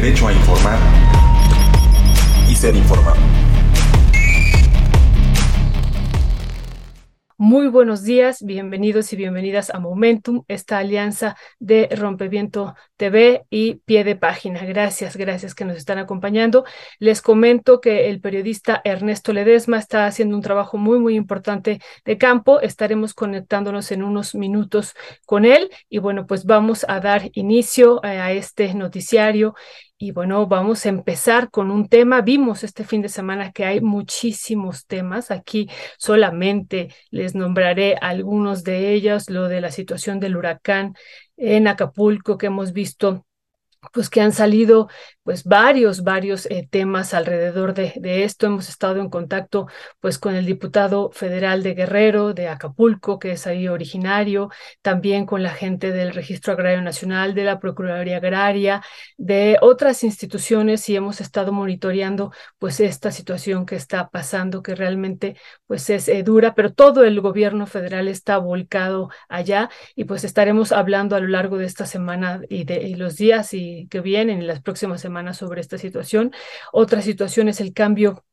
derecho a informar y ser informado. Muy buenos días, bienvenidos y bienvenidas a Momentum, esta alianza de Rompeviento TV y Pie de Página. Gracias, gracias que nos están acompañando. Les comento que el periodista Ernesto Ledesma está haciendo un trabajo muy, muy importante de campo. Estaremos conectándonos en unos minutos con él y bueno, pues vamos a dar inicio a este noticiario y bueno, vamos a empezar con un tema. Vimos este fin de semana que hay muchísimos temas. Aquí solamente les nombraré algunos de ellos, lo de la situación del huracán en Acapulco que hemos visto pues que han salido pues varios, varios eh, temas alrededor de, de, esto. Hemos estado en contacto pues con el diputado federal de Guerrero, de Acapulco, que es ahí originario, también con la gente del Registro Agrario Nacional, de la Procuraduría Agraria, de otras instituciones y hemos estado monitoreando pues esta situación que está pasando, que realmente pues es eh, dura, pero todo el gobierno federal está volcado allá y pues estaremos hablando a lo largo de esta semana y de los días y que vienen en las próximas semanas sobre esta situación. Otra situación es el cambio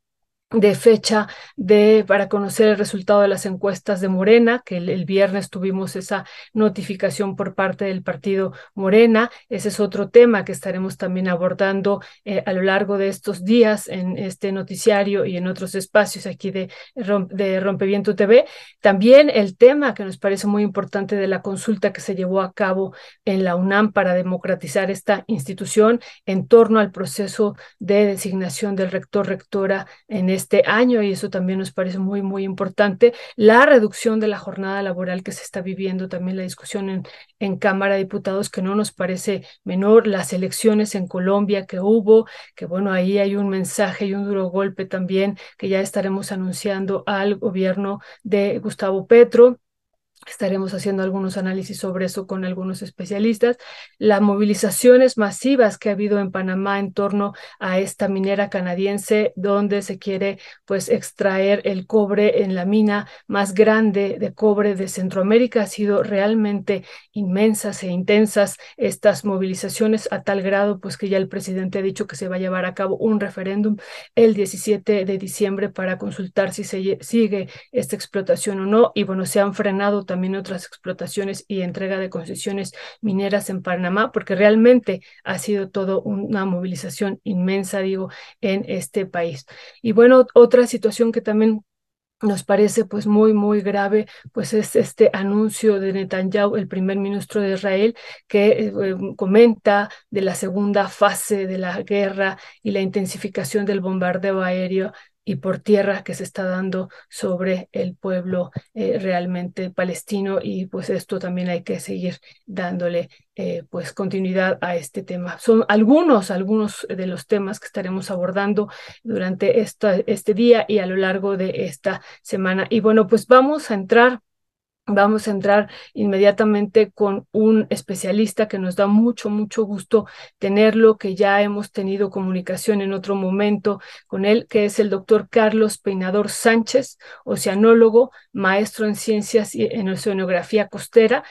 de fecha de para conocer el resultado de las encuestas de Morena, que el, viernes tuvimos esa notificación por parte del partido Morena. Ese es otro tema que estaremos también abordando eh, a lo largo de estos días en este noticiario y en otros espacios aquí de, de Rompeviento TV. También el tema que nos parece muy importante de la consulta que se llevó a cabo en la UNAM para democratizar esta institución en torno al proceso de designación del rector rectora en este año y eso también nos parece muy, muy importante. La reducción de la jornada laboral que se está viviendo, también la discusión en, en Cámara de Diputados que no nos parece menor, las elecciones en Colombia que hubo, que bueno, ahí hay un mensaje y un duro golpe también que ya estaremos anunciando al gobierno de Gustavo Petro. Estaremos haciendo algunos análisis sobre eso con algunos especialistas. Las movilizaciones masivas que ha habido en Panamá en torno a esta minera canadiense, donde se quiere pues extraer el cobre en la mina más grande de cobre de Centroamérica, ha sido realmente inmensas e intensas estas movilizaciones a tal grado pues que ya el presidente ha dicho que se va a llevar a cabo un referéndum el 17 de diciembre para consultar si se sigue esta explotación o no. Y bueno, se han frenado también también otras explotaciones y entrega de concesiones mineras en Panamá, porque realmente ha sido todo una movilización inmensa, digo, en este país. Y bueno, otra situación que también nos parece pues muy muy grave pues es este anuncio de Netanyahu el primer ministro de Israel que eh, comenta de la segunda fase de la guerra y la intensificación del bombardeo aéreo y por tierra que se está dando sobre el pueblo eh, realmente palestino y pues esto también hay que seguir dándole eh, pues continuidad a este tema. Son algunos, algunos de los temas que estaremos abordando durante esta, este día y a lo largo de esta semana. Y bueno, pues vamos a entrar Vamos a entrar inmediatamente con un especialista que nos da mucho, mucho gusto tenerlo, que ya hemos tenido comunicación en otro momento con él, que es el doctor Carlos Peinador Sánchez, oceanólogo, maestro en ciencias y en oceanografía costera.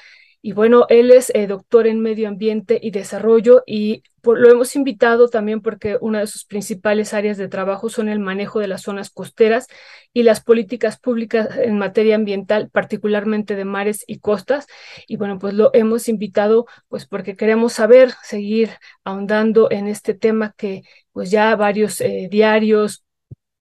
Y bueno, él es eh, doctor en medio ambiente y desarrollo y lo hemos invitado también porque una de sus principales áreas de trabajo son el manejo de las zonas costeras y las políticas públicas en materia ambiental, particularmente de mares y costas. Y bueno, pues lo hemos invitado pues porque queremos saber, seguir ahondando en este tema que pues ya varios eh, diarios,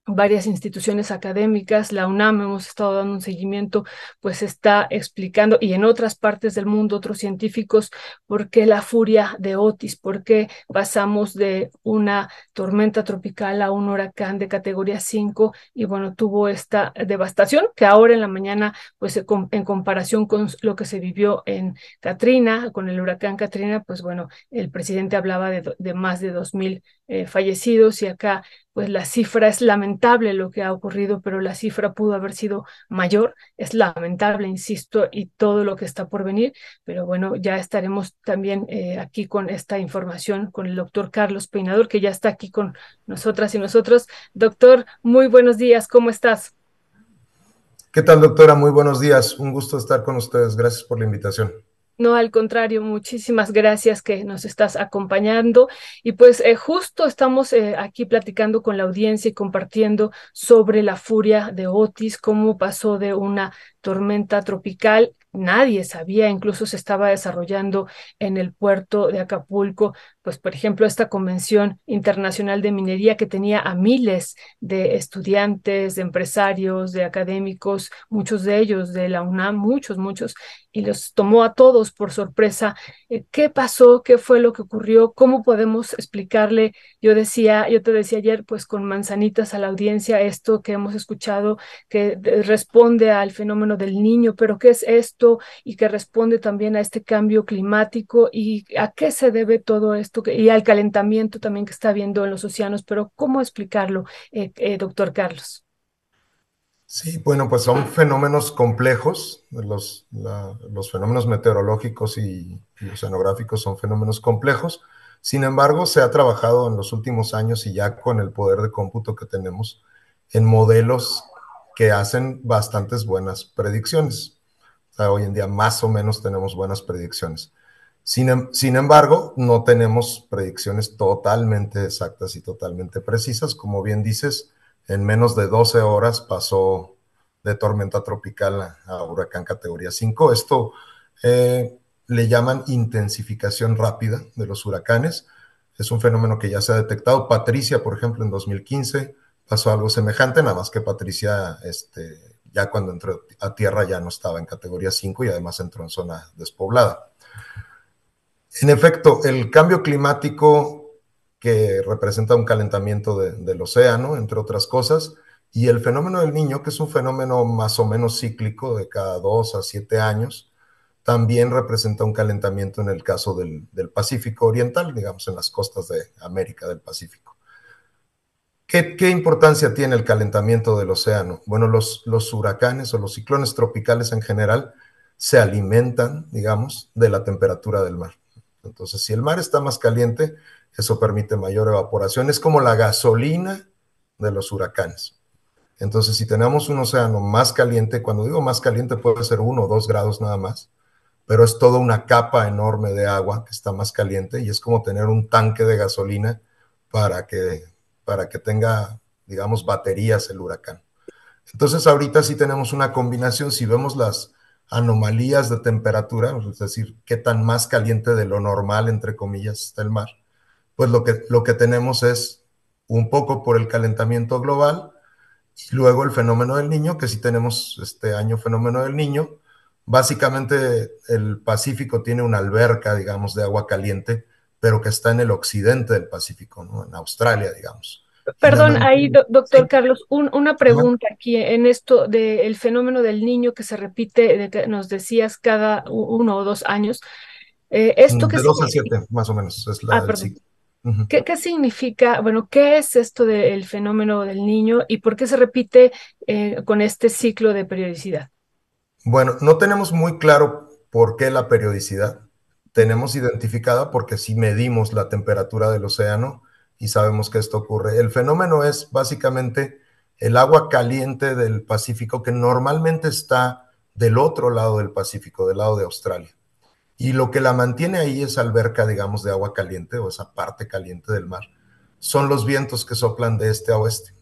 varias instituciones académicas, la UNAM hemos estado dando un seguimiento, pues está explicando, y en otras partes del mundo, otros científicos, por qué la furia de Otis, por qué pasamos de una tormenta tropical a un huracán de categoría 5, y bueno, tuvo esta devastación que ahora en la mañana, pues en comparación con lo que se vivió en Katrina, con el huracán Katrina, pues bueno, el presidente hablaba de, más de 2.000 eh, fallecidos y acá pues la cifra es lamentable lo que ha ocurrido, pero la cifra pudo haber sido mayor. Es lamentable, insisto, y todo lo que está por venir, pero bueno, ya estaremos también eh, aquí con esta información con el doctor Carlos Peinador, que ya está aquí con nosotras y nosotros. Doctor, muy buenos días, ¿cómo estás? ¿Qué tal, doctora? Muy buenos días. Un gusto estar con ustedes. Gracias por la invitación. No, al contrario, muchísimas gracias que nos estás acompañando. Y pues eh, justo estamos eh, aquí platicando con la audiencia y compartiendo sobre la furia de Otis, cómo pasó de una tormenta tropical nadie sabía, incluso se estaba desarrollando en el puerto de Acapulco, pues por ejemplo esta convención internacional de minería que tenía a miles de estudiantes, de empresarios, de académicos, muchos de ellos de la UNAM, muchos, muchos, y los tomó a todos por sorpresa. Eh, ¿Qué pasó? ¿Qué fue lo que ocurrió? ¿Cómo podemos explicarle? Yo decía, yo te decía ayer, pues con manzanitas a la audiencia, esto que hemos escuchado que responde al fenómeno del niño, pero ¿qué es esto? Y que responde también a este cambio climático y a qué se debe todo esto y al calentamiento también que está habiendo en los océanos, pero ¿cómo explicarlo, eh, eh, doctor Carlos? Sí, bueno, pues son fenómenos complejos. Los, fenómenos meteorológicos y, oceanográficos son fenómenos complejos. Sin embargo, se ha trabajado en los últimos años y ya con el poder de cómputo que tenemos en modelos que hacen bastantes buenas predicciones. hoy en día más o menos tenemos buenas predicciones. Em, sin, embargo, no tenemos predicciones totalmente exactas y totalmente precisas. Como bien dices, en menos de 12 horas pasó de tormenta tropical a, huracán categoría 5. Esto eh, le llaman intensificación rápida de los huracanes. Es un fenómeno que ya se ha detectado. Patricia, por ejemplo, en 2015 pasó algo semejante, nada más que Patricia, este, ya cuando entró a tierra ya no estaba en categoría 5 y además entró en zona despoblada. En efecto, el cambio climático que representa un calentamiento del océano, entre otras cosas, y el fenómeno del niño, que es un fenómeno más o menos cíclico de cada dos a siete años, también representa un calentamiento en el caso del, Pacífico Oriental, digamos, en las costas de América del Pacífico. ¿Qué, importancia tiene el calentamiento del océano? Bueno, los, los huracanes o los ciclones tropicales en general se alimentan, digamos, de la temperatura del mar. Entonces, si el mar está más caliente, eso permite mayor evaporación. Es como la gasolina de los huracanes. Entonces, si tenemos un océano más caliente, cuando digo más caliente puede ser uno o dos grados nada más, pero es toda una capa enorme de agua que está más caliente y es como tener un tanque de gasolina para que, para que tenga, digamos, baterías el huracán. Entonces, ahorita sí tenemos una combinación, si vemos las anomalías de temperatura, es decir, qué tan más caliente de lo normal, entre comillas, está el mar, pues lo que, lo que tenemos es un poco por el calentamiento global y luego el fenómeno del niño, que sí tenemos este año fenómeno del niño. Básicamente el Pacífico tiene una alberca, digamos, de agua caliente, pero que está en el occidente del Pacífico, ¿no? en Australia, digamos. Perdón, ahí, doctor Carlos, una pregunta aquí en esto del fenómeno del niño que se repite, de que nos decías cada uno o dos años. Eh, esto de dos a siete, más o menos, es la, ah, ¿Qué, significa, bueno, qué es esto del fenómeno del niño y por qué se repite eh, con este ciclo de periodicidad? Bueno, no tenemos muy claro por qué la periodicidad. Tenemos identificada porque si medimos la temperatura del océano y sabemos que esto ocurre. El fenómeno es básicamente el agua caliente del Pacífico que normalmente está del otro lado del Pacífico, del lado de Australia. Y lo que la mantiene ahí, esa alberca, digamos, de agua caliente o esa parte caliente del mar, son los vientos que soplan de este a oeste.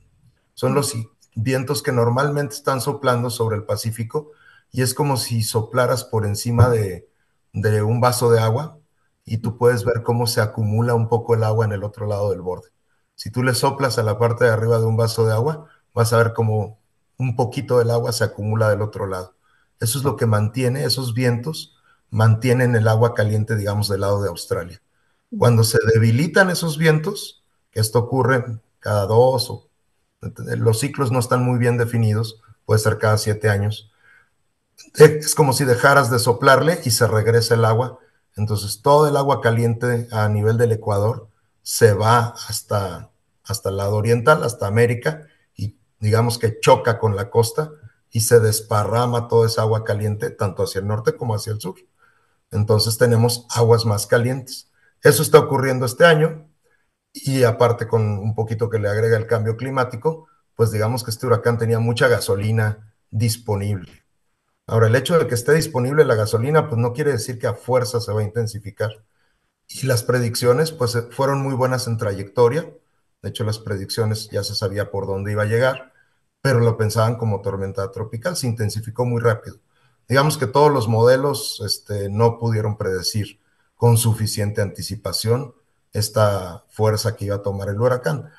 Son los vientos que normalmente están soplando sobre el Pacífico y es como si soplaras por encima de, de un vaso de agua y tú puedes ver cómo se acumula un poco el agua en el otro lado del borde. Si tú le soplas a la parte de arriba de un vaso de agua, vas a ver cómo un poquito del agua se acumula del otro lado. Eso es lo que mantiene esos vientos mantienen el agua caliente, digamos, del lado de Australia. Cuando se debilitan esos vientos, que esto ocurre cada dos o los ciclos no están muy bien definidos, puede ser cada siete años, es como si dejaras de soplarle y se regresa el agua. Entonces todo el agua caliente a nivel del Ecuador se va hasta, hasta el lado oriental, hasta América, y digamos que choca con la costa y se desparrama toda esa agua caliente tanto hacia el norte como hacia el sur entonces tenemos aguas más calientes. Eso está ocurriendo este año y aparte con un poquito que le agrega el cambio climático, pues digamos que este huracán tenía mucha gasolina disponible. Ahora, el hecho de que esté disponible la gasolina, pues no quiere decir que a fuerza se va a intensificar. Y las predicciones, pues fueron muy buenas en trayectoria. De hecho, las predicciones ya se sabía por dónde iba a llegar, pero lo pensaban como tormenta tropical. Se intensificó muy rápido. Digamos que todos los modelos este, no pudieron predecir con suficiente anticipación esta fuerza que iba a tomar el huracán.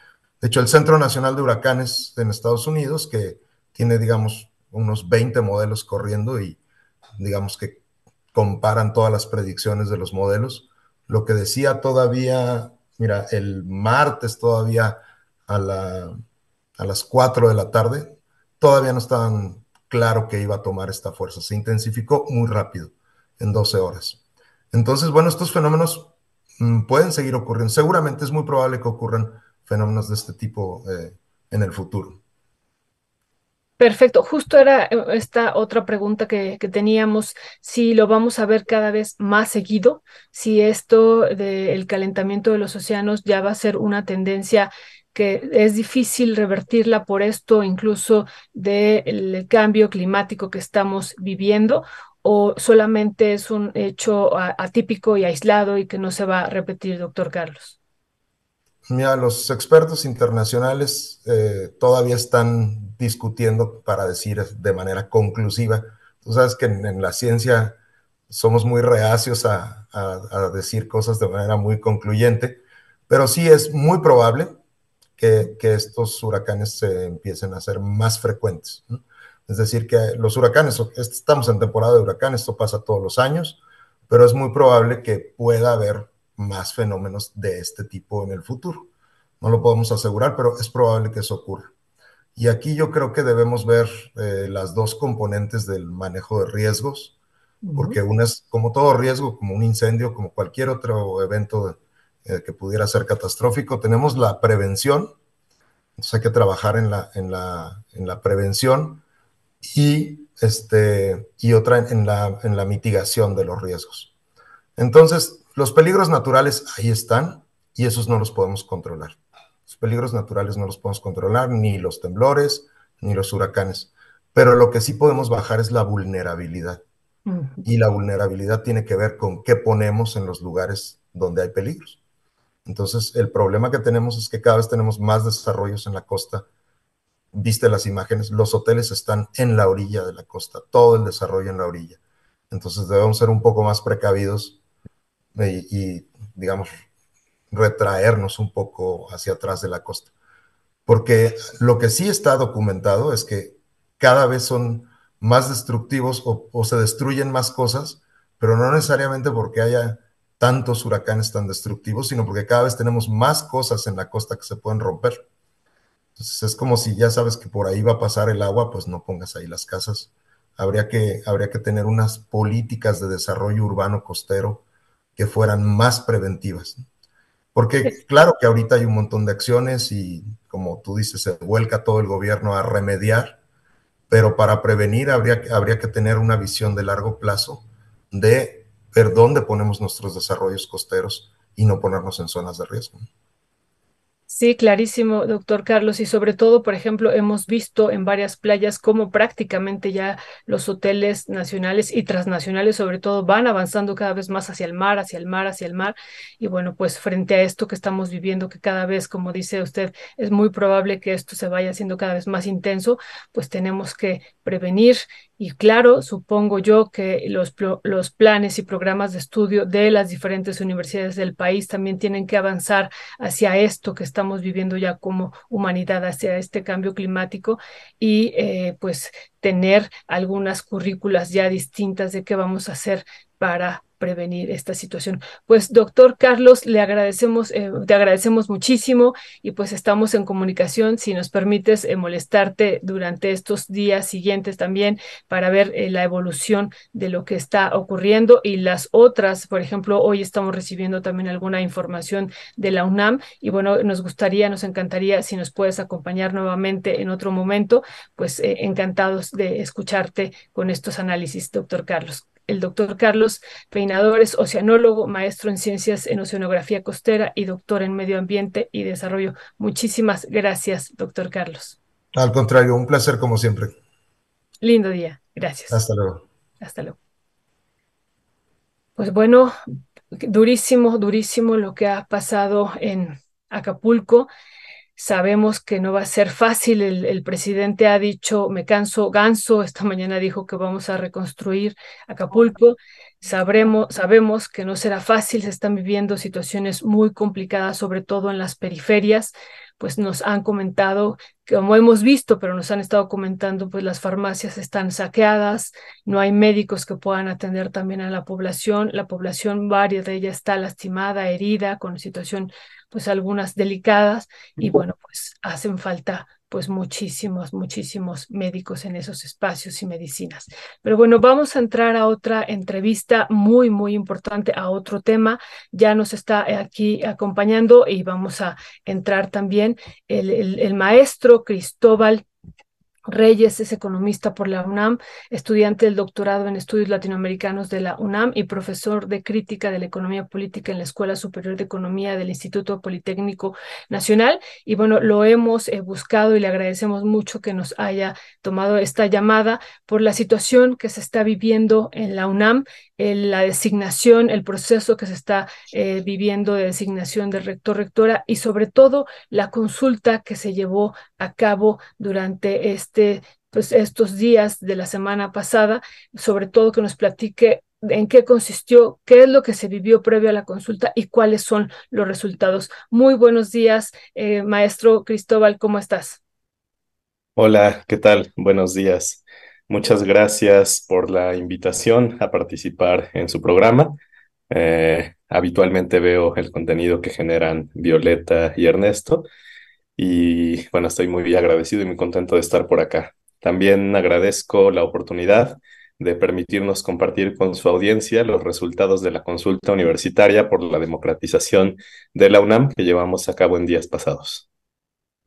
De hecho, el Centro Nacional de Huracanes en Estados Unidos, que tiene, digamos, unos 20 modelos corriendo y, digamos, que comparan todas las predicciones de los modelos, lo que decía todavía, mira, el martes todavía a, la, a las 4 de la tarde, todavía no estaban claro que iba a tomar esta fuerza. Se intensificó muy rápido, en 12 horas. Entonces, bueno, estos fenómenos mm, pueden seguir ocurriendo. Seguramente es muy probable que ocurran fenómenos de este tipo eh, en el futuro. Perfecto, justo era eh, esta otra pregunta que, teníamos, si lo vamos a ver cada vez más seguido, si esto del calentamiento de los océanos ya va a ser una tendencia que es difícil revertirla por esto, incluso del cambio climático que estamos viviendo, o solamente es un hecho atípico y aislado y que no se va a repetir, doctor Carlos. Mira, los expertos internacionales eh, todavía están discutiendo para decir de manera conclusiva. Tú sabes que en, la ciencia somos muy reacios a, decir cosas de manera muy concluyente, pero sí es muy probable que, estos huracanes se empiecen a ser más frecuentes. Es decir, que los huracanes, estamos en temporada de huracanes, esto pasa todos los años, pero es muy probable que pueda haber más fenómenos de este tipo en el futuro. No lo podemos asegurar, pero es probable que eso ocurra. Y aquí yo creo que debemos ver eh, las dos componentes del manejo de riesgos, porque una es como todo riesgo, como un incendio, como cualquier otro evento eh, que pudiera ser catastrófico, tenemos la prevención, entonces hay que trabajar en la, en la, en la prevención y, este, y otra en la, en la mitigación de los riesgos. Entonces, los peligros naturales ahí están y esos no los podemos controlar. Los peligros naturales no los podemos controlar, ni los temblores, ni los huracanes. Pero lo que sí podemos bajar es la vulnerabilidad. Y la vulnerabilidad tiene que ver con qué ponemos en los lugares donde hay peligros. Entonces, el problema que tenemos es que cada vez tenemos más desarrollos en la costa. Viste las imágenes, los hoteles están en la orilla de la costa, todo el desarrollo en la orilla. Entonces, debemos ser un poco más precavidos y, digamos, retraernos un poco hacia atrás de la costa. Porque lo que sí está documentado es que cada vez son más destructivos o, se destruyen más cosas, pero no necesariamente porque haya tantos huracanes tan destructivos, sino porque cada vez tenemos más cosas en la costa que se pueden romper. Entonces es como si ya sabes que por ahí va a pasar el agua, pues no pongas ahí las casas. Habría que, habría que tener unas políticas de desarrollo urbano costero que fueran más preventivas. Porque claro que ahorita hay un montón de acciones y como tú dices, se vuelca todo el gobierno a remediar, pero para prevenir habría, habría que tener una visión de largo plazo de ver dónde ponemos nuestros desarrollos costeros y no ponernos en zonas de riesgo. Sí, clarísimo, doctor Carlos. Y sobre todo, por ejemplo, hemos visto en varias playas cómo prácticamente ya los hoteles nacionales y transnacionales, sobre todo, van avanzando cada vez más hacia el mar, hacia el mar, hacia el mar. Y bueno, pues frente a esto que estamos viviendo, que cada vez, como dice usted, es muy probable que esto se vaya haciendo cada vez más intenso, pues tenemos que prevenir y claro, supongo yo que los, los, planes y programas de estudio de las diferentes universidades del país también tienen que avanzar hacia esto que estamos viviendo ya como humanidad, hacia este cambio climático y eh, pues tener algunas currículas ya distintas de qué vamos a hacer para prevenir esta situación. Pues doctor Carlos, le agradecemos, eh, te agradecemos muchísimo y pues estamos en comunicación. Si nos permites eh, molestarte durante estos días siguientes también para ver eh, la evolución de lo que está ocurriendo y las otras, por ejemplo, hoy estamos recibiendo también alguna información de la UNAM y bueno, nos gustaría, nos encantaría si nos puedes acompañar nuevamente en otro momento, pues encantados de escucharte con estos análisis, doctor Carlos el doctor Carlos Peinador es oceanólogo, maestro en ciencias en oceanografía costera y doctor en medio ambiente y desarrollo. Muchísimas gracias, doctor Carlos. Al contrario, un placer como siempre. Lindo día. Gracias. Hasta luego. Hasta luego. Pues bueno, durísimo, durísimo lo que ha pasado en Acapulco. Sabemos que no va a ser fácil. El, presidente ha dicho, me canso, ganso. Esta mañana dijo que vamos a reconstruir Acapulco. Sabremos, sabemos que no será fácil. Se están viviendo situaciones muy complicadas, sobre todo en las periferias pues nos han comentado, como hemos visto, pero nos han estado comentando, pues las farmacias están saqueadas, no hay médicos que puedan atender también a la población, la población, varias de ellas está lastimada, herida, con situación, pues algunas delicadas, y bueno, pues hacen falta pues muchísimos, muchísimos médicos en esos espacios y medicinas. Pero bueno, vamos a entrar a otra entrevista muy, muy importante, a otro tema. Ya nos está aquí acompañando y vamos a entrar también el, el, el maestro Cristóbal Reyes es economista por la UNAM, estudiante del doctorado en estudios latinoamericanos de la UNAM y profesor de crítica de la economía política en la Escuela Superior de Economía del Instituto Politécnico Nacional. Y bueno, lo hemos eh, buscado y le agradecemos mucho que nos haya tomado esta llamada por la situación que se está viviendo en la UNAM, la designación, el proceso que se está eh, viviendo de designación del rector-rectora y sobre todo la consulta que se llevó a cabo durante este pues, estos días de la semana pasada, sobre todo que nos platique en qué consistió, qué es lo que se vivió previo a la consulta y cuáles son los resultados. Muy buenos días, eh, maestro Cristóbal, ¿cómo estás? Hola, ¿qué tal? Buenos días. Muchas gracias por la invitación a participar en su programa. Eh, habitualmente veo el contenido que generan Violeta y Ernesto y bueno, estoy muy agradecido y muy contento de estar por acá. También agradezco la oportunidad de permitirnos compartir con su audiencia los resultados de la consulta universitaria por la democratización de la UNAM que llevamos a cabo en días pasados.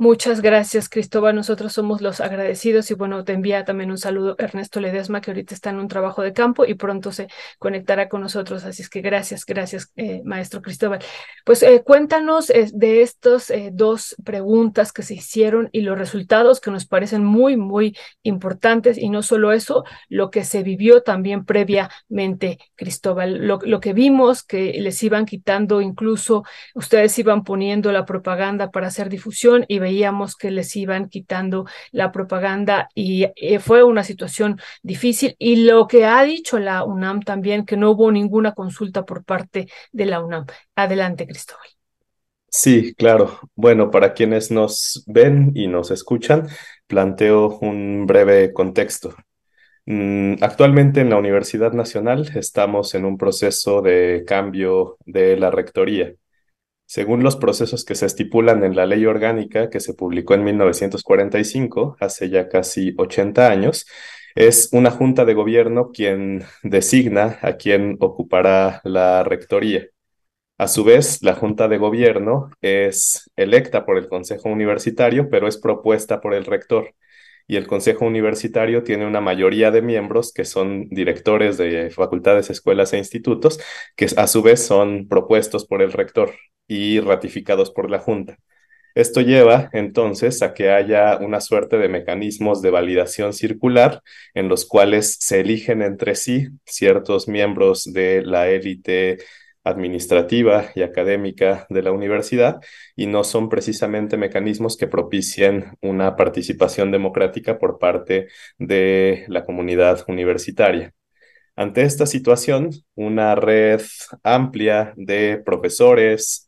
Muchas gracias, Cristóbal. Nosotros somos los agradecidos y bueno, te envía también un saludo Ernesto Ledesma, que ahorita está en un trabajo de campo y pronto se conectará con nosotros. Así es que gracias, gracias, eh, maestro Cristóbal. Pues eh, cuéntanos eh, de estas dos preguntas que se hicieron y los resultados que nos parecen muy, muy importantes y no solo eso, lo que se vivió también previamente, Cristóbal. Lo, lo que vimos que les iban quitando, incluso ustedes iban poniendo la propaganda para hacer difusión y veíamos que les iban quitando la propaganda y eh, fue una situación difícil. Y lo que ha dicho la UNAM también, que no hubo ninguna consulta por parte de la UNAM. Adelante, Cristóbal. Sí, claro. Bueno, para quienes nos ven y nos escuchan, planteo un breve contexto. Mm, actualmente en la Universidad Nacional estamos en un proceso de cambio de la rectoría según los procesos que se estipulan en la ley orgánica que se publicó en 1945, hace ya casi 80 años, es una junta de gobierno quien designa a quien ocupará la rectoría. A su vez, la junta de gobierno es electa por el Consejo Universitario, pero es propuesta por el rector. Y el Consejo Universitario tiene una mayoría de miembros que son directores de facultades, escuelas e institutos, que a su vez son propuestos por el rector y ratificados por la Junta. Esto lleva entonces a que haya una suerte de mecanismos de validación circular en los cuales se eligen entre sí ciertos miembros de la élite administrativa y académica de la universidad y no son precisamente mecanismos que propicien una participación democrática por parte de la comunidad universitaria. Ante esta situación, una red amplia de profesores,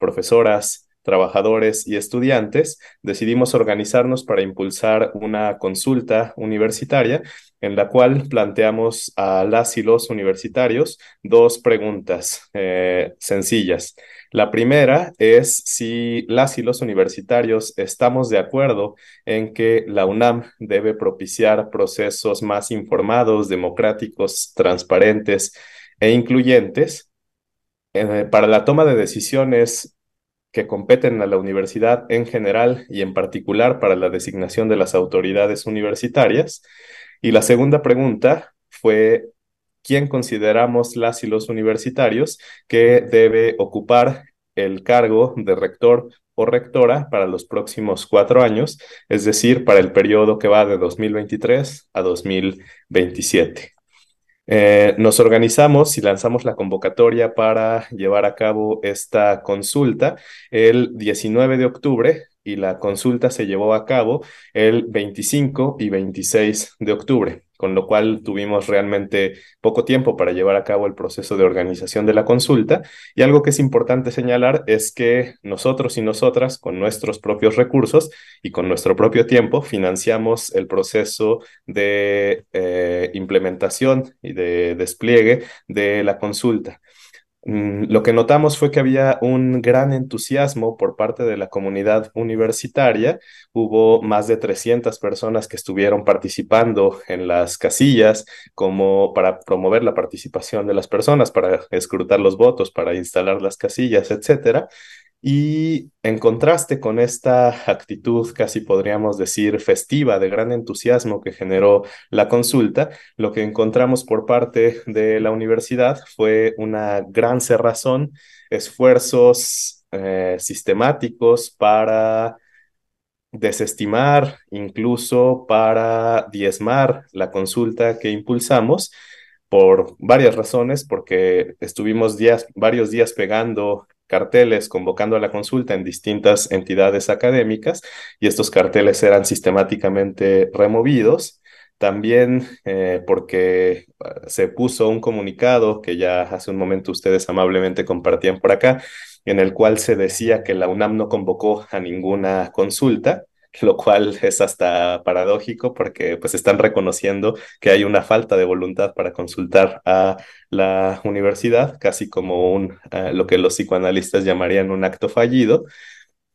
profesoras, trabajadores y estudiantes, decidimos organizarnos para impulsar una consulta universitaria en la cual planteamos a las y los universitarios dos preguntas eh, sencillas. La primera es si las y los universitarios estamos de acuerdo en que la UNAM debe propiciar procesos más informados, democráticos, transparentes e incluyentes eh, para la toma de decisiones que competen a la universidad en general y en particular para la designación de las autoridades universitarias. Y la segunda pregunta fue, ¿quién consideramos las y los universitarios que debe ocupar el cargo de rector o rectora para los próximos cuatro años, es decir, para el periodo que va de 2023 a 2027. Eh, nos organizamos y lanzamos la convocatoria para llevar a cabo esta consulta el 19 de octubre y la consulta se llevó a cabo el 25 y 26 de octubre, con lo cual tuvimos realmente poco tiempo para llevar a cabo el proceso de organización de la consulta. Y algo que es importante señalar es que nosotros y nosotras, con nuestros propios recursos y con nuestro propio tiempo, financiamos el proceso de eh, implementación y de despliegue de la consulta. Mm, lo que notamos fue que había un gran entusiasmo por parte de la comunidad universitaria. Hubo más de 300 personas que estuvieron participando en las casillas como para promover la participación de las personas, para escrutar los votos, para instalar las casillas, etcétera. Y en contraste con esta actitud, casi podríamos decir festiva, de gran entusiasmo que generó la consulta, lo que encontramos por parte de la universidad fue una gran cerrazón, esfuerzos eh, sistemáticos para desestimar, incluso para diezmar la consulta que impulsamos por varias razones, porque estuvimos días, varios días pegando carteles convocando a la consulta en distintas entidades académicas y estos carteles eran sistemáticamente removidos. También eh, porque ah, se puso un comunicado que ya hace un momento ustedes amablemente compartían por acá, en el cual se decía que la UNAM no convocó a ninguna consulta lo cual es hasta paradójico porque pues están reconociendo que hay una falta de voluntad para consultar a la universidad, casi como un, eh, lo que los psicoanalistas llamarían un acto fallido.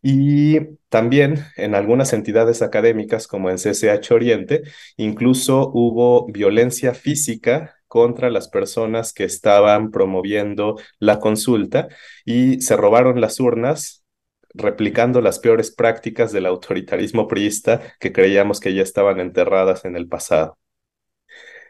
Y también en algunas entidades académicas como en CCH Oriente, incluso hubo violencia física contra las personas que estaban promoviendo la consulta y se robaron las urnas replicando las peores prácticas del autoritarismo priista que creíamos que ya estaban enterradas en el pasado.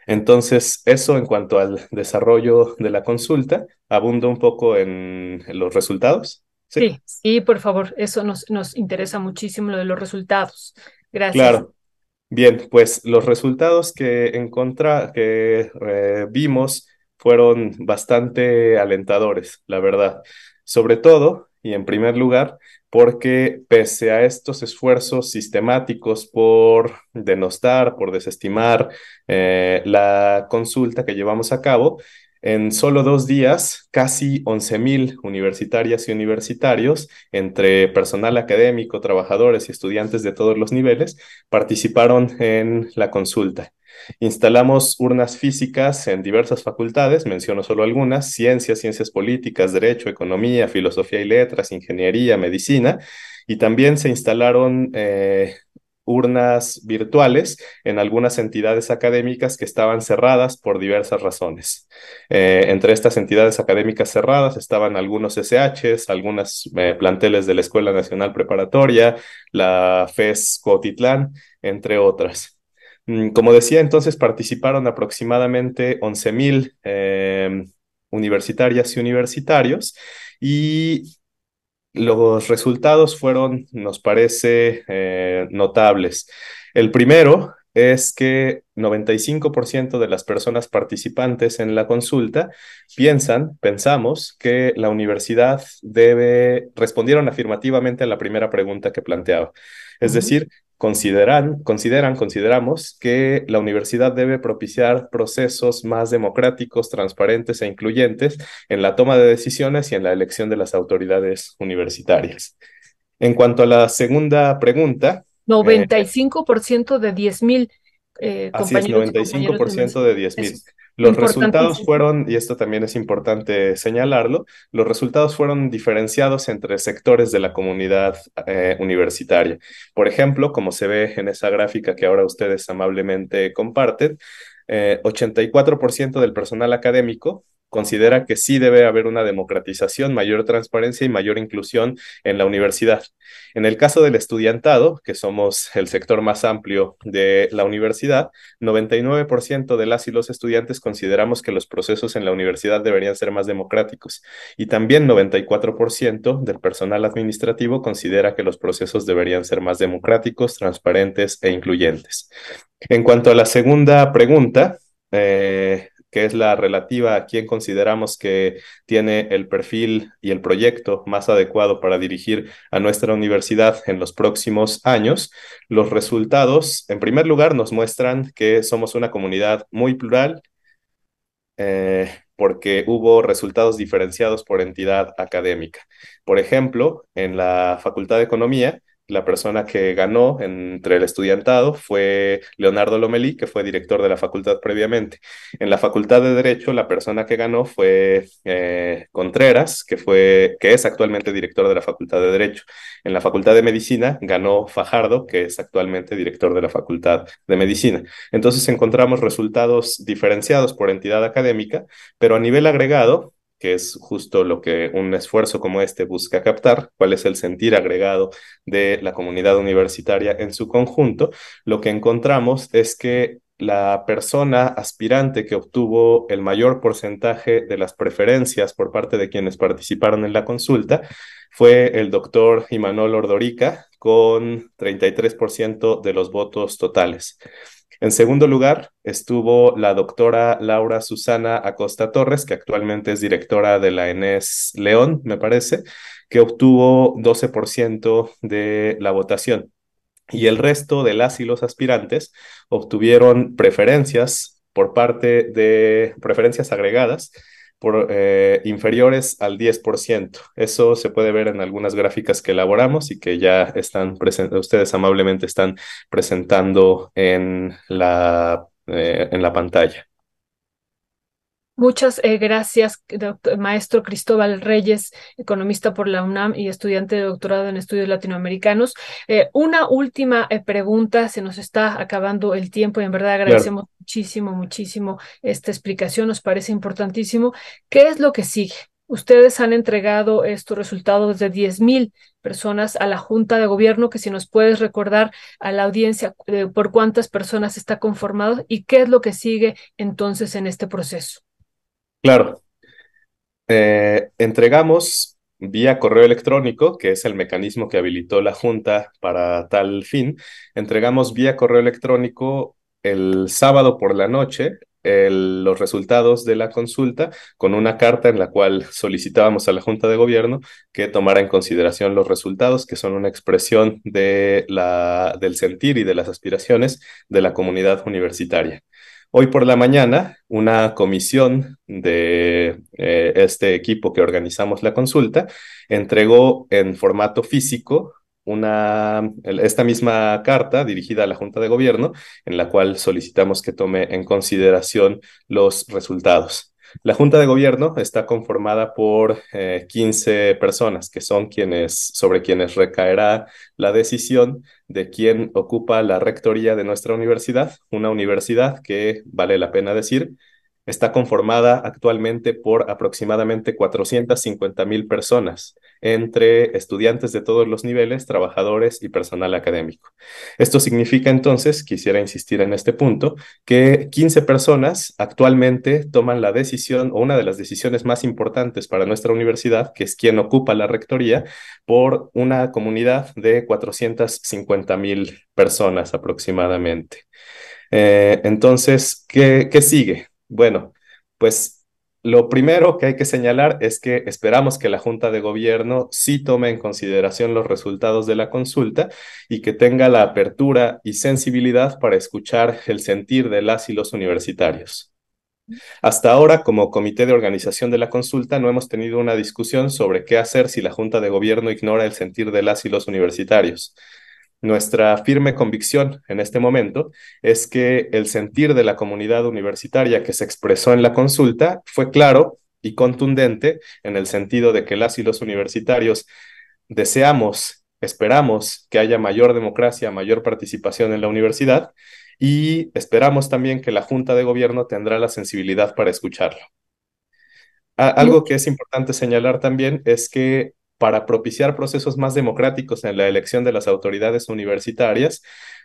Entonces, eso en cuanto al desarrollo de la consulta, abundo un poco en, los resultados. ¿Sí? sí, por favor, eso nos, nos interesa muchísimo lo de los resultados. Gracias. Claro. Bien, pues los resultados que, encontra, que eh, vimos fueron bastante alentadores, la verdad. Sobre todo, y en primer lugar, porque pese a estos esfuerzos sistemáticos por denostar, por desestimar eh, la consulta que llevamos a cabo, en solo dos días, casi 11.000 universitarias y universitarios, entre personal académico, trabajadores y estudiantes de todos los niveles, participaron en la consulta. Instalamos urnas físicas en diversas facultades, menciono solo algunas, ciencias, ciencias políticas, derecho, economía, filosofía y letras, ingeniería, medicina, y también se instalaron eh, urnas virtuales en algunas entidades académicas que estaban cerradas por diversas razones. Eh, entre estas entidades académicas cerradas estaban algunos SHs, algunas eh, planteles de la Escuela Nacional Preparatoria, la FES Cotitlán, entre otras. Mm, como decía, entonces participaron aproximadamente 11.000 eh, universitarias y universitarios y los resultados fueron, nos parece, eh, notables. El primero es que 95% de las personas participantes en la consulta piensan, pensamos que la universidad debe, respondieron afirmativamente a la primera pregunta que planteaba. Es decir, consideran, consideran, consideramos que la universidad debe propiciar procesos más democráticos, transparentes e incluyentes en la toma de decisiones y en la elección de las autoridades universitarias. En cuanto a la segunda pregunta. 95% de 10.000 eh, Así es, 95% de 10.000. Los resultados fueron, y esto también es importante señalarlo, los resultados fueron diferenciados entre sectores de la comunidad eh, universitaria. Por ejemplo, como se ve en esa gráfica que ahora ustedes amablemente comparten, 84% eh, del personal académico considera que sí debe haber una democratización, mayor transparencia y mayor inclusión en la universidad. En el caso del estudiantado, que somos el sector más amplio de la universidad, 99% de las y los estudiantes consideramos que los procesos en la universidad deberían ser más democráticos y también 94% del personal administrativo considera que los procesos deberían ser más democráticos, transparentes e incluyentes. En cuanto a la segunda pregunta, eh, que es la relativa a quién consideramos que tiene el perfil y el proyecto más adecuado para dirigir a nuestra universidad en los próximos años, los resultados, en primer lugar, nos muestran que somos una comunidad muy plural. Eh, porque hubo resultados diferenciados por entidad académica. Por ejemplo, en la Facultad de Economía, la persona que ganó entre el estudiantado fue Leonardo Lomelí, que fue director de la facultad previamente. En la facultad de Derecho, la persona que ganó fue eh, Contreras, que, fue, que es actualmente director de la facultad de Derecho. En la facultad de Medicina ganó Fajardo, que es actualmente director de la facultad de Medicina. Entonces encontramos resultados diferenciados por entidad académica, pero a nivel agregado, que es justo lo que un esfuerzo como este busca captar, cuál es el sentir agregado de la comunidad universitaria en su conjunto, lo que encontramos es que la persona aspirante que obtuvo el mayor porcentaje de las preferencias por parte de quienes participaron en la consulta fue el doctor Imanol Ordorica con 33% de los votos totales. En segundo lugar, estuvo la doctora Laura Susana Acosta Torres, que actualmente es directora de la ENES León, me parece, que obtuvo 12% de la votación. Y el resto de las y los aspirantes obtuvieron preferencias por parte de preferencias agregadas por, eh, inferiores al 10%. Eso se puede ver en algunas gráficas que elaboramos y que ya están ustedes amablemente están presentando en la, eh, en la pantalla. Muchas eh, gracias, maestro Cristóbal Reyes, economista por la UNAM y estudiante de doctorado en estudios latinoamericanos. Eh, una última eh, pregunta, se nos está acabando el tiempo y en verdad agradecemos muchísimo, muchísimo esta explicación, nos parece importantísimo. ¿Qué es lo que sigue? Ustedes han entregado estos resultados de 10.000 personas a la Junta de Gobierno, que si nos puedes recordar a la audiencia por cuántas personas está conformado y qué es lo que sigue entonces en este proceso. Claro. Eh, entregamos vía correo electrónico, que es el mecanismo que habilitó la Junta para tal fin, entregamos vía correo electrónico el sábado por la noche los resultados de la consulta con una carta en la cual solicitábamos a la Junta de Gobierno que tomara en consideración los resultados, que son una expresión de la, del sentir y de las aspiraciones de la comunidad universitaria. Hoy por la mañana, una comisión de eh, este equipo que organizamos la consulta entregó en formato físico una, esta misma carta dirigida a la Junta de Gobierno, en la cual solicitamos que tome en consideración los resultados. La Junta de Gobierno está conformada por 15 eh, personas, que son quienes, sobre quienes recaerá la decisión de quién ocupa la rectoría de nuestra universidad, una universidad que, vale la pena decir, está conformada actualmente por aproximadamente 450 mil personas, entre estudiantes de todos los niveles, trabajadores y personal académico. Esto significa entonces, quisiera insistir en este punto, que 15 personas actualmente toman la decisión o una de las decisiones más importantes para nuestra universidad, que es quien ocupa la rectoría, por una comunidad de 450 mil personas aproximadamente. Eh, entonces, ¿qué, ¿qué sigue? Bueno, pues lo primero que hay que señalar es que esperamos que la Junta de Gobierno sí tome en consideración los resultados de la consulta y que tenga la apertura y sensibilidad para escuchar el sentir de las y los universitarios. Hasta ahora, como comité de organización de la consulta, no hemos tenido una discusión sobre qué hacer si la Junta de Gobierno ignora el sentir de las y los universitarios. Nuestra firme convicción en este momento es que el sentir de la comunidad universitaria que se expresó en la consulta fue claro y contundente en el sentido de que las y los universitarios deseamos, esperamos que haya mayor democracia, mayor participación en la universidad y esperamos también que la Junta de Gobierno tendrá la sensibilidad para escucharlo. algo que es importante señalar también es que para propiciar procesos más democráticos en la elección de las autoridades universitarias,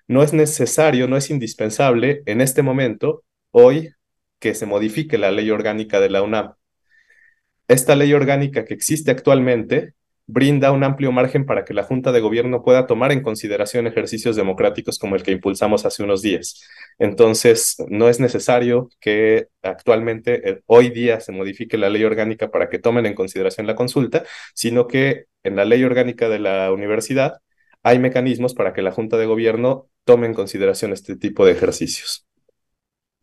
no es necesario, no es indispensable en este momento, hoy, que se modifique la ley orgánica de la UNAM. Esta ley orgánica que existe actualmente brinda un amplio margen para que la Junta de Gobierno pueda tomar en consideración ejercicios democráticos como el que impulsamos hace unos días. Entonces, no es necesario que actualmente, eh, hoy día, se modifique la ley orgánica para que tomen en consideración la consulta, sino que en la ley orgánica de la universidad hay mecanismos para que la Junta de Gobierno tome en consideración este tipo de ejercicios.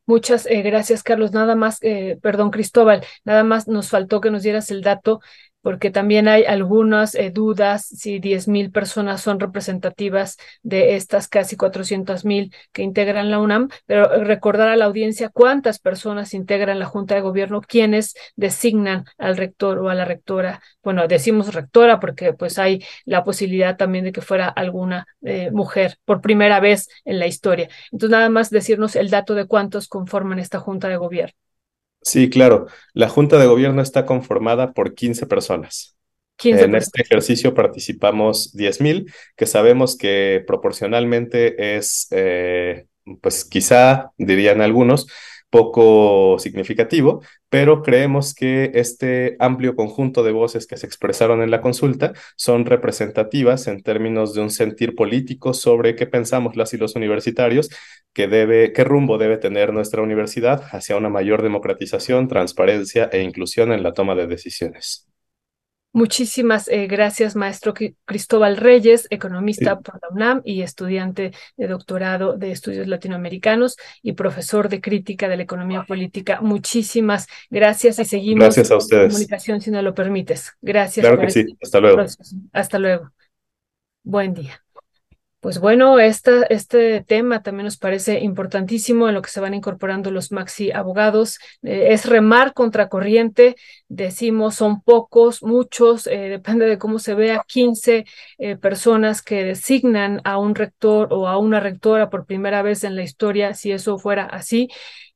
Muchas eh, gracias, Carlos. Nada más, eh, perdón, Cristóbal, nada más nos faltó que nos dieras el dato porque también hay algunas eh, dudas si 10.000 personas son representativas de estas casi 400.000 que integran la UNAM, pero recordar a la audiencia cuántas personas integran la Junta de Gobierno, quienes designan al rector o a la rectora. Bueno, decimos rectora porque pues hay la posibilidad también de que fuera alguna eh, mujer por primera vez en la historia. Entonces, nada más decirnos el dato de cuántos conforman esta Junta de Gobierno. Sí, claro. La Junta de Gobierno está conformada por 15 personas. en este ejercicio participamos 10.000, que sabemos que proporcionalmente es, eh, pues quizá, dirían algunos, poco significativo, pero creemos que este amplio conjunto de voces que se expresaron en la consulta son representativas en términos de un sentir político sobre qué pensamos las y los universitarios, qué, rumbo debe tener nuestra universidad hacia una mayor democratización, transparencia e inclusión en la toma de decisiones. Muchísimas eh, gracias, maestro Cristóbal Reyes, economista por la UNAM y estudiante de doctorado de estudios latinoamericanos y profesor de crítica de la economía política. Muchísimas gracias y seguimos gracias a ustedes. comunicación si no lo permites. Gracias. Claro que sí. Hasta luego. Hasta luego. Buen día. Pues bueno, este tema también nos parece importantísimo en lo que se van incorporando los maxi abogados. Eh, es remar contra corriente, decimos, son pocos, muchos, eh, depende de cómo se vea, 15 eh, personas que designan a un rector o a una rectora por primera vez en la historia, si eso fuera así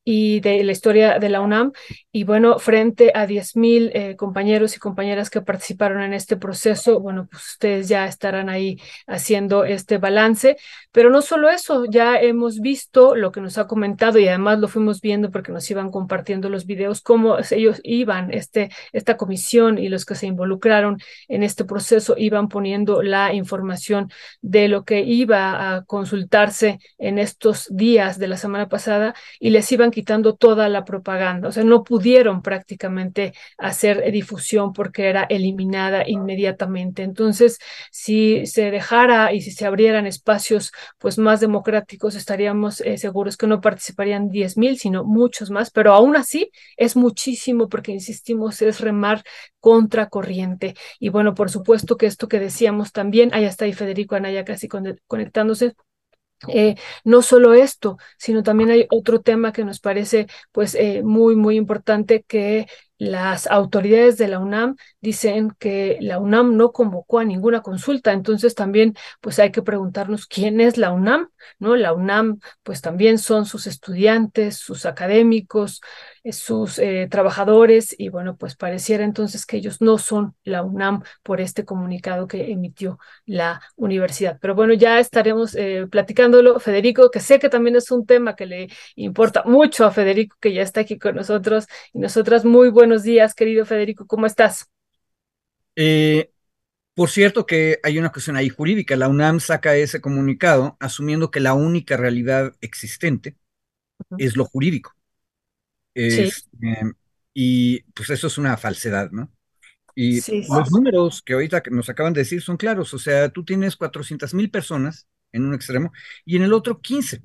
y de la historia de la UNAM. Y bueno, frente a 10.000 eh, compañeros y compañeras que participaron en este proceso, bueno, pues ustedes ya estarán ahí haciendo este balance. Pero no solo eso, ya hemos visto lo que nos ha comentado y además lo fuimos viendo porque nos iban compartiendo los videos, cómo ellos iban, este, esta comisión y los que se involucraron en este proceso iban poniendo la información de lo que iba a consultarse en estos días de la semana pasada y les iban quitando toda la propaganda, o sea, no pudieron prácticamente hacer difusión porque era eliminada inmediatamente. Entonces, si se dejara y si se abrieran espacios pues más democráticos, estaríamos eh, seguros que no participarían 10 mil, sino muchos más, pero aún así es muchísimo porque, insistimos, es remar contra corriente. Y bueno, por supuesto que esto que decíamos también, ahí está ahí Federico Anaya casi conectándose, eh, no solo esto, sino también hay otro tema que nos parece pues eh, muy, muy importante que las autoridades de la UNAM dicen que la UNAM no convocó a ninguna consulta, entonces también pues hay que preguntarnos quién es la UNAM, ¿no? La UNAM pues también son sus estudiantes, sus académicos, eh, sus eh, trabajadores y bueno, pues pareciera entonces que ellos no son la UNAM por este comunicado que emitió la universidad. Pero bueno, ya estaremos eh, platicándolo, Federico, que sé que también es un tema que le importa mucho a Federico, que ya está aquí con nosotros y nosotras muy buenos días, querido Federico, ¿cómo estás? Eh, por cierto que hay una cuestión ahí jurídica. La UNAM saca ese comunicado asumiendo que la única realidad existente es lo jurídico. Este, y pues eso es una falsedad, ¿no? Y los números que ahorita nos acaban de decir son claros. O sea, tú tienes 400 mil personas en un extremo y en el otro 15.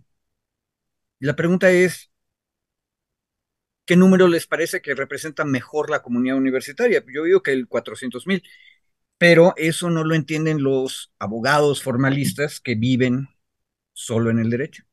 Y la pregunta es, ¿Qué número les parece que representa mejor la comunidad universitaria? Yo digo que el 400 mil, pero eso no lo entienden los abogados formalistas que viven solo en el derecho.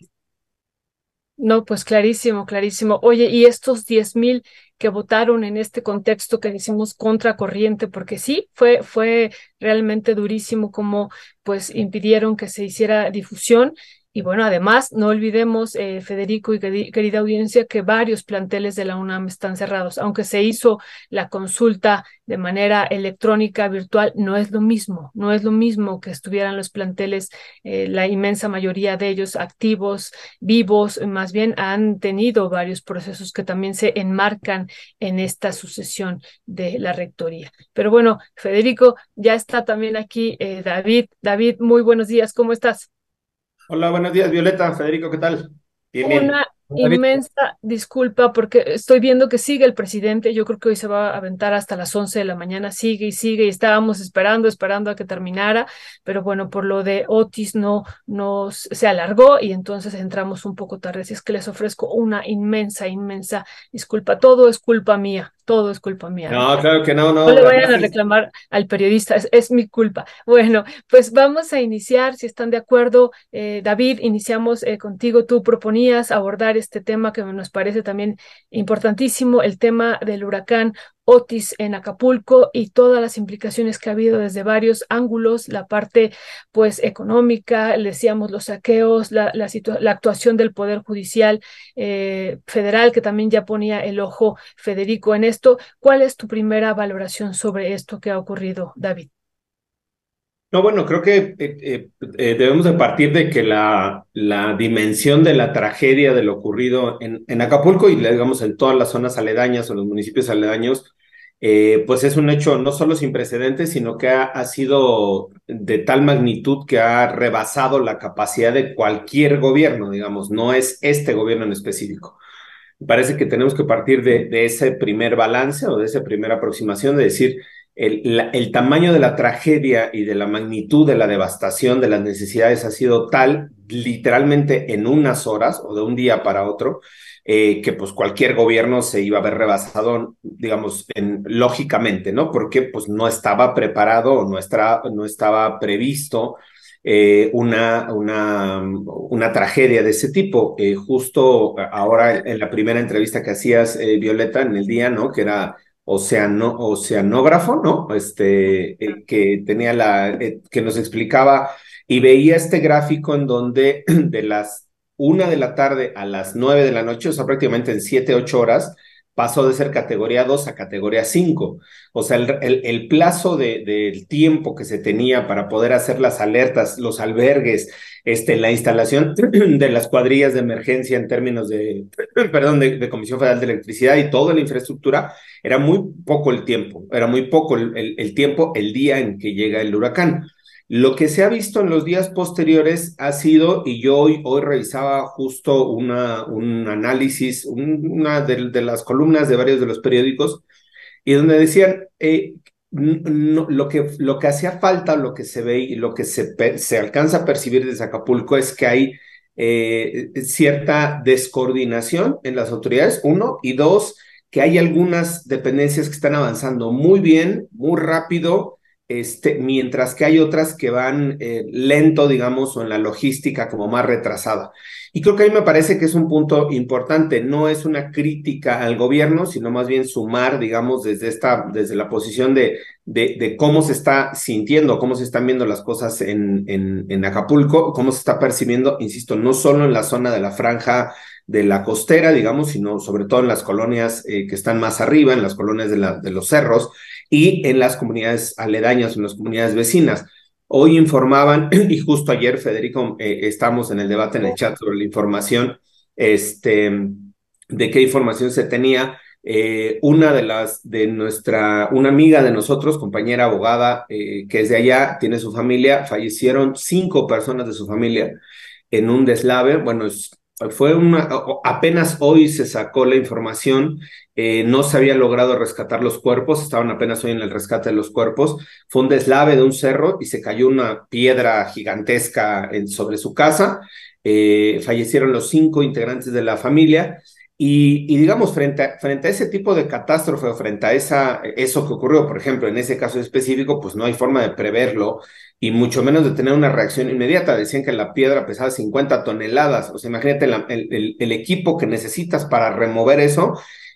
No, pues clarísimo, clarísimo. Oye, y estos 10 mil que votaron en este contexto que decimos contracorriente, porque sí, fue, fue realmente durísimo como pues impidieron que se hiciera difusión Y bueno, además, no olvidemos, eh, Federico y querida audiencia, que varios planteles de la UNAM están cerrados. Aunque se hizo la consulta de manera electrónica, virtual, no es lo mismo, no es lo mismo que estuvieran los planteles, eh, la inmensa mayoría de ellos activos, vivos, más bien han tenido varios procesos que también se enmarcan en esta sucesión de la rectoría. Pero bueno, Federico, ya está también aquí eh, David. David, muy buenos días, ¿cómo estás? Hola, buenos días, Violeta. Federico, ¿qué tal? Bien, Una inmensa disculpa porque estoy viendo que sigue el presidente. Yo creo que hoy se va a aventar hasta las 11 de la mañana. Sigue y sigue y estábamos esperando, esperando a que terminara. Pero bueno, por lo de Otis no, no se alargó y entonces entramos un poco tarde. Así es que les ofrezco una inmensa, inmensa disculpa. Todo es culpa mía todo es culpa mía. No, claro que no, no. No le vayan a reclamar al periodista, es, mi culpa. Bueno, pues vamos a iniciar, si están de acuerdo. Eh, David, iniciamos eh, contigo. Tú proponías abordar este tema que nos parece también importantísimo, el tema del huracán Otis en Acapulco y todas las implicaciones que ha habido desde varios ángulos, la parte pues económica, decíamos los saqueos, la, la, actuación del Poder Judicial eh, Federal, que también ya ponía el ojo Federico en esto. ¿Cuál es tu primera valoración sobre esto que ha ocurrido, David? No, bueno, creo que eh, eh, eh, debemos de partir de que la, la, dimensión de la tragedia de lo ocurrido en, en, Acapulco y digamos en todas las zonas aledañas o los municipios aledaños, pues es un hecho no solo sin precedentes, sino que ha, ha, sido de tal magnitud que ha rebasado la capacidad de cualquier gobierno, digamos, no es este gobierno en específico. Parece que tenemos que partir de, de ese primer balance o de esa primera aproximación de decir, el, tamaño de la tragedia y de la magnitud de la devastación de las necesidades ha sido tal, literalmente en unas horas o de un día para otro, eh, que pues cualquier gobierno se iba a ver rebasado, digamos, en, lógicamente, ¿no? Porque pues no estaba preparado o no, no estaba previsto eh, una, una, una, tragedia de ese tipo. Eh, justo ahora en la primera entrevista que hacías, Violeta, en el día, ¿no? Que era oceano, oceanógrafo, ¿no? Este, eh, que tenía la, eh, que nos explicaba y veía este gráfico en donde de las una de la tarde a las nueve de la noche, o sea, prácticamente en siete, ocho horas, pasó de ser categoría 2 a categoría 5. O sea, el, el, plazo del de, tiempo que se tenía para poder hacer las alertas, los albergues, este, la instalación de las cuadrillas de emergencia en términos de, perdón, de, de, Comisión Federal de Electricidad y toda la infraestructura, era muy poco el tiempo, era muy poco el, el tiempo, el día en que llega el huracán. Lo que se ha visto en los días posteriores ha sido, y yo hoy, hoy revisaba justo una, un análisis, una de, las columnas de varios de los periódicos, y donde decían, eh, lo, que, lo que hacía falta, lo que se ve y lo que se, se alcanza a percibir desde Acapulco es que hay eh, cierta descoordinación en las autoridades, uno, y dos, que hay algunas dependencias que están avanzando muy bien, muy rápido, este, mientras que hay otras que van eh, lento, digamos, o en la logística como más retrasada. Y creo que a mí me parece que es un punto importante, no es una crítica al gobierno, sino más bien sumar, digamos, desde esta, desde la posición de, de, de cómo se está sintiendo, cómo se están viendo las cosas en, en, en Acapulco, cómo se está percibiendo, insisto, no solo en la zona de la franja de la costera, digamos, sino sobre todo en las colonias eh, que están más arriba, en las colonias de, la, de los cerros, y en las comunidades aledañas, en las comunidades vecinas. Hoy informaban, y justo ayer, Federico, eh, estamos en el debate en el chat sobre la información, este, de qué información se tenía. Eh, una de las de nuestra, una amiga de nosotros, compañera abogada, eh, que es de allá, tiene su familia, fallecieron cinco personas de su familia en un deslave. Bueno, fue una, apenas hoy se sacó la información eh, no se había logrado rescatar los cuerpos, estaban apenas hoy en el rescate de los cuerpos. Fue un deslave de un cerro y se cayó una piedra gigantesca sobre su casa. Eh, fallecieron los cinco integrantes de la familia. Y, digamos, frente a, frente a ese tipo de catástrofe o frente a esa, eso que ocurrió, por ejemplo, en ese caso específico, pues no hay forma de preverlo y mucho menos de tener una reacción inmediata. Decían que la piedra pesaba 50 toneladas. O sea, imagínate el, el equipo que necesitas para remover eso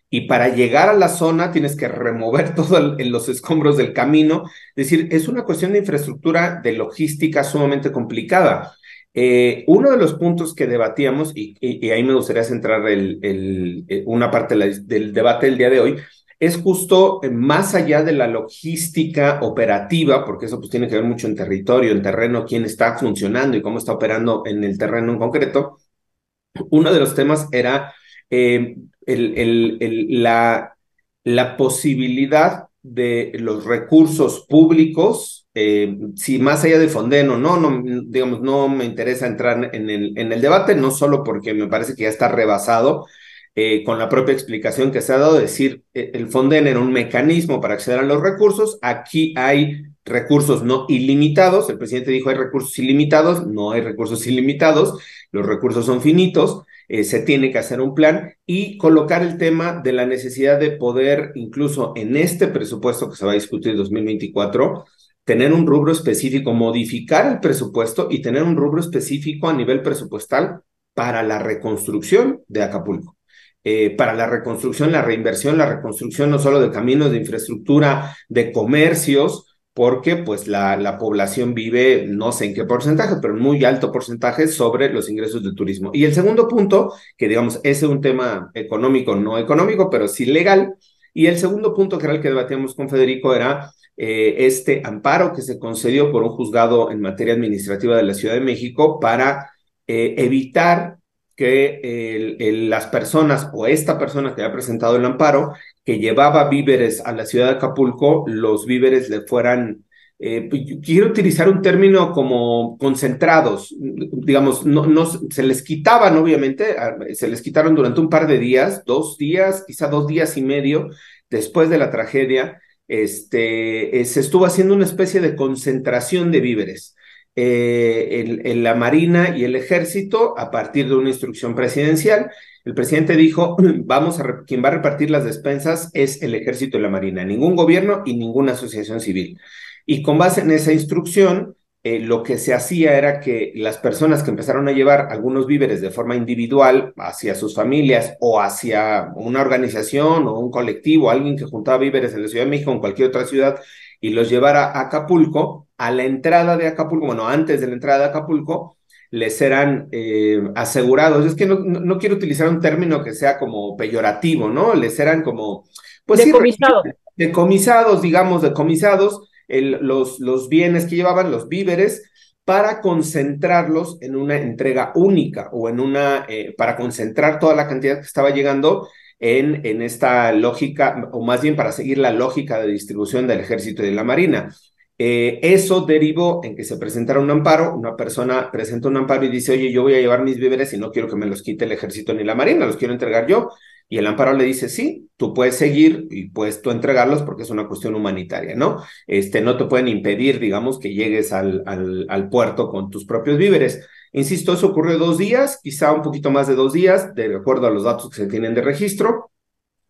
y para llegar a la zona tienes que remover todos los escombros del camino. Es decir, es una cuestión de infraestructura, de logística sumamente complicada. Eh, uno de los puntos que debatíamos, y, ahí me gustaría centrar el, una parte del debate del día de hoy, es justo eh, más allá de la logística operativa, porque eso pues tiene que ver mucho en territorio, en terreno, quién está funcionando y cómo está operando en el terreno en concreto. Uno de los temas era eh, la posibilidad de los recursos públicos, eh, si más allá de Fonden o no, no, digamos, no me interesa entrar en el, en debate, no solo porque me parece que ya está rebasado eh, con la propia explicación que se ha dado, decir, eh, el Fonden era un mecanismo para acceder a los recursos, aquí hay recursos no ilimitados, el presidente dijo hay recursos ilimitados, no hay recursos ilimitados, los recursos son finitos, se tiene que hacer un plan y colocar el tema de la necesidad de poder, incluso en este presupuesto que se va a discutir 2024, tener un rubro específico, modificar el presupuesto y tener un rubro específico a nivel presupuestal para la reconstrucción de Acapulco. Eh, para la reconstrucción, la reinversión, la reconstrucción no solo de caminos, de infraestructura, de comercios, porque pues la, la, población vive, no sé en qué porcentaje, pero en muy alto porcentaje sobre los ingresos del turismo. Y el segundo punto, que digamos, ese es un tema económico, no económico, pero sí legal. Y el segundo punto, que era el que debatíamos con Federico, era eh, este amparo que se concedió por un juzgado en materia administrativa de la Ciudad de México para eh, evitar que las personas o esta persona que ha presentado el amparo, que llevaba víveres a la ciudad de Acapulco, los víveres le fueran, eh, pues, quiero utilizar un término como concentrados, digamos, no, se les quitaban, obviamente, se les quitaron durante un par de días, dos días, quizá dos días y medio después de la tragedia, este, eh, se estuvo haciendo una especie de concentración de víveres en, eh, la Marina y el Ejército a partir de una instrucción presidencial. El presidente dijo, vamos a, quien va a repartir las despensas es el Ejército y la Marina, ningún gobierno y ninguna asociación civil. Y con base en esa instrucción, eh, lo que se hacía era que las personas que empezaron a llevar algunos víveres de forma individual hacia sus familias o hacia una organización o un colectivo, alguien que juntaba víveres en la Ciudad de México o en cualquier otra ciudad y los llevara a Acapulco, a la entrada de Acapulco, bueno, antes de la entrada de Acapulco, les eran eh, asegurados. Es que no, no, quiero utilizar un término que sea como peyorativo, ¿no? Les eran como, pues decomisados. Sí, decomisados, digamos, decomisados, los, los bienes que llevaban, los víveres, para concentrarlos en una entrega única o en una, eh, para concentrar toda la cantidad que estaba llegando en, en esta lógica, o más bien para seguir la lógica de distribución del ejército y de la marina. Eh, eso derivó en que se presentara un amparo, una persona presenta un amparo y dice, oye, yo voy a llevar mis víveres y no quiero que me los quite el ejército ni la marina, los quiero entregar yo. Y el amparo le dice, sí, tú puedes seguir y puedes tú entregarlos porque es una cuestión humanitaria, ¿no? Este, no te pueden impedir, digamos, que llegues al, puerto con tus propios víveres. Insisto, eso ocurrió dos días, quizá un poquito más de dos días, de acuerdo a los datos que se tienen de registro.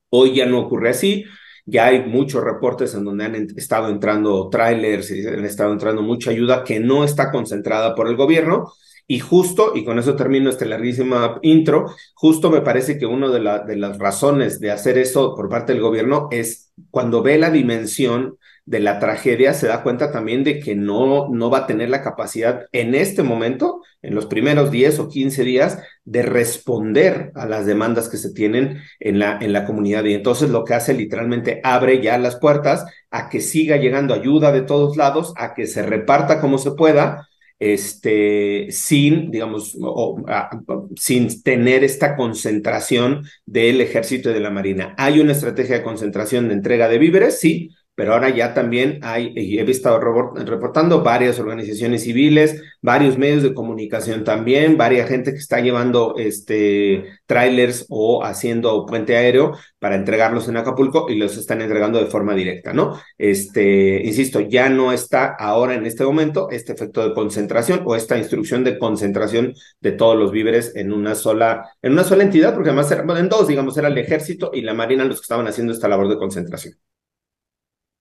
Hoy ya no ocurre así. Ya hay muchos reportes en donde han estado entrando trailers y han estado entrando mucha ayuda que no está concentrada por el gobierno. Y justo, y con eso termino este larguísima intro, justo me parece que una de, de las razones de hacer eso por parte del gobierno es cuando ve la dimensión de la tragedia, se da cuenta también de que no, no va a tener la capacidad en este momento, en los primeros 10 o 15 días, de responder a las demandas que se tienen en la, en la comunidad. Y entonces lo que hace literalmente abre ya las puertas a que siga llegando ayuda de todos lados, a que se reparta como se pueda, este, sin, digamos, sin tener esta concentración del ejército y de la marina. Hay una estrategia de concentración de entrega de víveres, sí, pero ahora ya también hay, y he estado reportando varias organizaciones civiles, varios medios de comunicación también, varias gente que está llevando este trailers o haciendo puente aéreo para entregarlos en Acapulco y los están entregando de forma directa, ¿no? Este, insisto, ya no está ahora en este momento este efecto de concentración o esta instrucción de concentración de todos los víveres en una sola, en una sola entidad, porque además eran, en dos, digamos, era el ejército y la marina los que estaban haciendo esta labor de concentración.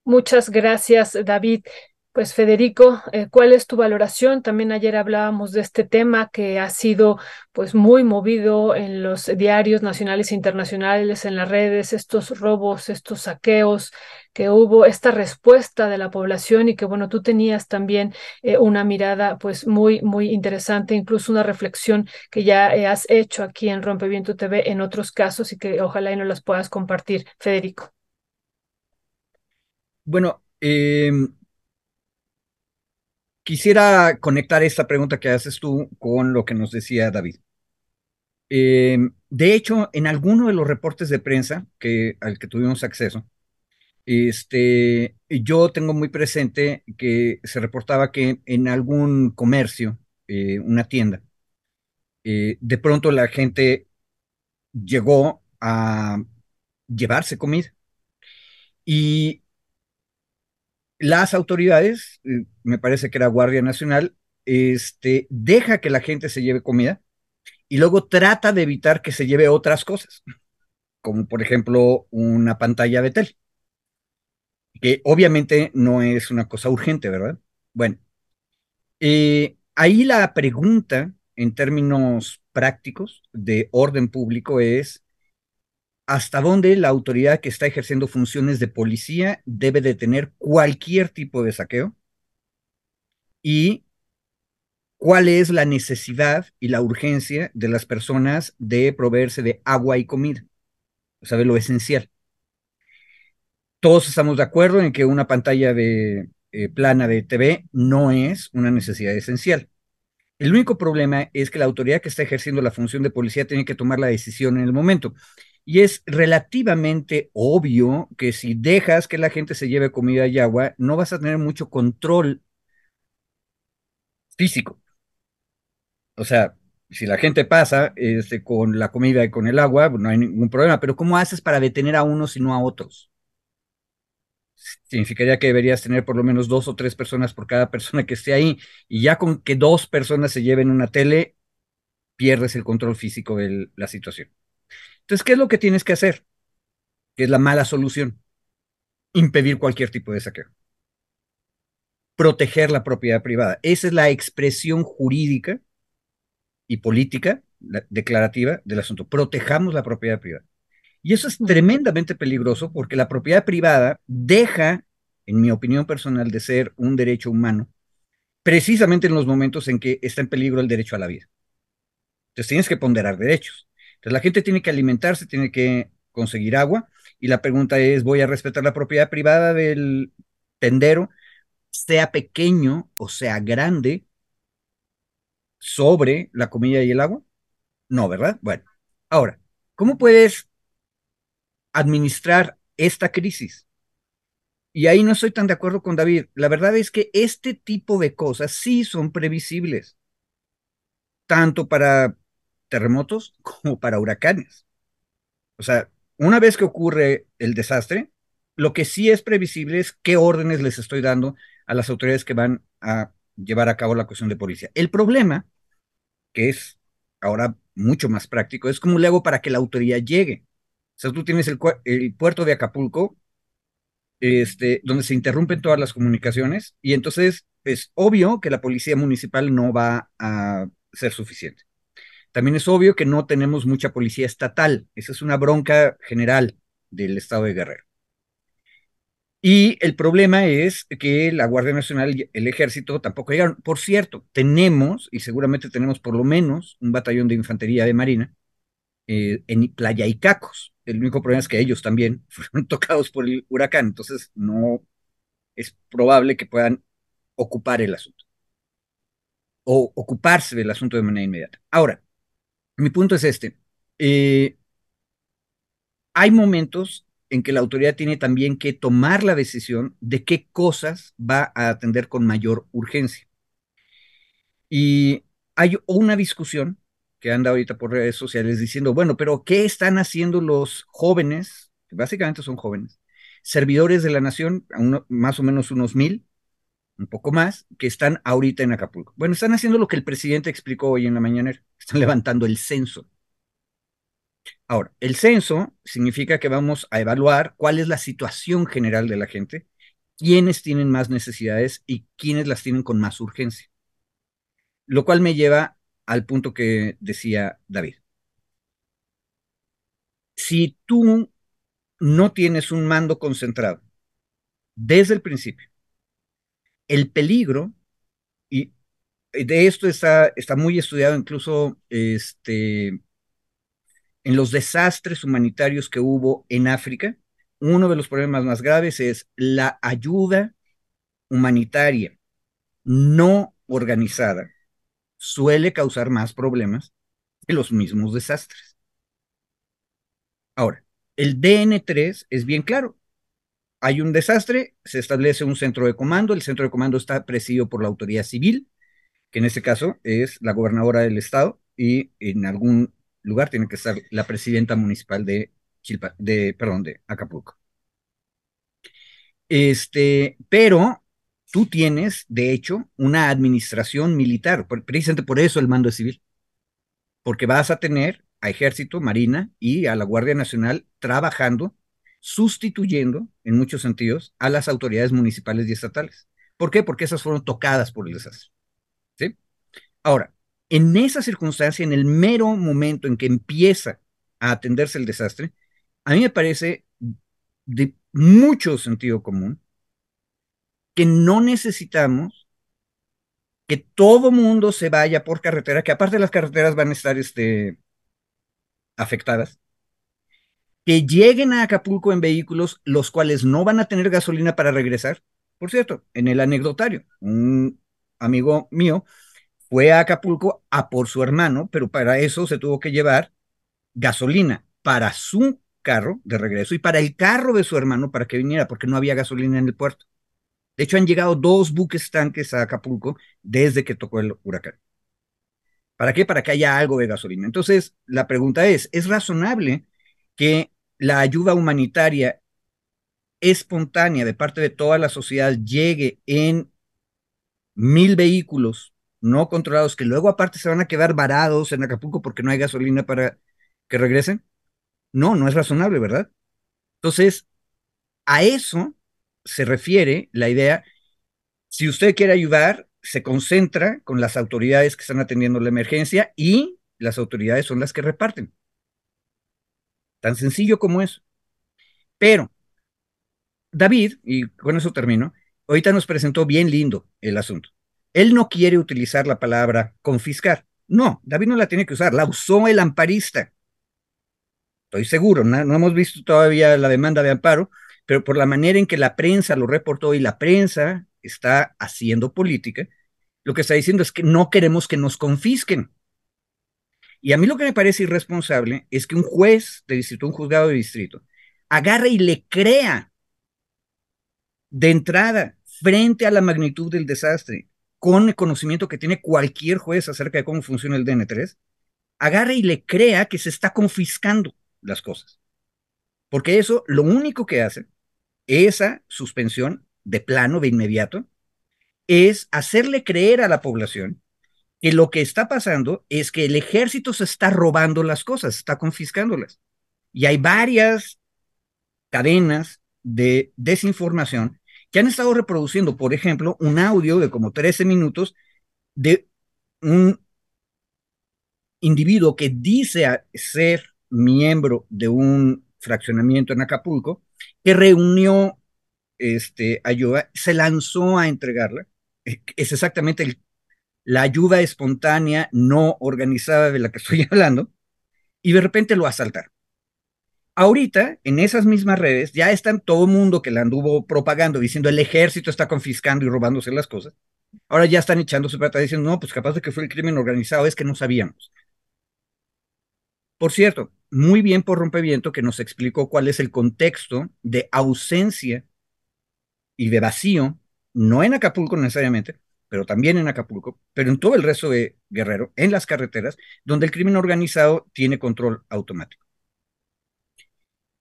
Muchas gracias, David. Pues Federico, eh, ¿cuál es tu valoración? También ayer hablábamos de este tema que ha sido pues muy movido en los diarios nacionales e internacionales, en las redes, estos robos, estos saqueos que hubo, esta respuesta de la población y que bueno, tú tenías también eh, una mirada pues muy, muy interesante, incluso una reflexión que ya has hecho aquí en Rompeviento TV en otros casos y que ojalá y nos las puedas compartir, Federico. Bueno, eh, Quisiera conectar esta pregunta que haces tú con lo que nos decía David. Eh, de hecho, en alguno de los reportes de prensa que, al que tuvimos acceso, este, yo tengo muy presente que se reportaba que en algún comercio, eh, una tienda, eh, de pronto la gente llegó a llevarse comida. Y las autoridades, eh, me parece que era Guardia Nacional, este, deja que la gente se lleve comida y luego trata de evitar que se lleve otras cosas, como por ejemplo una pantalla de tele, que obviamente no es una cosa urgente, ¿verdad? Bueno, eh, ahí la pregunta en términos prácticos de orden público es, hasta dónde la autoridad que está ejerciendo funciones de policía debe detener cualquier tipo de saqueo y cuál es la necesidad y la urgencia de las personas de proveerse de agua y comida, o sea, de lo esencial. Todos estamos de acuerdo en que una pantalla de eh, plana de TV no es una necesidad esencial. El único problema es que la autoridad que está ejerciendo la función de policía tiene que tomar la decisión en el momento. Y es relativamente obvio que si dejas que la gente se lleve comida y agua, no vas a tener mucho control físico. O sea, si la gente pasa este, con la comida y con el agua, no hay ningún problema, pero ¿cómo haces para detener a unos y no a otros? Significaría que deberías tener por lo menos dos o tres personas por cada persona que esté ahí, y ya con que dos personas se lleven una tele, pierdes el control físico de la situación. Entonces, ¿qué es lo que tienes que hacer? Que es la mala solución. Impedir cualquier tipo de saqueo. Proteger la propiedad privada. Esa es la expresión jurídica y política declarativa del asunto. Protejamos la propiedad privada. Y eso es tremendamente peligroso porque la propiedad privada deja, en mi opinión personal, de ser un derecho humano, precisamente en los momentos en que está en peligro el derecho a la vida. Entonces tienes que ponderar derechos. Entonces la gente tiene que alimentarse, tiene que conseguir agua y la pregunta es, ¿voy a respetar la propiedad privada del tendero, sea pequeño o sea grande, sobre la comida y el agua? No, ¿verdad? Bueno, ahora, ¿cómo puedes administrar esta crisis? Y ahí no estoy tan de acuerdo con David. La verdad es que este tipo de cosas sí son previsibles, tanto para terremotos como para huracanes. O sea, una vez que ocurre el desastre, lo que sí es previsible es qué órdenes les estoy dando a las autoridades que van a llevar a cabo la cuestión de policía. El problema, que es ahora mucho más práctico, es cómo le hago para que la autoridad llegue. O sea, tú tienes el, puerto de Acapulco, este, donde se interrumpen todas las comunicaciones, y entonces es obvio que la policía municipal no va a ser suficiente. También es obvio que no tenemos mucha policía estatal. Esa es una bronca general del estado de Guerrero. Y el problema es que la Guardia Nacional y el Ejército tampoco llegaron. Por cierto, tenemos, y seguramente tenemos por lo menos, un batallón de infantería de Marina eh, en Playa Icacos. El único problema es que ellos también fueron tocados por el huracán, entonces no es probable que puedan ocupar el asunto o ocuparse del asunto de manera inmediata. Ahora, mi punto es este. Eh, hay momentos en que la autoridad tiene también que tomar la decisión de qué cosas va a atender con mayor urgencia. Y hay una discusión que anda ahorita por redes sociales diciendo, bueno, pero ¿qué están haciendo los jóvenes, que básicamente son jóvenes, servidores de la nación, más o menos unos mil, un poco más, que están ahorita en Acapulco. Bueno, están haciendo lo que el presidente explicó hoy en la mañana, están levantando el censo. Ahora, el censo significa que vamos a evaluar cuál es la situación general de la gente quiénes tienen más necesidades y quiénes las tienen con más urgencia. Lo cual me lleva al punto que decía David. Si tú no tienes un mando concentrado desde el principio, el peligro, y de esto está, está muy estudiado incluso este, en los desastres humanitarios que hubo en África, uno de los problemas más graves es la ayuda humanitaria no organizada suele causar más problemas que los mismos desastres. Ahora, el DN3 es bien claro. Hay un desastre, se establece un centro de comando, el centro de comando está presidido por la autoridad civil, que en este caso es la gobernadora del estado, y en algún lugar tiene que estar la presidenta municipal de, de, perdón, de Acapulco. Este, pero tú tienes, de hecho, una administración militar, precisamente por eso el mando es civil, porque vas a tener a ejército, marina y a la Guardia Nacional trabajando, sustituyendo, en muchos sentidos, a las autoridades municipales y estatales. ¿Por qué? Porque esas fueron tocadas por el desastre. ¿Sí? Ahora, en esa circunstancia, en el mero momento en que empieza a atenderse el desastre, a mí me parece de mucho sentido común que no necesitamos que todo mundo se vaya por carretera, que aparte las carreteras van a estar este, afectadas, que lleguen a Acapulco en vehículos los cuales no van a tener gasolina para regresar. Por cierto, en el anecdotario, un amigo mío fue a Acapulco a por su hermano, pero para eso se tuvo que llevar gasolina para su carro de regreso y para el carro de su hermano para que viniera, porque no había gasolina en el puerto. De hecho, han llegado dos buques tanques a Acapulco desde que tocó el huracán. ¿Para qué? Para que haya algo de gasolina. Entonces, la pregunta es, ¿es razonable que la ayuda humanitaria espontánea de parte de toda la sociedad llegue en mil vehículos no controlados que luego aparte se van a quedar varados en Acapulco porque no hay gasolina para que regresen? No, no es razonable, ¿verdad? Entonces, a eso se refiere la idea, si usted quiere ayudar, se concentra con las autoridades que están atendiendo la emergencia y las autoridades son las que reparten. Tan sencillo como eso. Pero David, y con eso termino, ahorita nos presentó bien lindo el asunto. Él no quiere utilizar la palabra confiscar. No, David no la tiene que usar, la usó el amparista. Estoy seguro, no, hemos visto todavía la demanda de amparo, pero por la manera en que la prensa lo reportó y la prensa está haciendo política, lo que está diciendo es que no queremos que nos confisquen. Y a mí lo que me parece irresponsable es que un juez de distrito, un juzgado de distrito, agarre y le crea de entrada, frente a la magnitud del desastre, con el conocimiento que tiene cualquier juez acerca de cómo funciona el DN3, agarre y le crea que se está confiscando las cosas. Porque eso lo único que hace esa suspensión de plano, de inmediato, es hacerle creer a la población que lo que está pasando es que el ejército se está robando las cosas, está confiscándolas. Y hay varias cadenas de desinformación que han estado reproduciendo, por ejemplo, un audio de como 13 minutos de un individuo que dice ser miembro de un fraccionamiento en Acapulco que reunió este, ayuda, se lanzó a entregarla. Eh, es exactamente la ayuda espontánea, no organizada de la que estoy hablando, y de repente lo asaltaron. Ahorita, en esas mismas redes, ya están todo el mundo que la anduvo propagando, diciendo el ejército está confiscando y robándose las cosas. Ahora ya están echándose plata diciendo, no, pues capaz de que fue el crimen organizado, es que no sabíamos. Por cierto, muy bien por Rompeviento que nos explicó cuál es el contexto de ausencia y de vacío, no en Acapulco necesariamente, pero también en Acapulco, pero en todo el resto de Guerrero, en las carreteras, donde el crimen organizado tiene control automático.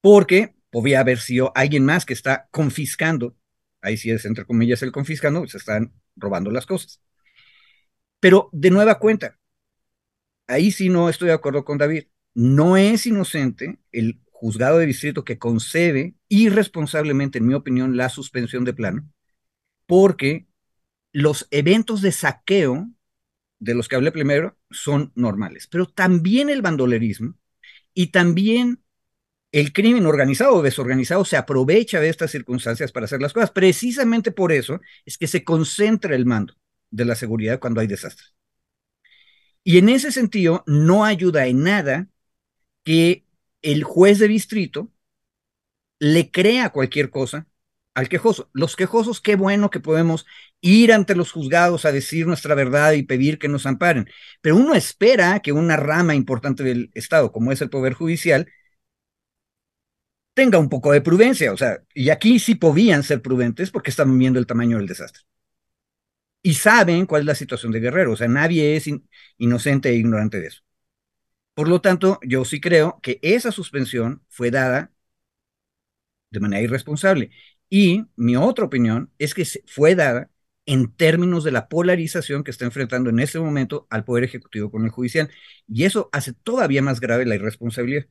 Porque podría haber sido alguien más que está confiscando, ahí sí es entre comillas el confiscando, se están robando las cosas. Pero de nueva cuenta, ahí sí no estoy de acuerdo con David no es inocente el juzgado de distrito que concede irresponsablemente, en mi opinión, la suspensión de plano, porque los eventos de saqueo de los que hablé primero son normales, pero también el bandolerismo y también el crimen organizado o desorganizado se aprovecha de estas circunstancias para hacer las cosas. Precisamente por eso es que se concentra el mando de la seguridad cuando hay desastres. Y en ese sentido, no ayuda en nada que el juez de distrito le crea cualquier cosa al quejoso. Los quejosos, qué bueno que podemos ir ante los juzgados a decir nuestra verdad y pedir que nos amparen, pero uno espera que una rama importante del Estado, como es el Poder Judicial, tenga un poco de prudencia, o sea, y aquí sí podían ser prudentes porque están viendo el tamaño del desastre. Y saben cuál es la situación de Guerrero, o sea, nadie es inocente e ignorante de eso. Por lo tanto, yo sí creo que esa suspensión fue dada de manera irresponsable. Y mi otra opinión es que fue dada en términos de la polarización que está enfrentando en este momento al Poder Ejecutivo con el Judicial. Y eso hace todavía más grave la irresponsabilidad.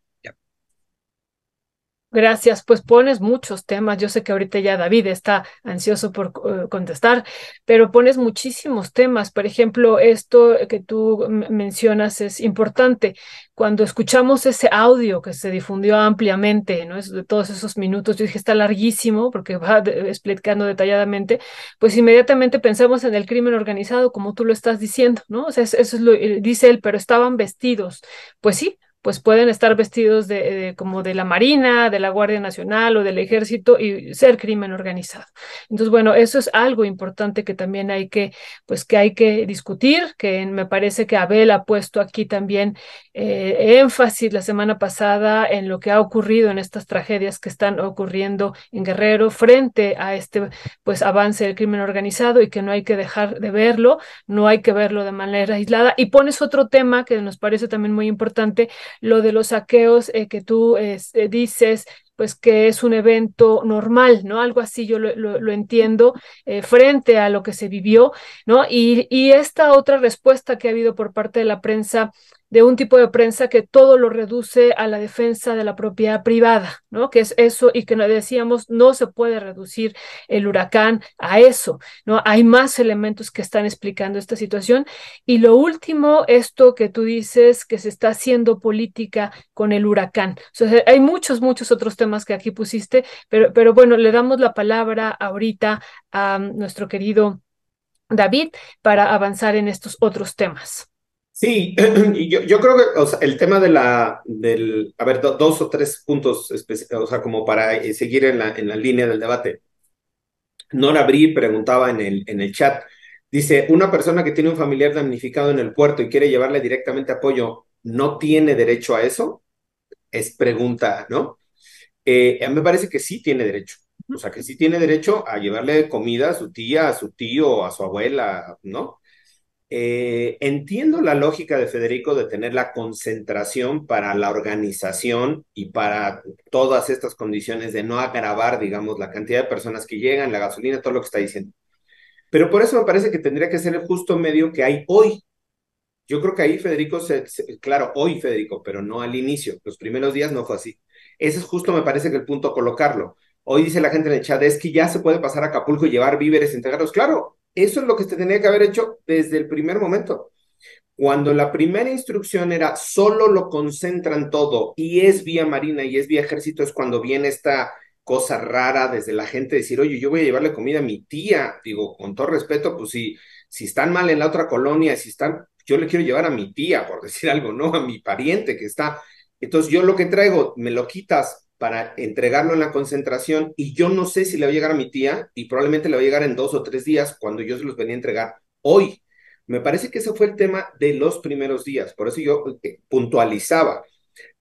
Gracias, pues pones muchos temas. Yo sé que ahorita ya David está ansioso por eh, contestar, pero pones muchísimos temas. Por ejemplo, esto que tú mencionas es importante. Cuando escuchamos ese audio que se difundió ampliamente, ¿no? Es de todos esos minutos, yo dije, está larguísimo porque va explicando detalladamente, pues inmediatamente pensamos en el crimen organizado, como tú lo estás diciendo, ¿no? O sea, eso es lo eh, dice él, pero estaban vestidos. Pues sí, pues pueden estar vestidos de, como de la Marina, de la Guardia Nacional o del Ejército y ser crimen organizado. Entonces, bueno, eso es algo importante que también hay que, pues que hay que discutir, que me parece que Abel ha puesto aquí también eh, énfasis la semana pasada en lo que ha ocurrido en estas tragedias que están ocurriendo en Guerrero frente a este, pues, avance del crimen organizado y que no hay que dejar de verlo, no hay que verlo de manera aislada. Y pones otro tema que nos parece también muy importante, lo de los saqueos eh, que tú eh, dices, pues que es un evento normal, ¿no? Algo así yo lo, entiendo eh, frente a lo que se vivió, ¿no? Y, y esta otra respuesta que ha habido por parte de la prensa de un tipo de prensa que todo lo reduce a la defensa de la propiedad privada, ¿no? Que es eso y que decíamos no se puede reducir el huracán a eso, ¿no? Hay más elementos que están explicando esta situación y lo último, esto que tú dices que se está haciendo política con el huracán. O sea, hay muchos muchos otros temas que aquí pusiste, pero pero bueno, le damos la palabra ahorita a nuestro querido David para avanzar en estos otros temas. Sí, yo, yo creo que el tema de la, del, a ver, dos o tres puntos, o sea, como para eh, seguir en la, en la línea del debate. Nora Bri preguntaba en el, en el chat, dice, una persona que tiene un familiar damnificado en el puerto y quiere llevarle directamente apoyo, ¿no tiene derecho a eso? Es pregunta, ¿no? Eh, me parece que sí tiene derecho. O sea, que sí tiene derecho a llevarle comida a su tía, a su tío, a su abuela, ¿no? Eh, entiendo la lógica de Federico de tener la concentración para la organización y para todas estas condiciones de no agravar, digamos, la cantidad de personas que llegan, la gasolina, todo lo que está diciendo. Pero por eso me parece que tendría que ser el justo medio que hay hoy. Yo creo que ahí Federico, se, claro, hoy Federico, pero no al inicio. Los primeros días no fue así. Ese es justo, me parece que el punto colocarlo. Hoy dice la gente en el chat, es que ya se puede pasar a Acapulco y llevar víveres, entregarlos. Claro, eso es lo que se tenía que haber hecho desde el primer momento. Cuando la primera instrucción era solo lo concentran todo y es vía marina y es vía ejército, es cuando viene esta cosa rara desde la gente decir, oye, yo voy a llevarle comida a mi tía. Digo, con todo respeto, pues si, si están mal en la otra colonia, si están, yo le quiero llevar a mi tía, por decir algo, ¿no? A mi pariente que está. Entonces yo lo que traigo, me lo quitas para entregarlo en la concentración y yo no sé si le va a llegar a mi tía y probablemente le va a llegar en dos o tres días cuando yo se los venía a entregar hoy. Me parece que ese fue el tema de los primeros días, por eso yo eh, puntualizaba.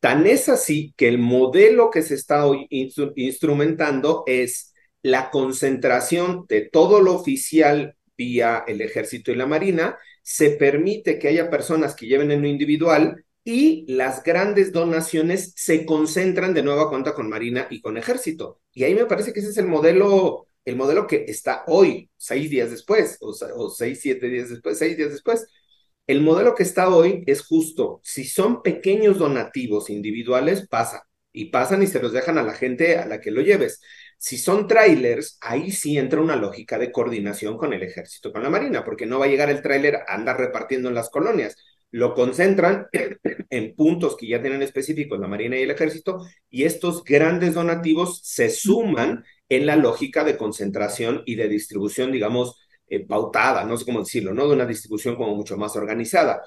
Tan es así que el modelo que se está hoy instrumentando es la concentración de todo lo oficial vía el ejército y la marina, se permite que haya personas que lleven en lo individual y las grandes donaciones se concentran de nueva cuenta con Marina y con Ejército. Y ahí me parece que ese es el modelo, el modelo que está hoy, seis días después, o, seis, siete días después, seis días después. El modelo que está hoy es justo, si son pequeños donativos individuales, pasa. y pasan y se los dejan a la gente a la que lo lleves. Si son trailers, ahí sí entra una lógica de coordinación con el ejército, con la marina, porque no va a llegar el trailer a andar repartiendo en las colonias. Lo concentran en puntos que ya tienen específicos la marina y el ejército, y estos grandes donativos se suman en la lógica de concentración y de distribución, digamos, eh, pautada, no sé cómo decirlo, ¿no? De una distribución como mucho más organizada.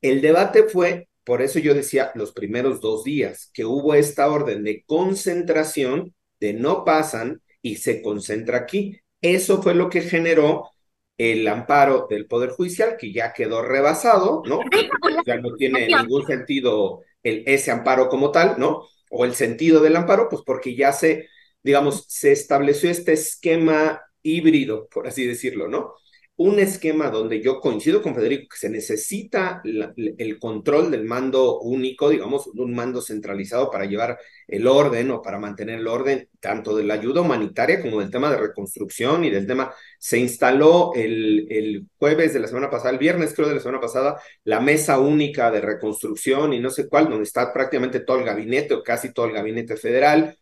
El debate fue, por eso yo decía los primeros dos días, que hubo esta orden de concentración, de no pasan y se concentra aquí. Eso fue lo que generó el amparo del Poder Judicial, que ya quedó rebasado, ¿no? Ya no tiene ningún sentido el, ese amparo como tal, ¿no? O el sentido del amparo, pues porque ya se, digamos, se estableció este esquema híbrido, por así decirlo, ¿no? Un esquema donde yo coincido con Federico que se necesita el control del mando único, digamos, un mando centralizado para llevar el orden o para mantener el orden, tanto de la ayuda humanitaria como del tema de reconstrucción y del tema. Se instaló el, el jueves de la semana pasada, el viernes creo de la semana pasada, la mesa única de reconstrucción y no sé cuál, donde está prácticamente todo el gabinete o casi todo el gabinete federal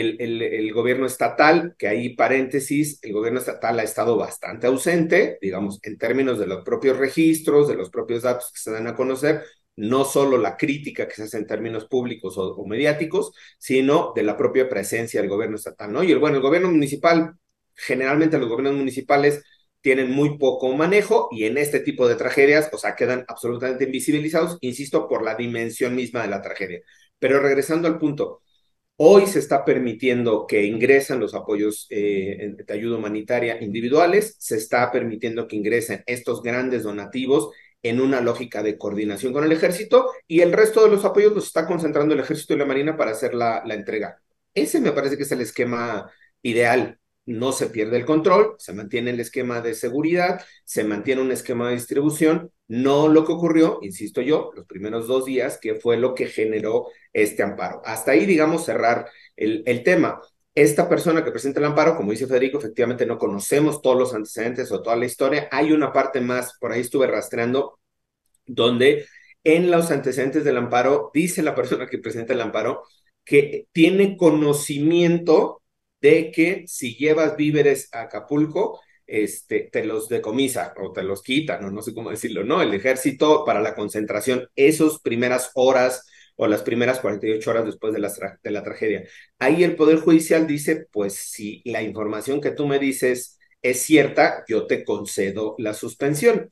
el, gobierno estatal, que ahí paréntesis, el gobierno estatal ha estado bastante ausente, digamos, en términos de los propios registros, de los propios datos que se dan a conocer, no solo la crítica que se hace en términos públicos o, mediáticos, sino de la propia presencia del gobierno estatal, ¿no? Y el, bueno, el gobierno municipal, generalmente los gobiernos municipales tienen muy poco manejo y en este tipo de tragedias, o sea, quedan absolutamente invisibilizados, insisto, por la dimensión misma de la tragedia. Pero regresando al punto, Hoy se está permitiendo que ingresen los apoyos eh, de ayuda humanitaria individuales, se está permitiendo que ingresen estos grandes donativos en una lógica de coordinación con el ejército y el resto de los apoyos los está concentrando el ejército y la marina para hacer la, la entrega. Ese me parece que es el esquema ideal no se pierde el control, se mantiene el esquema de seguridad, se mantiene un esquema de distribución, no lo que ocurrió, insisto yo, los primeros dos días, que fue lo que generó este amparo. Hasta ahí, digamos, cerrar el, el tema. Esta persona que presenta el amparo, como dice Federico, efectivamente no conocemos todos los antecedentes o toda la historia. Hay una parte más, por ahí estuve rastreando, donde en los antecedentes del amparo dice la persona que presenta el amparo que tiene conocimiento de que si llevas víveres a Acapulco, este, te los decomisa o te los quitan, no sé cómo decirlo, ¿no? El ejército para la concentración, esas primeras horas o las primeras 48 horas después de la, de la tragedia. Ahí el Poder Judicial dice, pues si la información que tú me dices es cierta, yo te concedo la suspensión.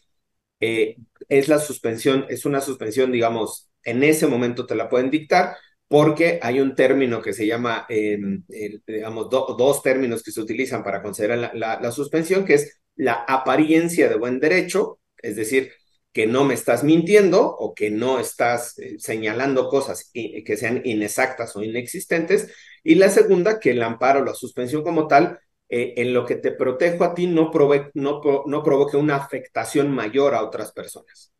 Eh, es la suspensión, es una suspensión, digamos, en ese momento te la pueden dictar, porque hay un término que se llama, em, digamos, dos términos que se utilizan para considerar la, suspensión, que es la apariencia de buen derecho, es decir, que no me estás mintiendo o que no estás eh, señalando cosas que sean inexactas o inexistentes, y la segunda, que el amparo, la suspensión como tal, eh, en lo que te protejo a ti no, no, no provoque una afectación mayor a otras personas.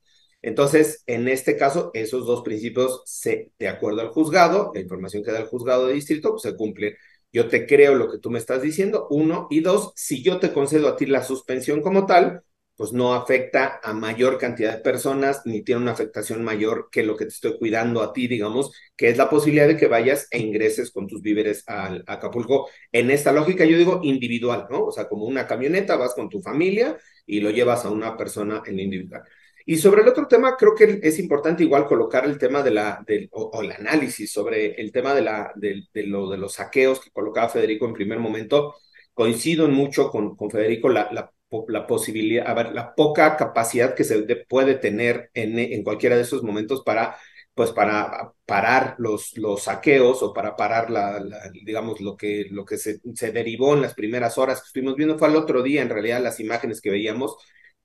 Entonces, en este caso, esos dos principios, se, de acuerdo al juzgado, la información que da el juzgado de distrito, pues se cumple. Yo te creo lo que tú me estás diciendo, uno, y dos, si yo te concedo a ti la suspensión como tal, pues no afecta a mayor cantidad de personas, ni tiene una afectación mayor que lo que te estoy cuidando a ti, digamos, que es la posibilidad de que vayas e ingreses con tus víveres a Acapulco. En esta lógica, yo digo individual, ¿no? O sea, como una camioneta, vas con tu familia y lo llevas a una persona en individual. Y sobre el otro tema, creo que es importante igual colocar el tema de la, del, o, el análisis sobre el tema de, la, de, lo, de los saqueos que colocaba Federico en primer momento. Coincido mucho con, con Federico la, la, la, posibilidad, a ver, la poca capacidad que se puede tener en, en cualquiera de esos momentos para pues para parar los, los saqueos o para parar la, digamos lo que, lo que se, se derivó en las primeras horas que estuvimos viendo fue al otro día en realidad las imágenes que veíamos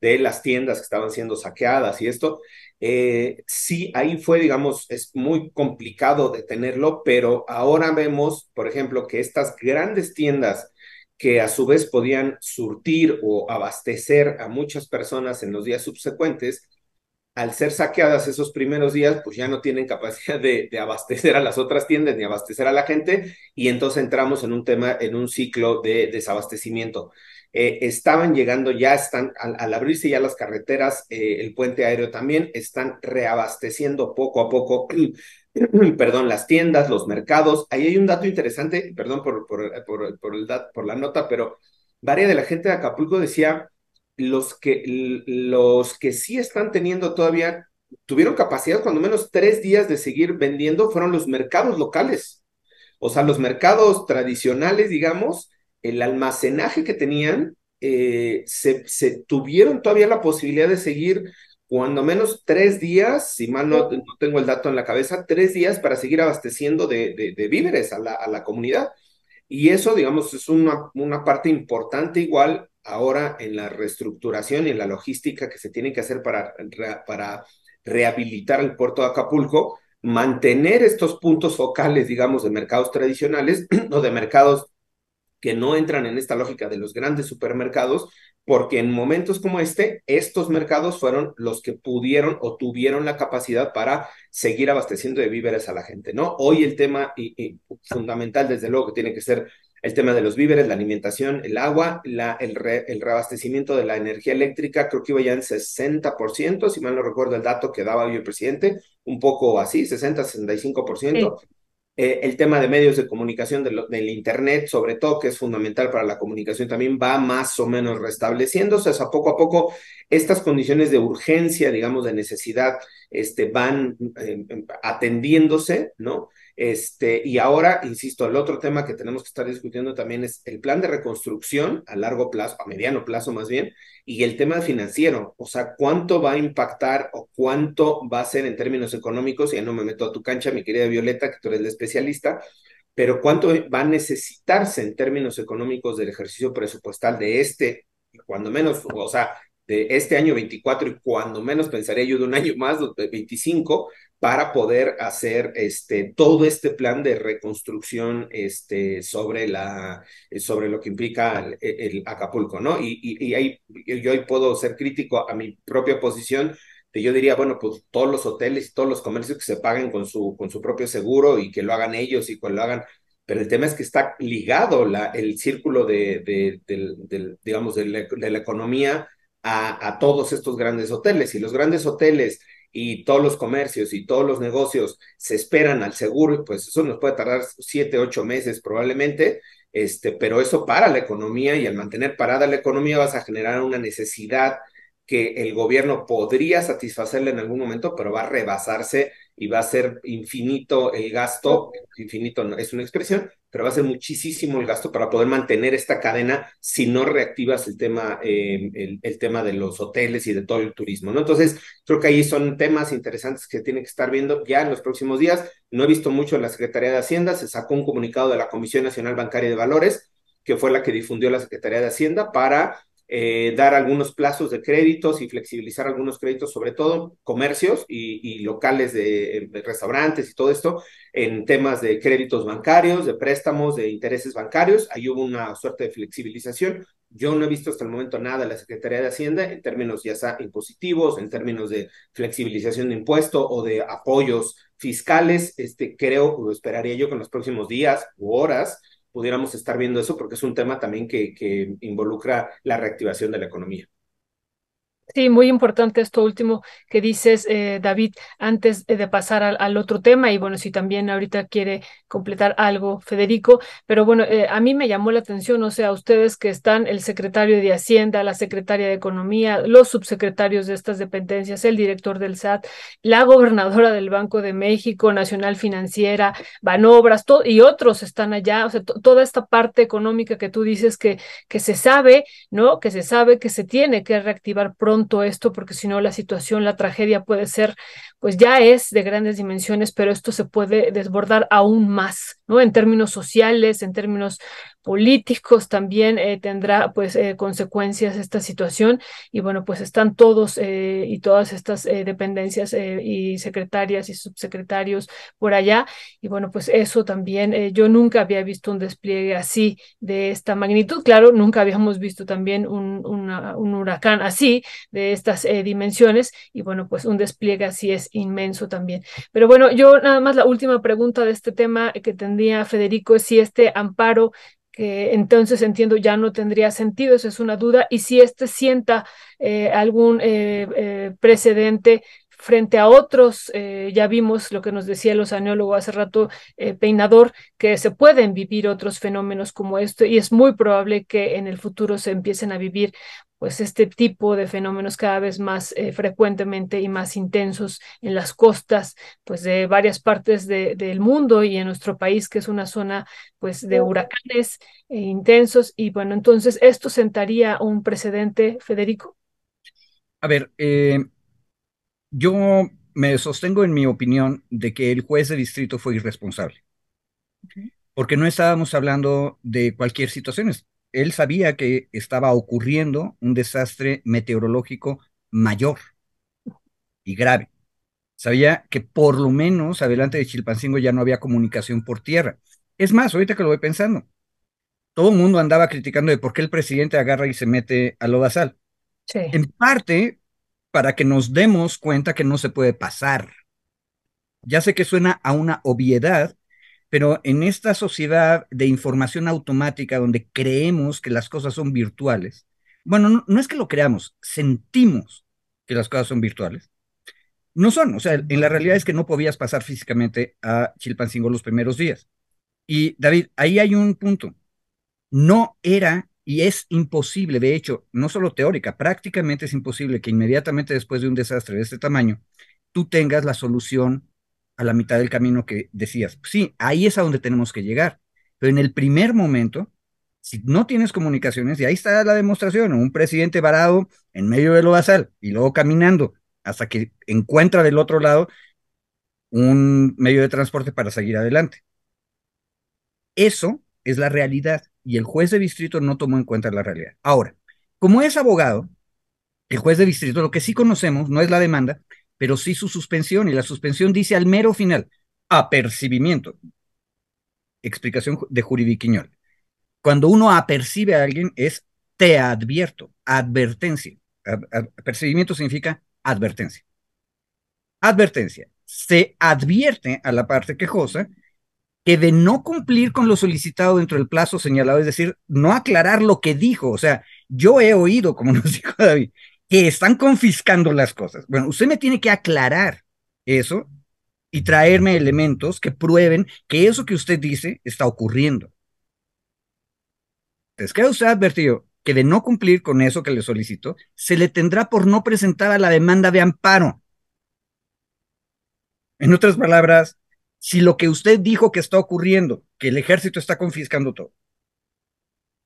de las tiendas que estaban siendo saqueadas y esto, eh, sí, ahí fue, digamos, es muy complicado detenerlo, pero ahora vemos, por ejemplo, que estas grandes tiendas que a su vez podían surtir o abastecer a muchas personas en los días subsecuentes, al ser saqueadas esos primeros días, pues ya no tienen capacidad de, de, abastecer a las otras tiendas ni abastecer a la gente, y entonces entramos en un tema, en un ciclo de desabastecimiento. Eh, estaban llegando, ya están, al, abrirse ya las carreteras, eh, el puente aéreo también, están reabasteciendo poco a poco perdón, las tiendas, los mercados. Ahí hay un dato interesante, perdón por, por, por, la nota, pero varias de la gente de Acapulco decía, los que, los que sí están teniendo todavía, tuvieron capacidad cuando menos tres días de seguir vendiendo, fueron los mercados locales. O sea, los mercados tradicionales, digamos, el almacenaje que tenían, eh, se, tuvieron todavía la posibilidad de seguir cuando menos tres días, si mal no, tengo el dato en la cabeza, tres días para seguir abasteciendo de, víveres a la, comunidad. Y eso, digamos, es una, una parte importante igual ahora en la reestructuración y en la logística que se tiene que hacer para, para rehabilitar el puerto de Acapulco, mantener estos puntos focales, digamos, de mercados tradicionales o de mercados que no entran en esta lógica de los grandes supermercados, porque en momentos como este, estos mercados fueron los que pudieron o tuvieron la capacidad para seguir abasteciendo de víveres a la gente, ¿no? Hoy el tema fundamental, desde luego, que tiene que ser el tema de los víveres, la alimentación, el agua, la, el, el, reabastecimiento de la energía eléctrica, creo que iba ya en 60%, si mal no recuerdo el dato que daba hoy el presidente, un poco así, 60-65%. Sí. Eh, el tema de medios de comunicación del Internet, sobre todo, que es fundamental para la comunicación, también va más o menos restableciéndose. O sea, poco a poco estas condiciones de urgencia, digamos, de necesidad, este, van eh, atendiéndose, ¿no? Este, y ahora, insisto, el otro tema que tenemos que estar discutiendo también es el plan de reconstrucción a largo plazo, a mediano plazo más bien, y el tema financiero, o sea, cuánto va a impactar o cuánto va a ser en términos económicos, ya no me meto a tu cancha, mi querida Violeta, que tú eres la especialista, pero cuánto va a necesitarse en términos económicos del ejercicio presupuestal de este, cuando menos, o sea, de este año 24 y cuando menos pensaría yo de un año más, de 25, para poder hacer este, todo este plan de reconstrucción este, sobre, la, sobre lo que implica el, Acapulco, ¿no? Y, y, ahí yo hoy puedo ser crítico a mi propia posición, yo diría, bueno, pues todos los hoteles y todos los comercios que se paguen con su, con su propio seguro y que lo hagan ellos y que lo hagan pero el tema es que está ligado la, el círculo de, de, de, digamos, de la, de la economía a, a, todos estos grandes hoteles. Y los grandes hoteles y todos los comercios y todos los negocios se esperan al seguro, pues eso nos puede tardar siete, ocho meses probablemente, este, pero eso para la economía y al mantener parada la economía vas a generar una necesidad que el gobierno podría satisfacerle en algún momento, pero va a rebasarse y va a ser infinito el gasto, infinito no, es una expresión, pero va a ser muchísimo el gasto para poder mantener esta cadena si no reactivas el tema, eh, el, tema de los hoteles y de todo el turismo, ¿no? Entonces, creo que ahí son temas interesantes que tiene que estar viendo ya en los próximos días. No he visto mucho la Secretaría de Hacienda, se sacó un comunicado de la Comisión Nacional Bancaria de Valores, que fue la que difundió la Secretaría de Hacienda para eh, dar algunos plazos de créditos y flexibilizar algunos créditos, sobre todo comercios y, locales de, de, restaurantes y todo esto, en temas de créditos bancarios, de préstamos, de intereses bancarios. Ahí hubo una suerte de flexibilización. Yo no he visto hasta el momento nada de la Secretaría de Hacienda en términos ya sea impositivos, en términos de flexibilización de impuesto o de apoyos fiscales. Este, creo, o esperaría yo que en los próximos días u horas pudiéramos estar viendo eso porque es un tema también que, que involucra la reactivación de la economía. Sí, muy importante esto último que dices, eh, David, antes de pasar al, otro tema, y bueno, si también ahorita quiere completar algo, Federico, pero bueno, eh, a mí me llamó la atención, o sea, ustedes que están, el secretario de Hacienda, la secretaria de Economía, los subsecretarios de estas dependencias, el director del SAT, la gobernadora del Banco de México, Nacional Financiera, Banobras, y otros están allá, o sea, toda esta parte económica que tú dices que, que se sabe, ¿no? Que se sabe que se tiene que reactivar pronto esto, porque si no la situación, la tragedia puede ser, pues ya es de grandes dimensiones, pero esto se puede desbordar aún más, ¿no? En términos sociales, en términos políticos también eh, tendrá pues eh, consecuencias esta situación. Y bueno pues están todos eh, y todas estas dependencias y secretarias y subsecretarios por allá. Y bueno pues eso también yo nunca había visto un despliegue así de esta magnitud. Claro nunca habíamos visto también un, un huracán así de estas dimensiones. Y bueno pues un despliegue así es inmenso también. Pero bueno yo nada más la última pregunta de este tema que tendría Federico es si este amparo que entonces entiendo ya no tendría sentido, eso es una duda, y si este sienta eh, algún eh, eh, precedente frente a otros, eh, ya vimos lo que nos decía el oceanólogo hace rato, eh, Peinador, que se pueden vivir otros fenómenos como esto y es muy probable que en el futuro se empiecen a vivir pues este tipo de fenómenos cada vez más eh, frecuentemente y más intensos en las costas pues de varias partes de, del mundo y en nuestro país que es una zona pues de huracanes eh, intensos. Y bueno entonces esto sentaría un precedente Federico a ver eh, yo me sostengo en mi opinión de que el juez de distrito fue irresponsable porque no estábamos hablando de cualquier situación él sabía que estaba ocurriendo un desastre meteorológico mayor y grave. Sabía que por lo menos adelante de Chilpancingo ya no había comunicación por tierra. Es más, ahorita que lo voy pensando, todo el mundo andaba criticando de por qué el presidente agarra y se mete a Lodazal. Sí. En parte, para que nos demos cuenta que no se puede pasar. Ya sé que suena a una obviedad, pero en esta sociedad de información automática donde creemos que las cosas son virtuales, bueno, no, es que lo creamos, sentimos que las cosas son virtuales. No son, o sea, en la realidad es que no podías pasar físicamente a Chilpancingo los primeros días. Y David, ahí hay un punto. No era y es imposible, de hecho, no solo teórica, prácticamente es imposible que inmediatamente después de un desastre de este tamaño, tú tengas la solución a la mitad del camino que decías. Sí, ahí es a donde tenemos que llegar. Pero en el primer momento, si no tienes comunicaciones, y ahí está la demostración, un presidente varado en medio de lo basal y luego caminando hasta que encuentra del otro lado un medio de transporte para seguir adelante. Eso es la realidad y el juez de distrito no tomó en cuenta la realidad. Ahora, como es abogado, el juez de distrito, lo que sí conocemos no es la demanda, pero sí su suspensión, y la suspensión dice al mero final, apercibimiento. Explicación de Juridiquiñol. Cuando uno apercibe a alguien es te advierto, advertencia. Apercibimiento significa advertencia. Advertencia. Se advierte a la parte quejosa que de no cumplir con lo solicitado dentro del plazo señalado, es decir, no aclarar lo que dijo, o sea, yo he oído, como nos dijo David, que están confiscando las cosas. Bueno, usted me tiene que aclarar eso y traerme elementos que prueben que eso que usted dice está ocurriendo. Entonces, queda usted advertido que de no cumplir con eso que le solicitó, se le tendrá por no presentar a la demanda de amparo. En otras palabras, si lo que usted dijo que está ocurriendo, que el ejército está confiscando todo,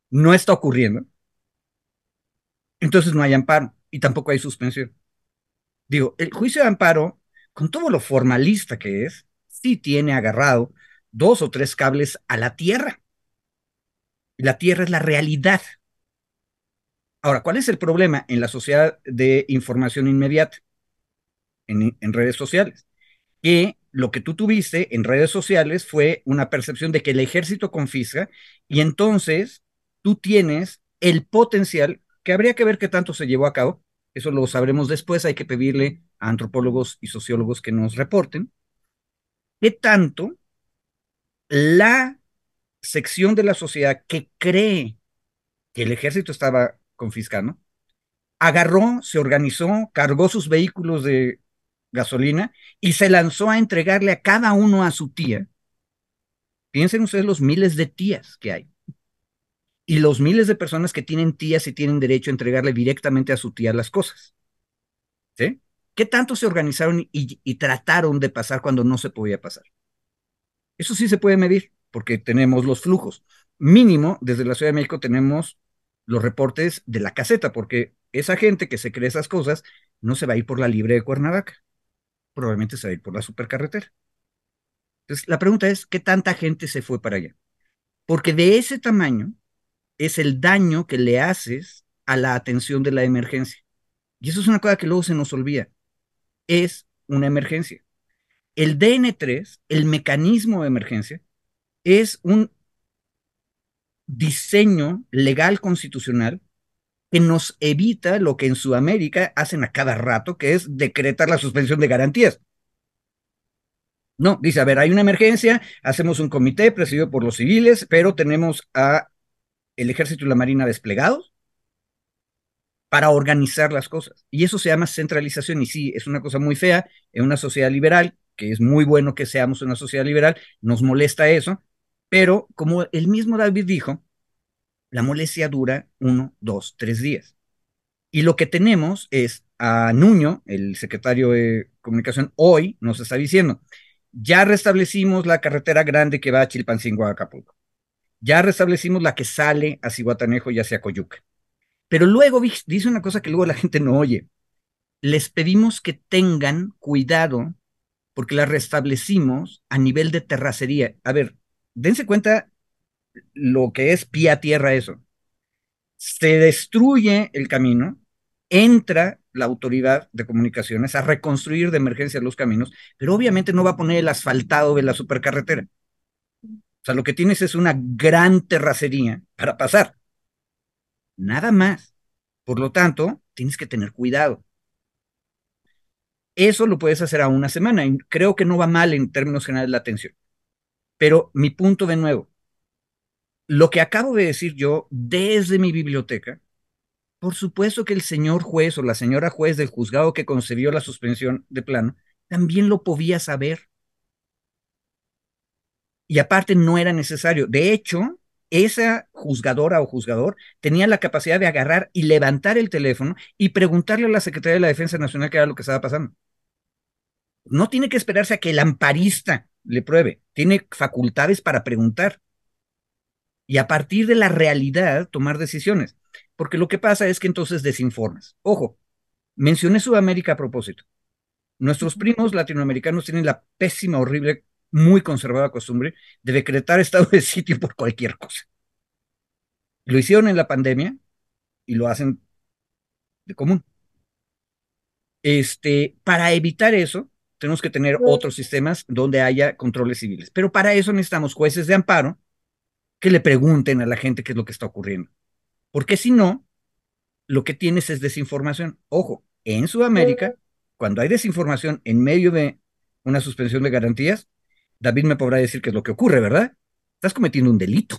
no está ocurriendo, entonces no hay amparo y tampoco hay suspensión. Digo, el juicio de amparo, con todo lo formalista que es, sí tiene agarrado dos o tres cables a la tierra. La tierra es la realidad. Ahora, ¿cuál es el problema en la sociedad de información inmediata? En, en redes sociales. Que lo que tú tuviste en redes sociales fue una percepción de que el ejército confisca y entonces tú tienes el potencial que habría que ver qué tanto se llevó a cabo. Eso lo sabremos después. Hay que pedirle a antropólogos y sociólogos que nos reporten. ¿Qué tanto la sección de la sociedad que cree que el ejército estaba confiscando, agarró, se organizó, cargó sus vehículos de gasolina y se lanzó a entregarle a cada uno a su tía. Piensen ustedes los miles de tías que hay y los miles de personas que tienen tías y tienen derecho a entregarle directamente a su tía las cosas. ¿Sí? ¿Qué tanto se organizaron y, trataron de pasar cuando no se podía pasar? Eso sí se puede medir, porque tenemos los flujos. Mínimo, desde la Ciudad de México tenemos los reportes de la caseta, porque esa gente que se cree esas cosas no se va a ir por la libre de Cuernavaca, probablemente se va a ir por la supercarretera. Entonces, la pregunta es, ¿qué tanta gente se fue para allá? Porque de ese tamaño, es el daño que le haces a la atención de la emergencia. Y eso es una cosa que luego se nos olvida. Es una emergencia. El DN3, el mecanismo de emergencia, es un diseño legal constitucional que nos evita lo que en Sudamérica hacen a cada rato, que es decretar la suspensión de garantías. No, dice, a ver, hay una emergencia, hacemos un comité presidido por los civiles, pero tenemos a el ejército y la marina desplegados, para organizar las cosas. Y eso se llama centralización. Y sí, es una cosa muy fea en una sociedad liberal, que es muy bueno que seamos una sociedad liberal, nos molesta eso, pero como el mismo David dijo, la molestia dura uno, dos, tres días. Y lo que tenemos es a Nuño, el secretario de Comunicación, hoy nos está diciendo, ya restablecimos la carretera grande que va a Chilpancingo a Acapulco. Ya restablecimos la que sale a Cihuatanejo y hacia Coyuca. Pero luego dice una cosa que luego la gente no oye. Les pedimos que tengan cuidado porque la restablecimos a nivel de terracería. A ver, dense cuenta lo que es pie a tierra eso. Se destruye el camino, entra la autoridad de comunicaciones a reconstruir de emergencia los caminos, pero obviamente no va a poner el asfaltado de la supercarretera. O sea, lo que tienes es una gran terracería para pasar. Nada más. Por lo tanto, tienes que tener cuidado. Eso lo puedes hacer a una semana y creo que no va mal en términos generales la atención. Pero mi punto de nuevo, lo que acabo de decir yo desde mi biblioteca, por supuesto que el señor juez o la señora juez del juzgado que concedió la suspensión de plano también lo podía saber. Y aparte no era necesario. De hecho, esa juzgadora o juzgador tenía la capacidad de agarrar y levantar el teléfono y preguntarle a la Secretaría de la Defensa Nacional qué era lo que estaba pasando. No tiene que esperarse a que el amparista le pruebe, tiene facultades para preguntar y a partir de la realidad tomar decisiones, porque lo que pasa es que entonces desinformas. Ojo, mencioné Sudamérica a propósito. Nuestros primos latinoamericanos tienen la pésima, horrible muy conservada costumbre de decretar estado de sitio por cualquier cosa. Lo hicieron en la pandemia y lo hacen de común. Este, para evitar eso, tenemos que tener otros sistemas donde haya controles civiles. Pero para eso necesitamos jueces de amparo que le pregunten a la gente qué es lo que está ocurriendo. Porque si no, lo que tienes es desinformación. Ojo, en Sudamérica, cuando hay desinformación en medio de una suspensión de garantías, David me podrá decir qué es lo que ocurre, ¿verdad? Estás cometiendo un delito.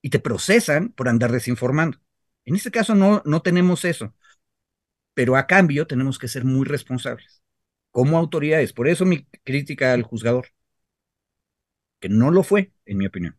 Y te procesan por andar desinformando. En este caso no, no tenemos eso. Pero a cambio tenemos que ser muy responsables como autoridades. Por eso mi crítica al juzgador, que no lo fue, en mi opinión.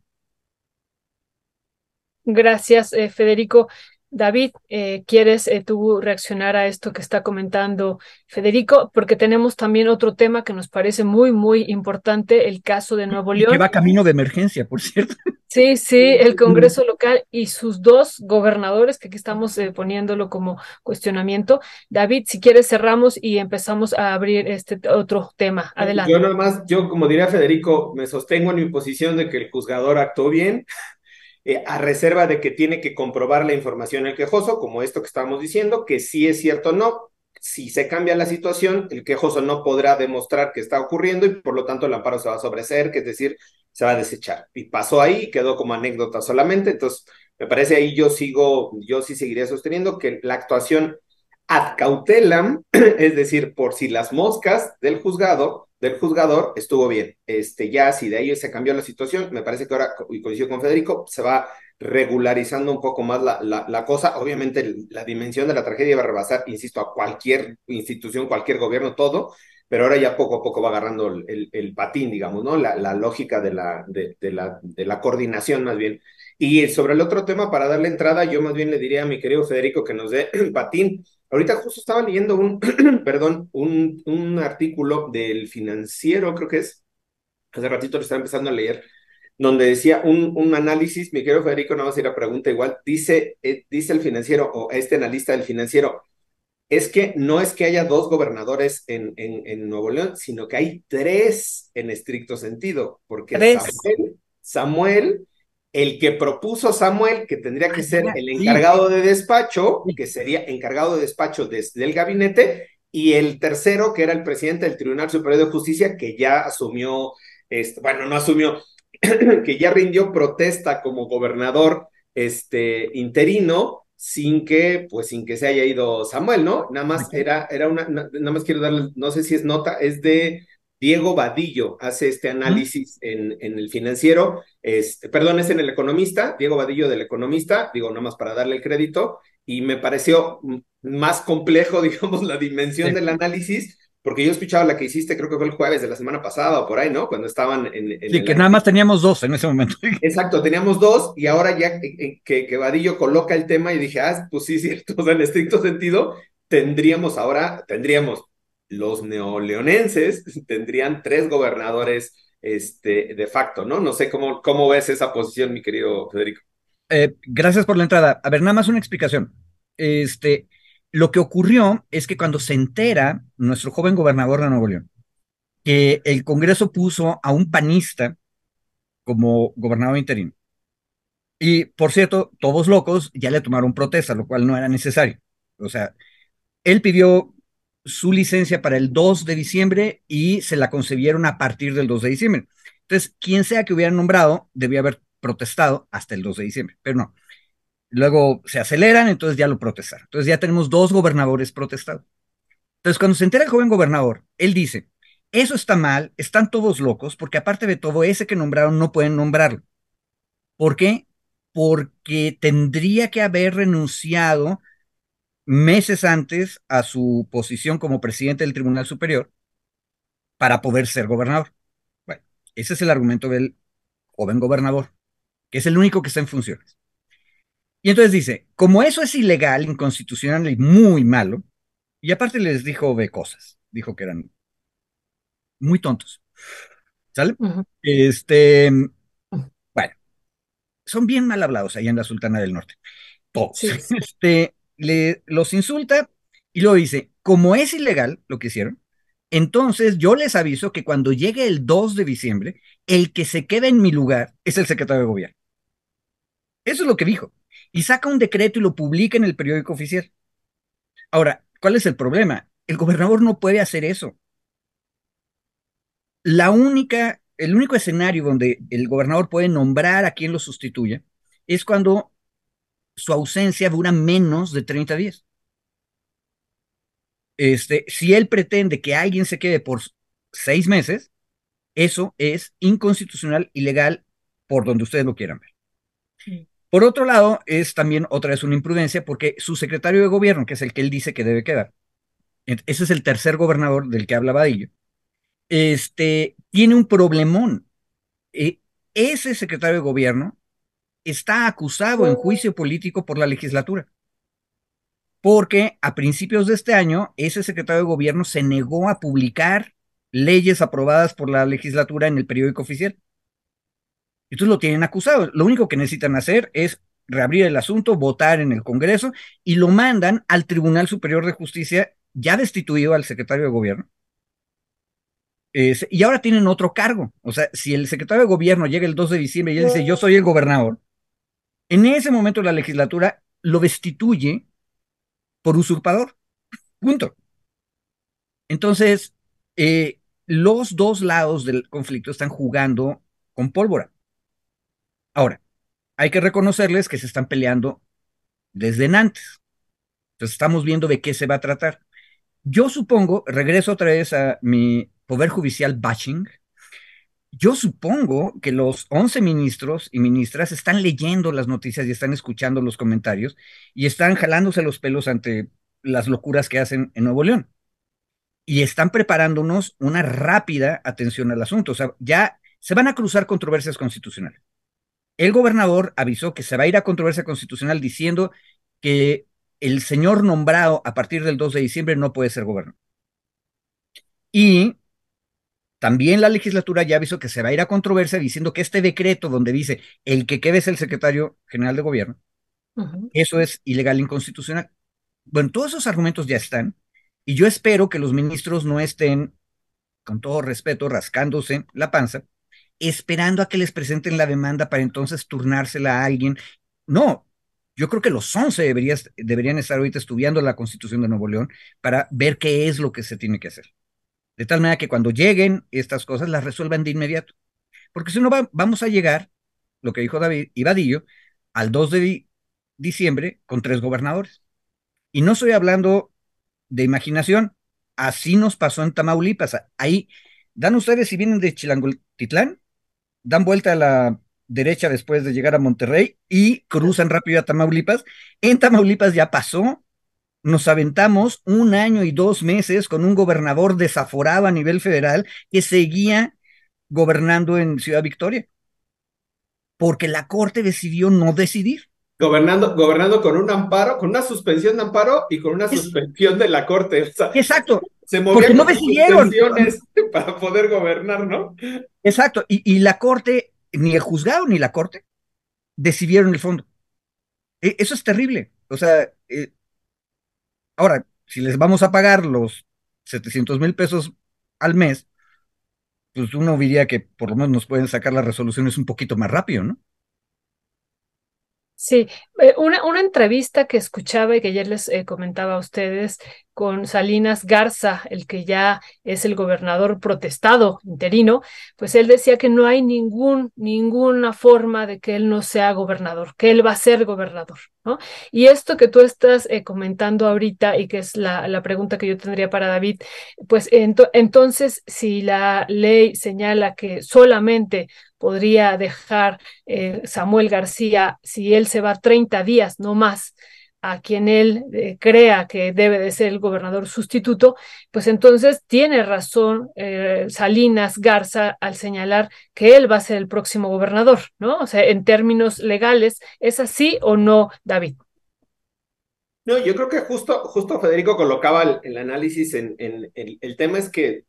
Gracias, eh, Federico. David, eh, ¿quieres eh, tú reaccionar a esto que está comentando Federico? Porque tenemos también otro tema que nos parece muy, muy importante, el caso de Nuevo León. que va camino de emergencia, por cierto. Sí, sí, el Congreso local y sus dos gobernadores, que aquí estamos eh, poniéndolo como cuestionamiento. David, si quieres cerramos y empezamos a abrir este otro tema. Adelante. Yo nada más, yo como diría Federico, me sostengo en mi posición de que el juzgador actuó bien eh, a reserva de que tiene que comprobar la información el quejoso, como esto que estábamos diciendo, que si es cierto o no. Si se cambia la situación, el quejoso no podrá demostrar que está ocurriendo y por lo tanto el amparo se va a sobreseer, que es decir, se va a desechar. Y pasó ahí, quedó como anécdota solamente. Entonces, me parece ahí yo sigo, yo sí seguiría sosteniendo que la actuación ad cautelam, es decir, por si las moscas del juzgado, del juzgador estuvo bien. Este, ya si de ahí se cambió la situación, me parece que ahora, y coincido con Federico, se va regularizando un poco más la, la, cosa. Obviamente la dimensión de la tragedia va a rebasar, insisto, a cualquier institución, cualquier gobierno, todo, pero ahora ya poco a poco va agarrando el, el, patín, digamos, ¿no? La, la lógica de la, de, la, de la coordinación más bien. Y sobre el otro tema, para darle entrada, yo más bien le diría a mi querido Federico que nos dé el patín Ahorita justo estaba leyendo un, perdón, un, un artículo del financiero, creo que es, hace ratito lo estaba empezando a leer, donde decía un, un análisis, mi querido Federico, no va a ir a pregunta igual, dice, eh, dice el financiero o este analista del financiero, es que no es que haya dos gobernadores en, en, en Nuevo León, sino que hay tres en estricto sentido, porque Samuel, Samuel el que propuso Samuel, que tendría que ser el encargado de despacho, que sería encargado de despacho desde el gabinete, y el tercero, que era el presidente del Tribunal Superior de Justicia, que ya asumió, este, bueno, no asumió, que ya rindió protesta como gobernador este, interino, sin que, pues sin que se haya ido Samuel, ¿no? Nada más era, era una, nada más quiero darle, no sé si es nota, es de Diego Vadillo hace este análisis en, en, el financiero, este, perdón, es en el economista, Diego Vadillo del economista, digo, nada más para darle el crédito, y me pareció más complejo, digamos, la dimensión sí. del análisis, porque yo escuchaba la que hiciste, creo que fue el jueves de la semana pasada o por ahí, ¿no? Cuando estaban en... en sí, el... que nada más teníamos dos en ese momento. Exacto, teníamos dos y ahora ya que, que, que Vadillo coloca el tema y dije, ah, pues sí, cierto, o sea, en estricto sentido, tendríamos ahora, tendríamos los neoleonenses, tendrían tres gobernadores este, de facto, ¿no? No sé cómo, cómo ves esa posición, mi querido Federico. Eh, gracias por la entrada. A ver, nada más una explicación. Este, lo que ocurrió es que cuando se entera nuestro joven gobernador de Nuevo León que el Congreso puso a un panista como gobernador interino. Y por cierto, todos locos ya le tomaron protesta, lo cual no era necesario. O sea, él pidió su licencia para el 2 de diciembre y se la concebieron a partir del 2 de diciembre. Entonces, quien sea que hubieran nombrado, debía haber protestado hasta el 2 de diciembre, pero no. Luego se aceleran, entonces ya lo protestaron. Entonces ya tenemos dos gobernadores protestados. Entonces, cuando se entera el joven gobernador, él dice, eso está mal, están todos locos, porque aparte de todo, ese que nombraron no pueden nombrarlo. ¿Por qué? Porque tendría que haber renunciado meses antes a su posición como presidente del Tribunal Superior para poder ser gobernador. Bueno, ese es el argumento del joven gobernador, que es el único que está en funciones. Y entonces dice, como eso es ilegal, inconstitucional y muy malo, y aparte les dijo de cosas, dijo que eran muy tontos. ¿Sale? Uh -huh. Este, bueno, son bien mal hablados ahí en la Sultana del Norte. Todos. Sí. Este, le, los insulta y luego dice, como es ilegal lo que hicieron, entonces yo les aviso que cuando llegue el 2 de diciembre, el que se queda en mi lugar es el secretario de gobierno. Eso es lo que dijo. Y saca un decreto y lo publica en el periódico oficial. Ahora, ¿cuál es el problema? El gobernador no puede hacer eso. La única, el único escenario donde el gobernador puede nombrar a quien lo sustituya es cuando su ausencia dura menos de 30 días. Este, si él pretende que alguien se quede por seis meses, eso es inconstitucional, ilegal, por donde ustedes lo quieran ver. Sí. Por otro lado, es también otra vez una imprudencia porque su secretario de gobierno, que es el que él dice que debe quedar, ese es el tercer gobernador del que habla Vadillo, este, tiene un problemón. Eh, ese secretario de gobierno está acusado en juicio político por la legislatura. Porque a principios de este año, ese secretario de gobierno se negó a publicar leyes aprobadas por la legislatura en el periódico oficial. Entonces lo tienen acusado. Lo único que necesitan hacer es reabrir el asunto, votar en el Congreso y lo mandan al Tribunal Superior de Justicia, ya destituido al secretario de gobierno. y ahora tienen otro cargo. O sea, si el secretario de gobierno llega el 2 de diciembre y él dice, yo soy el gobernador, en ese momento la legislatura lo destituye por usurpador. Punto. Entonces, eh, los dos lados del conflicto están jugando con pólvora. Ahora, hay que reconocerles que se están peleando desde antes. Entonces, estamos viendo de qué se va a tratar. Yo supongo, regreso otra vez a mi poder judicial bashing, yo supongo que los 11 ministros y ministras están leyendo las noticias y están escuchando los comentarios y están jalándose los pelos ante las locuras que hacen en Nuevo León. Y están preparándonos una rápida atención al asunto. O sea, ya se van a cruzar controversias constitucionales. El gobernador avisó que se va a ir a controversia constitucional diciendo que el señor nombrado a partir del 2 de diciembre no puede ser gobernador. Y también la legislatura ya avisó que se va a ir a controversia diciendo que este decreto donde dice el que quede es el secretario general de gobierno, uh -huh. eso es ilegal, inconstitucional. Bueno, todos esos argumentos ya están y yo espero que los ministros no estén, con todo respeto, rascándose la panza esperando a que les presenten la demanda para entonces turnársela a alguien. No, yo creo que los 11 deberías, deberían estar ahorita estudiando la Constitución de Nuevo León para ver qué es lo que se tiene que hacer. De tal manera que cuando lleguen estas cosas las resuelvan de inmediato. Porque si no, va, vamos a llegar, lo que dijo David Ibadillo, al 2 de di diciembre con tres gobernadores. Y no estoy hablando de imaginación, así nos pasó en Tamaulipas. Ahí dan ustedes si vienen de Chilangoltitlán, dan vuelta a la derecha después de llegar a Monterrey y cruzan rápido a Tamaulipas. En Tamaulipas ya pasó, nos aventamos un año y dos meses con un gobernador desaforado a nivel federal que seguía gobernando en Ciudad Victoria, porque la Corte decidió no decidir. Gobernando, gobernando con un amparo, con una suspensión de amparo y con una suspensión de la Corte. Exacto. Se movían no decidieron. para poder gobernar, ¿no? Exacto. Y, y la Corte, ni el juzgado ni la Corte decidieron el fondo. E, eso es terrible. O sea, eh, ahora, si les vamos a pagar los 700 mil pesos al mes, pues uno diría que por lo menos nos pueden sacar las resoluciones un poquito más rápido, ¿no? Sí, eh, una, una, entrevista que escuchaba y que ayer les eh, comentaba a ustedes con Salinas Garza, el que ya es el gobernador protestado interino, pues él decía que no hay ningún, ninguna forma de que él no sea gobernador, que él va a ser gobernador, ¿no? Y esto que tú estás eh, comentando ahorita y que es la, la, pregunta que yo tendría para David, pues entonces si la ley señala que solamente podría dejar eh, Samuel García si él se va 30 días, no más, a quien él eh, crea que debe de ser el gobernador sustituto, pues entonces tiene razón eh, Salinas Garza al señalar que él va a ser el próximo gobernador, ¿no? O sea, en términos legales, ¿es así o no, David? No, yo creo que justo, justo Federico colocaba el, análisis en, en el tema es que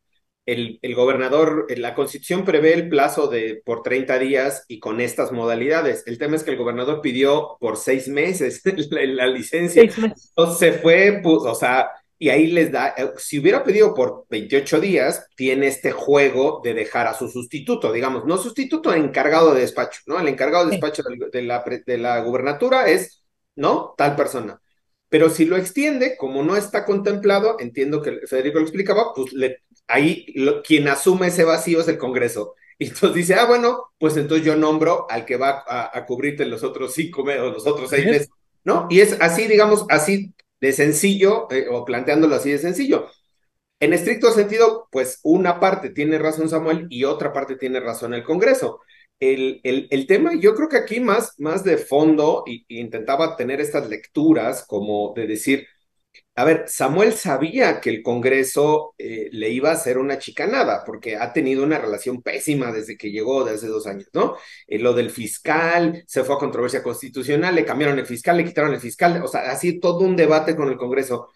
el, gobernador, la constitución prevé el plazo de por 30 días y con estas modalidades. El tema es que el gobernador pidió por seis meses la, licencia. Entonces se fue, pues, o sea, y ahí les da, eh, si hubiera pedido por 28 días, tiene este juego de dejar a su sustituto, digamos, no sustituto, encargado de despacho, ¿no? El encargado de despacho de, la, de la gubernatura es, ¿no? Tal persona. Pero si lo extiende, como no está contemplado, entiendo que Federico lo explicaba, pues le, ahí quien asume ese vacío es el Congreso. Y entonces dice, ah, bueno, pues entonces yo nombro al que va a, cubrirte los otros cinco meses o los otros seis meses, ¿no? Y es así, digamos, así de sencillo, eh, o planteándolo así de sencillo. En estricto sentido, pues una parte tiene razón Samuel y otra parte tiene razón el Congreso. El, el, el tema, yo creo que aquí más, más de fondo, y, intentaba tener estas lecturas como de decir, a ver, Samuel sabía que el Congreso eh, le iba a hacer una chicanada, porque ha tenido una relación pésima desde que llegó, de hace dos años, ¿no? Eh, lo del fiscal, se fue a controversia constitucional, le cambiaron el fiscal, le quitaron el fiscal, o sea, así todo un debate con el Congreso.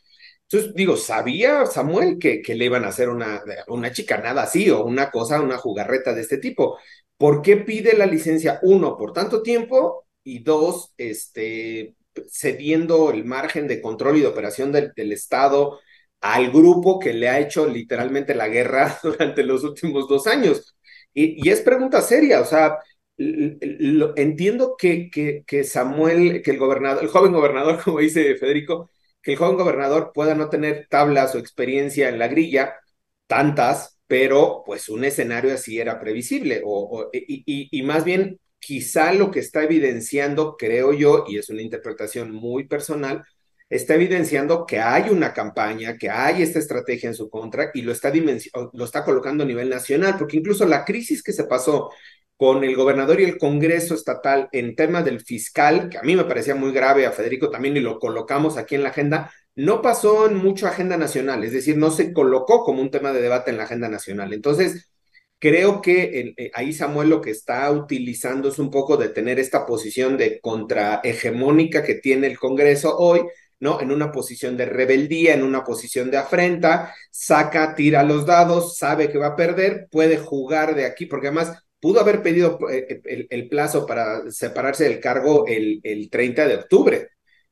Entonces, digo, ¿sabía Samuel que, que le iban a hacer una, una chicanada así o una cosa, una jugarreta de este tipo? ¿Por qué pide la licencia? Uno, por tanto tiempo y dos, este, cediendo el margen de control y de operación del, Estado al grupo que le ha hecho literalmente la guerra durante los últimos dos años. Y, es pregunta seria, o sea, entiendo que, que, que, Samuel, que el gobernador, el joven gobernador, como dice Federico, que el joven gobernador pueda no tener tablas o experiencia en la grilla, tantas, pero pues un escenario así era previsible, o, y, y más bien quizá lo que está evidenciando, creo yo, y es una interpretación muy personal, está evidenciando que hay una campaña, que hay esta estrategia en su contra y lo está, lo está colocando a nivel nacional, porque incluso la crisis que se pasó con el gobernador y el Congreso estatal en tema del fiscal, que a mí me parecía muy grave, a Federico también, y lo colocamos aquí en la agenda, no pasó en mucha agenda nacional, es decir, no se colocó como un tema de debate en la agenda nacional. Entonces, Creo que eh, ahí Samuel lo que está utilizando es un poco de tener esta posición de contrahegemónica que tiene el Congreso hoy, ¿no? En una posición de rebeldía, en una posición de afrenta, saca, tira los dados, sabe que va a perder, puede jugar de aquí, porque además pudo haber pedido eh, el, plazo para separarse del cargo el, el 30 de octubre.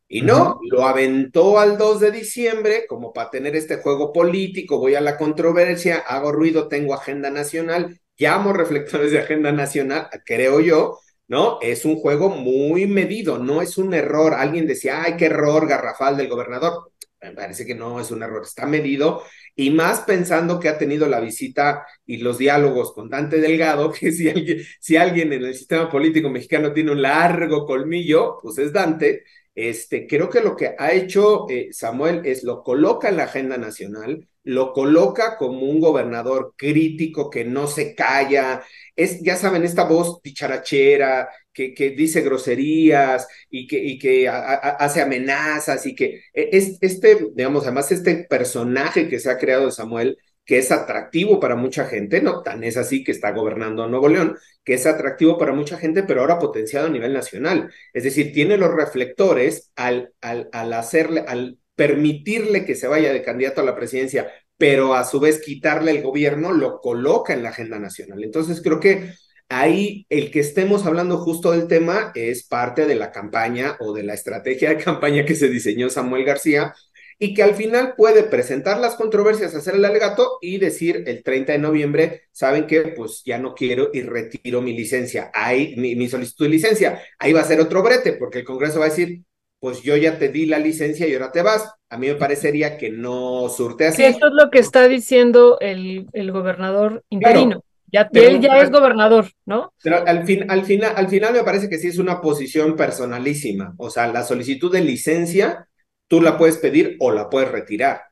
Y no, lo aventó al 2 de diciembre como para tener este juego político, voy a la controversia, hago ruido, tengo agenda nacional, llamo reflectores de agenda nacional, creo yo, ¿no? Es un juego muy medido, no es un error. Alguien decía, ay, qué error garrafal del gobernador. Me parece que no es un error, está medido y más pensando que ha tenido la visita y los diálogos con Dante Delgado, que si alguien, si alguien en el sistema político mexicano tiene un largo colmillo, pues es Dante, Este, creo que lo que ha hecho eh, Samuel es lo coloca en la agenda nacional, lo coloca como un gobernador crítico que no se calla, es, ya saben, esta voz dicharachera que, que dice groserías y que, y que hace amenazas y que e, es, este, digamos, además este personaje que se ha creado de Samuel que es atractivo para mucha gente, no tan es así que está gobernando Nuevo León, que es atractivo para mucha gente, pero ahora potenciado a nivel nacional. Es decir, tiene los reflectores al, al, al hacerle, al permitirle que se vaya de candidato a la presidencia, pero a su vez quitarle el gobierno, lo coloca en la agenda nacional. Entonces creo que ahí el que estemos hablando justo del tema es parte de la campaña o de la estrategia de campaña que se diseñó Samuel García y que al final puede presentar las controversias, hacer el alegato y decir el 30 de noviembre, ¿saben qué? Pues ya no quiero y retiro mi licencia, ahí, mi, solicitud de licencia. Ahí va a ser otro brete, porque el Congreso va a decir, pues yo ya te di la licencia y ahora te vas. A mí me parecería que no surte así. Eso es lo que está diciendo el, el gobernador interino. ya, él ya es gobernador, ¿no? Pero al, fin, al, final, al final me parece que sí es una posición personalísima. O sea, la solicitud de licencia tú la puedes pedir o la puedes retirar.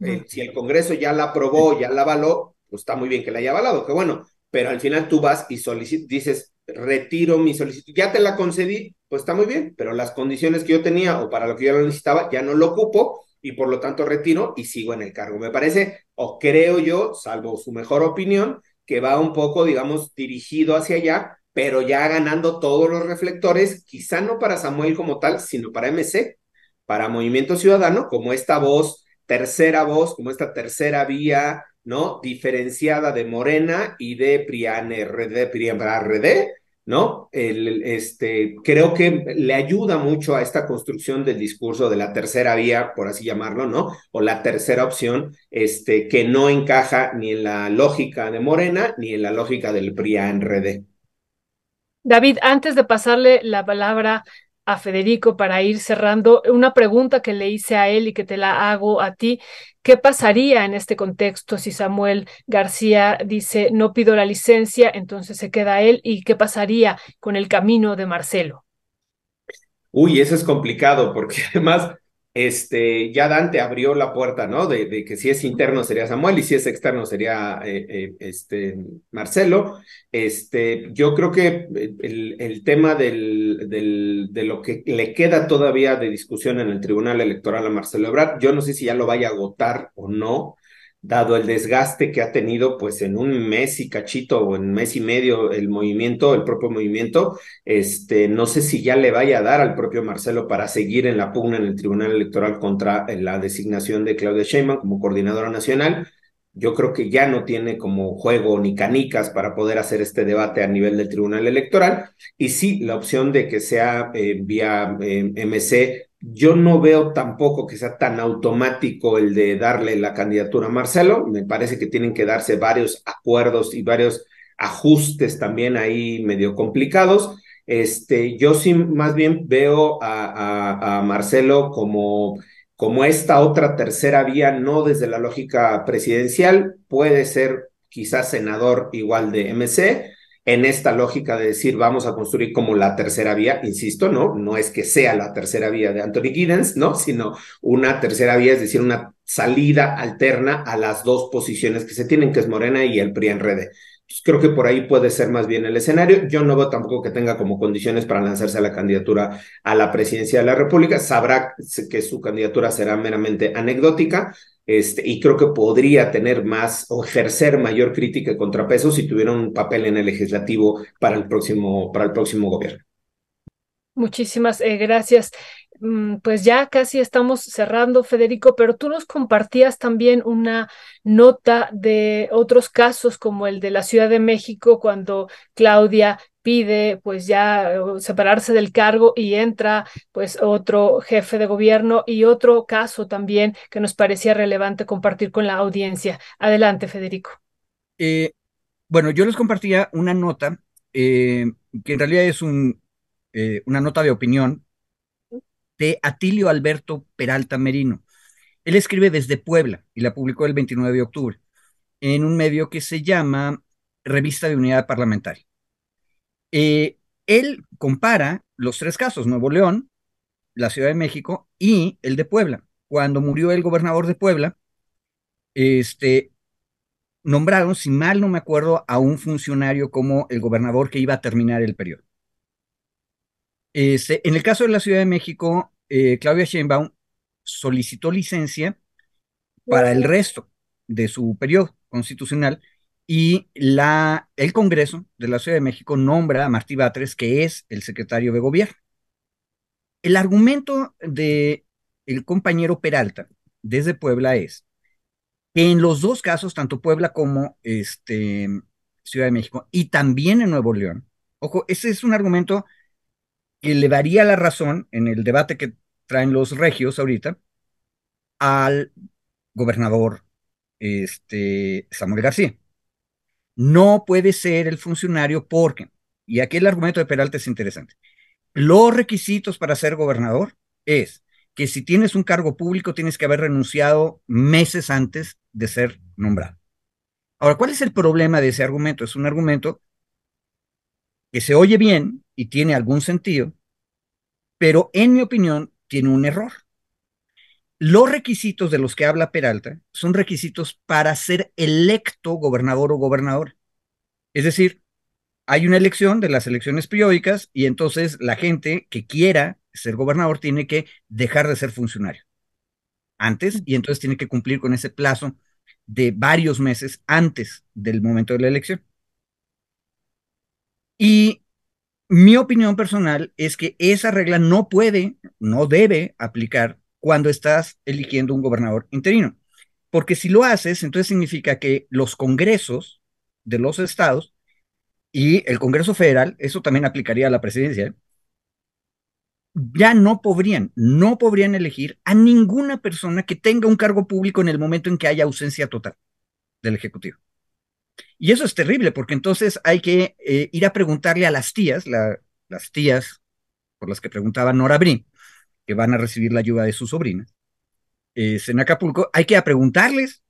Eh, si el Congreso ya la aprobó, ya la avaló, pues está muy bien que la haya avalado, que bueno, pero al final tú vas y dices, retiro mi solicitud, ya te la concedí, pues está muy bien, pero las condiciones que yo tenía o para lo que yo lo necesitaba ya no lo ocupo y por lo tanto retiro y sigo en el cargo. Me parece, o creo yo, salvo su mejor opinión, que va un poco, digamos, dirigido hacia allá, pero ya ganando todos los reflectores, quizá no para Samuel como tal, sino para MC, para Movimiento Ciudadano como esta voz, tercera voz, como esta tercera vía, ¿no? Diferenciada de Morena y de Prian RD, Prian RD, ¿no? Este, creo que le ayuda mucho a esta construcción del discurso de la tercera vía, por así llamarlo, ¿no? O la tercera opción, este, que no encaja ni en la lógica de Morena ni en la lógica del PRIAN RD. David, antes de pasarle la palabra a Federico para ir cerrando, una pregunta que le hice a él y que te la hago a ti. ¿Qué pasaría en este contexto si Samuel García dice no pido la licencia, entonces se queda él? ¿Y qué pasaría con el camino de Marcelo? Uy, eso es complicado porque además este, ya Dante abrió la puerta, ¿no? De, que si es interno sería Samuel y si es externo sería eh, eh, este, Marcelo. Este, yo creo que el, el tema del, del, de lo que le queda todavía de discusión en el Tribunal Electoral a Marcelo Ebrard, yo no sé si ya lo vaya a agotar o no dado el desgaste que ha tenido pues en un mes y cachito o en mes y medio el movimiento, el propio movimiento, este, no sé si ya le vaya a dar al propio Marcelo para seguir en la pugna en el Tribunal Electoral contra la designación de Claudia Sheinbaum como coordinadora nacional. Yo creo que ya no tiene como juego ni canicas para poder hacer este debate a nivel del Tribunal Electoral. Y sí, la opción de que sea eh, vía eh, MC yo no veo tampoco que sea tan automático el de darle la candidatura a Marcelo. Me parece que tienen que darse varios acuerdos y varios ajustes también ahí medio complicados. Este, yo sí más bien veo a, Marcelo como, como esta otra tercera vía, no desde la lógica presidencial, puede ser quizás senador igual de MC, en esta lógica de decir vamos a construir como la tercera vía, insisto, no, no es que sea la tercera vía de Anthony Giddens, ¿no? Sino una tercera vía, es decir, una salida alterna a las dos posiciones que se tienen, que es Morena y el PRI en Rede. creo que por ahí puede ser más bien el escenario. Yo no veo tampoco que tenga como condiciones para lanzarse a la candidatura a la presidencia de la República. Sabrá que su candidatura será meramente anecdótica, este, y creo que podría tener más o ejercer mayor crítica y contrapeso si tuviera un papel en el legislativo para el próximo, para el próximo gobierno. Muchísimas eh, gracias. Mm, pues ya casi estamos cerrando, Federico, pero tú nos compartías también una nota de otros casos como el de la Ciudad de México, cuando Claudia pide pues ya eh, separarse del cargo y entra pues otro jefe de gobierno y otro caso también que nos parecía relevante compartir con la audiencia. Adelante, Federico. Eh, bueno, yo les compartía una nota eh, que en realidad es un, una nota de opinión de Atilio Alberto Peralta Merino. Él escribe desde Puebla y la publicó el 29 de octubre en un medio que se llama Revista de Unidad Parlamentaria. Eh, él compara los tres casos, Nuevo León, la Ciudad de México y el de Puebla. Cuando murió el gobernador de Puebla, este, nombraron, si mal no me acuerdo, a un funcionario como el gobernador que iba a terminar el periodo. Este, en el caso de la Ciudad de México, eh, Claudia Sheinbaum solicitó licencia para el resto de su periodo constitucional y la, el Congreso de la Ciudad de México nombra a Martí Batres, que es el secretario de gobierno. El argumento de el compañero Peralta desde Puebla es que en los dos casos, tanto Puebla como este, Ciudad de México y también en Nuevo León, ojo, ese es un argumento que le daría la razón en el debate que traen los regios ahorita al gobernador este, Samuel García. No puede ser el funcionario porque, y aquí el argumento de Peralta es interesante, los requisitos para ser gobernador es que si tienes un cargo público tienes que haber renunciado meses antes de ser nombrado. Ahora, ¿cuál es el problema de ese argumento? Es un argumento que se oye bien y tiene algún sentido, pero en mi opinión tiene un error. Los requisitos de los que habla Peralta son requisitos para ser electo gobernador o gobernador. Es decir, hay una elección de las elecciones periódicas y entonces la gente que quiera ser gobernador tiene que dejar de ser funcionario antes y entonces tiene que cumplir con ese plazo de varios meses antes del momento de la elección. Y mi opinión personal es que esa regla no puede, no debe aplicar cuando estás eligiendo un gobernador interino. Porque si lo haces, entonces significa que los congresos de los estados y el Congreso Federal, eso también aplicaría a la presidencia, ya no podrían, no podrían elegir a ninguna persona que tenga un cargo público en el momento en que haya ausencia total del Ejecutivo. Y eso es terrible, porque entonces hay que eh, ir a preguntarle a las tías, las tías por las que preguntaba Nora Brin, que van a recibir la ayuda de su sobrina es en Acapulco, hay que preguntarles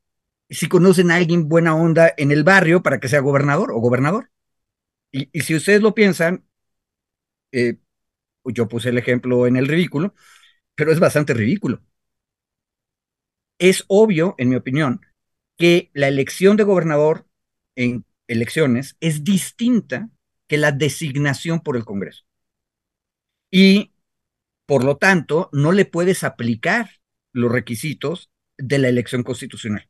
si conocen a alguien buena onda en el barrio para que sea gobernador o gobernador. Y, si ustedes lo piensan, eh, yo puse el ejemplo en el ridículo, pero es bastante ridículo. Es obvio, en mi opinión, que la elección de gobernador en elecciones es distinta que la designación por el Congreso. Y por lo tanto, no le puedes aplicar los requisitos de la elección constitucional.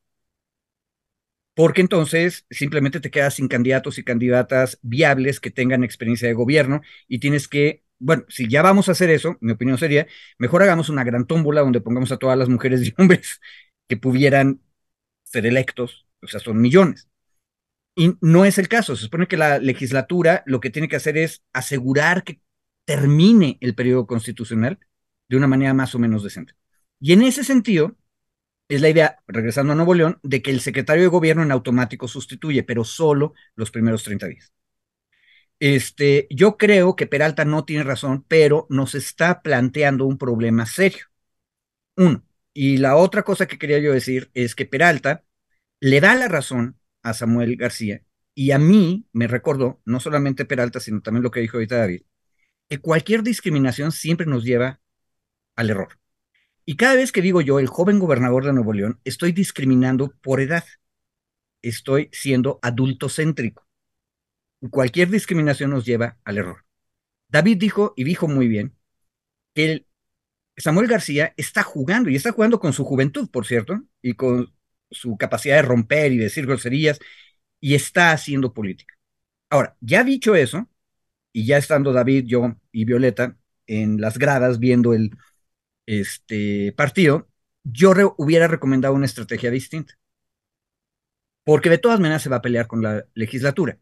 Porque entonces simplemente te quedas sin candidatos y candidatas viables que tengan experiencia de gobierno y tienes que, bueno, si ya vamos a hacer eso, mi opinión sería, mejor hagamos una gran tómbola donde pongamos a todas las mujeres y hombres que pudieran ser electos, o sea, son millones. Y no es el caso. Se supone que la legislatura lo que tiene que hacer es asegurar que termine el periodo constitucional de una manera más o menos decente. Y en ese sentido, es la idea, regresando a Nuevo León, de que el secretario de gobierno en automático sustituye, pero solo los primeros 30 días. Este, yo creo que Peralta no tiene razón, pero nos está planteando un problema serio. Uno. Y la otra cosa que quería yo decir es que Peralta le da la razón a Samuel García y a mí me recordó, no solamente Peralta, sino también lo que dijo ahorita David, cualquier discriminación siempre nos lleva al error. Y cada vez que digo yo, el joven gobernador de Nuevo León, estoy discriminando por edad. Estoy siendo adultocéntrico. Cualquier discriminación nos lleva al error. David dijo, y dijo muy bien, que Samuel García está jugando, y está jugando con su juventud, por cierto, y con su capacidad de romper y decir groserías, y está haciendo política. Ahora, ya dicho eso, y ya estando David, yo y Violeta en las gradas viendo el este partido, yo hubiera recomendado una estrategia distinta. Porque de todas maneras se va a pelear con la legislatura.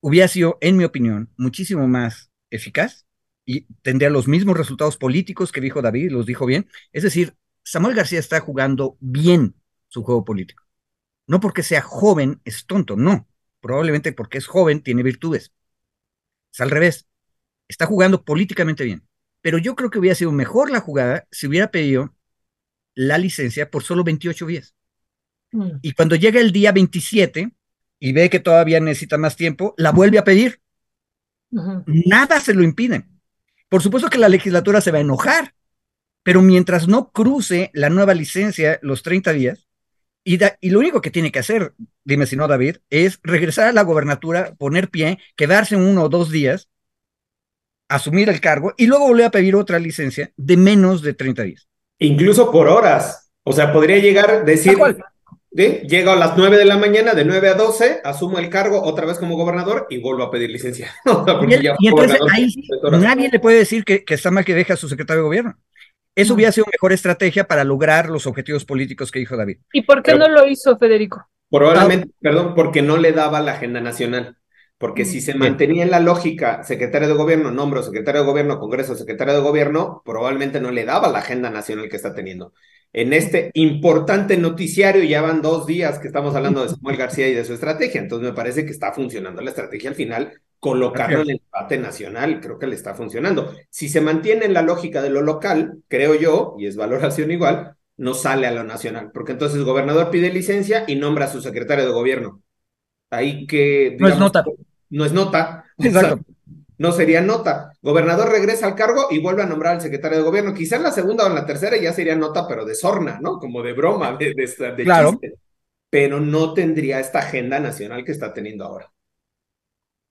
Hubiera sido, en mi opinión, muchísimo más eficaz y tendría los mismos resultados políticos que dijo David, los dijo bien. Es decir, Samuel García está jugando bien su juego político. No porque sea joven es tonto, no. Probablemente porque es joven tiene virtudes. Es al revés. Está jugando políticamente bien. Pero yo creo que hubiera sido mejor la jugada si hubiera pedido la licencia por solo 28 días. Mm. Y cuando llega el día 27 y ve que todavía necesita más tiempo, la vuelve a pedir. Nada se lo impide. por supuesto que la legislatura se va a enojar, pero mientras no cruce la nueva licencia los 30 días, y, y, lo único que tiene que hacer, dime si no, David, es regresar a la gobernatura, poner pie, quedarse uno o dos días, asumir el cargo y luego volver a pedir otra licencia de menos de 30 días. Incluso por horas. O sea, podría llegar, decir, llego a las 9 de la mañana, de 9 a 12, asumo el cargo otra vez como gobernador y vuelvo a pedir licencia. y entonces ahí nadie le puede decir que, que está mal que deje a su secretario de gobierno. Eso hubiera sido mejor estrategia para lograr los objetivos políticos que dijo David. ¿Y por qué Pero, no lo hizo Federico? Probablemente, ah. perdón, porque no le daba la agenda nacional. Porque si se mantenía en la lógica secretario de gobierno, nombro secretario de gobierno, congreso, secretario de gobierno, probablemente no le daba la agenda nacional que está teniendo. En este importante noticiario, ya van dos días que estamos hablando de Samuel García y de su estrategia, entonces me parece que está funcionando la estrategia al final, colocarlo en el debate nacional, creo que le está funcionando. Si se mantiene en la lógica de lo local, creo yo, y es valoración igual, no sale a lo nacional, porque entonces el gobernador pide licencia y nombra a su secretario de gobierno. Ahí que... Digamos, no es nota no es nota. Exacto. O sea, no sería nota. Gobernador regresa al cargo y vuelve a nombrar al secretario de gobierno. Quizá en la segunda o en la tercera ya sería nota, pero de sorna, ¿no? Como de broma, de, de, de claro. chiste. Pero no tendría esta agenda nacional que está teniendo ahora.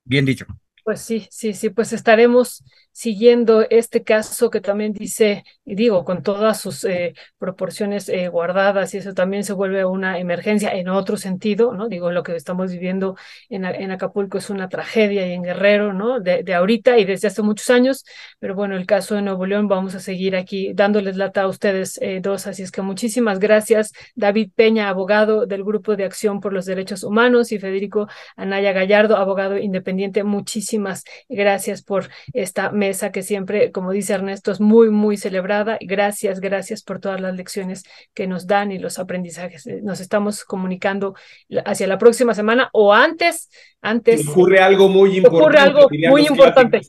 Bien dicho. Pues sí, sí, sí, pues estaremos siguiendo este caso que también dice, y digo, con todas sus eh, proporciones eh, guardadas, y eso también se vuelve una emergencia en otro sentido, ¿no? Digo, lo que estamos viviendo en, en Acapulco es una tragedia y en Guerrero, ¿no? De, de, ahorita y desde hace muchos años, pero bueno, el caso de Nuevo León, vamos a seguir aquí dándoles lata a ustedes eh, dos, así es que muchísimas gracias, David Peña, abogado del Grupo de Acción por los Derechos Humanos, y Federico Anaya Gallardo, abogado independiente, muchísimas gracias por esta mesa que siempre, como dice Ernesto, es muy, muy celebrada. Gracias, gracias por todas las lecciones que nos dan y los aprendizajes. Nos estamos comunicando hacia la próxima semana o antes, antes. Ocurre algo muy importante. Ocurre algo muy importante.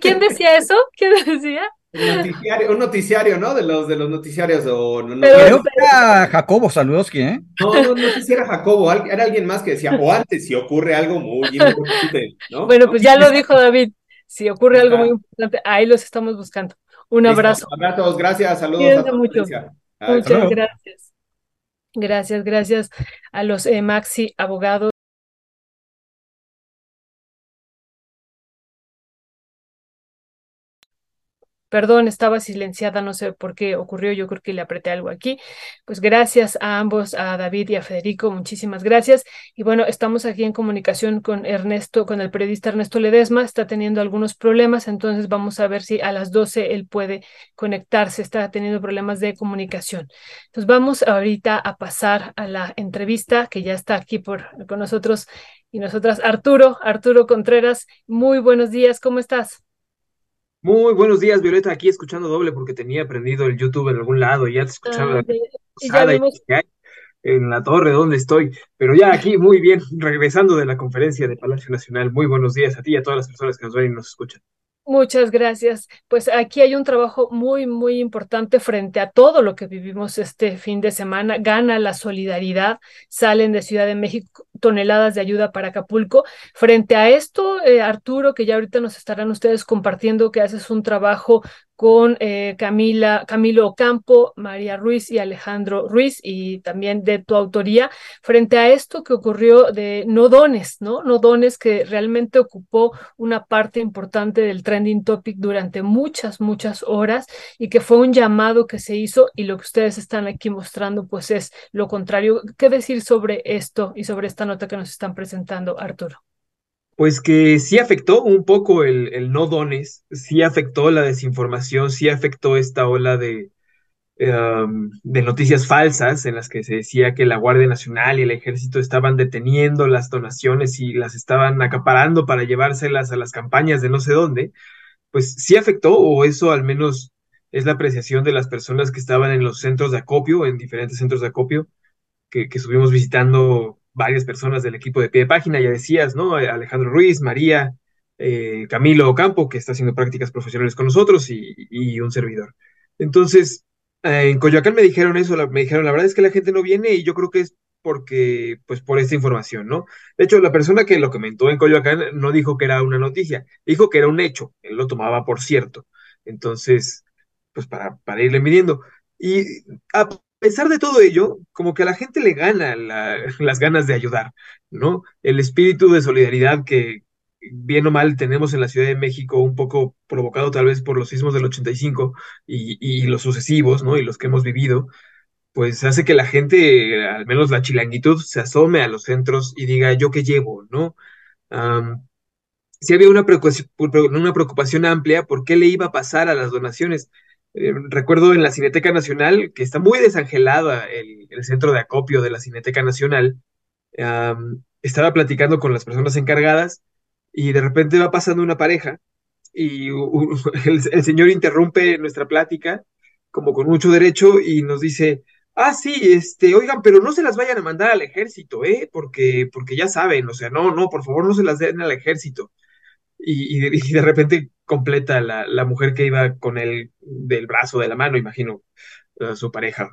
¿Quién decía eso? ¿Quién decía? Un noticiario, un noticiario, ¿no? De los, de los noticiarios o no, Pero creo que era Jacobo Saludowski, ¿eh? No, no, no sé si era Jacobo, era alguien más que decía, o antes si ocurre algo muy importante, ¿no? Bueno, pues ya lo dijo David. Si ocurre algo muy importante, ahí los estamos buscando. Un Listo, abrazo. Abrazos, gracias, saludos Cuídense a todos. mucho. Muchas gracias. Gracias, gracias a los eh, Maxi abogados. Perdón, estaba silenciada, no sé por qué ocurrió, yo creo que le apreté algo aquí. Pues gracias a ambos, a David y a Federico, muchísimas gracias. Y bueno, estamos aquí en comunicación con Ernesto, con el periodista Ernesto Ledesma, está teniendo algunos problemas, entonces vamos a ver si a las 12 él puede conectarse, está teniendo problemas de comunicación. Entonces vamos ahorita a pasar a la entrevista que ya está aquí por, con nosotros y nosotras. Arturo, Arturo Contreras, muy buenos días, ¿cómo estás? Muy buenos días, Violeta, aquí escuchando doble porque tenía prendido el YouTube en algún lado y ya te escuchaba Ah, de- ya hay en la torre donde estoy, pero ya aquí muy bien, regresando de la conferencia de Palacio Nacional. Muy buenos días a ti y a todas las personas que nos ven y nos escuchan. Muchas gracias. Pues aquí hay un trabajo muy, muy importante frente a todo lo que vivimos este fin de semana. Gana la solidaridad, salen de Ciudad de México toneladas de ayuda para Acapulco. Frente a esto, eh, Arturo, que ya ahorita nos estarán ustedes compartiendo que haces un trabajo con eh, Camila, Camilo Ocampo, María Ruiz y Alejandro Ruiz, y también de tu autoría, frente a esto que ocurrió de no dones, ¿no? No dones que realmente ocupó una parte importante del trending topic durante muchas, muchas horas y que fue un llamado que se hizo y lo que ustedes están aquí mostrando pues es lo contrario. ¿Qué decir sobre esto y sobre esta nota que nos están presentando, Arturo? Pues que sí afectó un poco el, el no dones, sí afectó la desinformación, sí afectó esta ola de, um, de noticias falsas en las que se decía que la Guardia Nacional y el Ejército estaban deteniendo las donaciones y las estaban acaparando para llevárselas a las campañas de no sé dónde, pues sí afectó, o eso al menos es la apreciación de las personas que estaban en los centros de acopio, en diferentes centros de acopio, que, que estuvimos visitando varias personas del equipo de pie de página, ya decías, ¿no? Alejandro Ruiz, María, eh, Camilo Ocampo, que está haciendo prácticas profesionales con nosotros, y, y un servidor. Entonces, eh, en Coyoacán me dijeron eso, me dijeron, la verdad es que la gente no viene y yo creo que es porque, pues, por esta información, ¿no? De hecho, la persona que lo comentó en Coyoacán no dijo que era una noticia, dijo que era un hecho, él lo tomaba por cierto. Entonces, pues para, para irle midiendo. Y a pesar de todo ello, como que a la gente le gana las ganas de ayudar, ¿no? El espíritu de solidaridad que bien o mal tenemos en la Ciudad de México, un poco provocado tal vez por los sismos del 85 y, los sucesivos, ¿no? Y los que hemos vivido, pues hace que la gente, al menos la chilanguitud, se asome a los centros y diga, ¿yo qué llevo, no? si había una preocupación, una preocupación amplia por qué le iba a pasar a las donaciones. Eh, recuerdo en la Cineteca Nacional, que está muy desangelada el, centro de acopio de la Cineteca Nacional, estaba platicando con las personas encargadas y de repente va pasando una pareja y el, señor interrumpe nuestra plática como con mucho derecho y nos dice, ah, sí, este, oigan, pero no se las vayan a mandar al ejército, ¿eh? Porque, porque ya saben, o sea, no, no, por favor no se las den al ejército. Y, de repente completa la, la, mujer que iba con él del brazo, de la mano, imagino, a su pareja.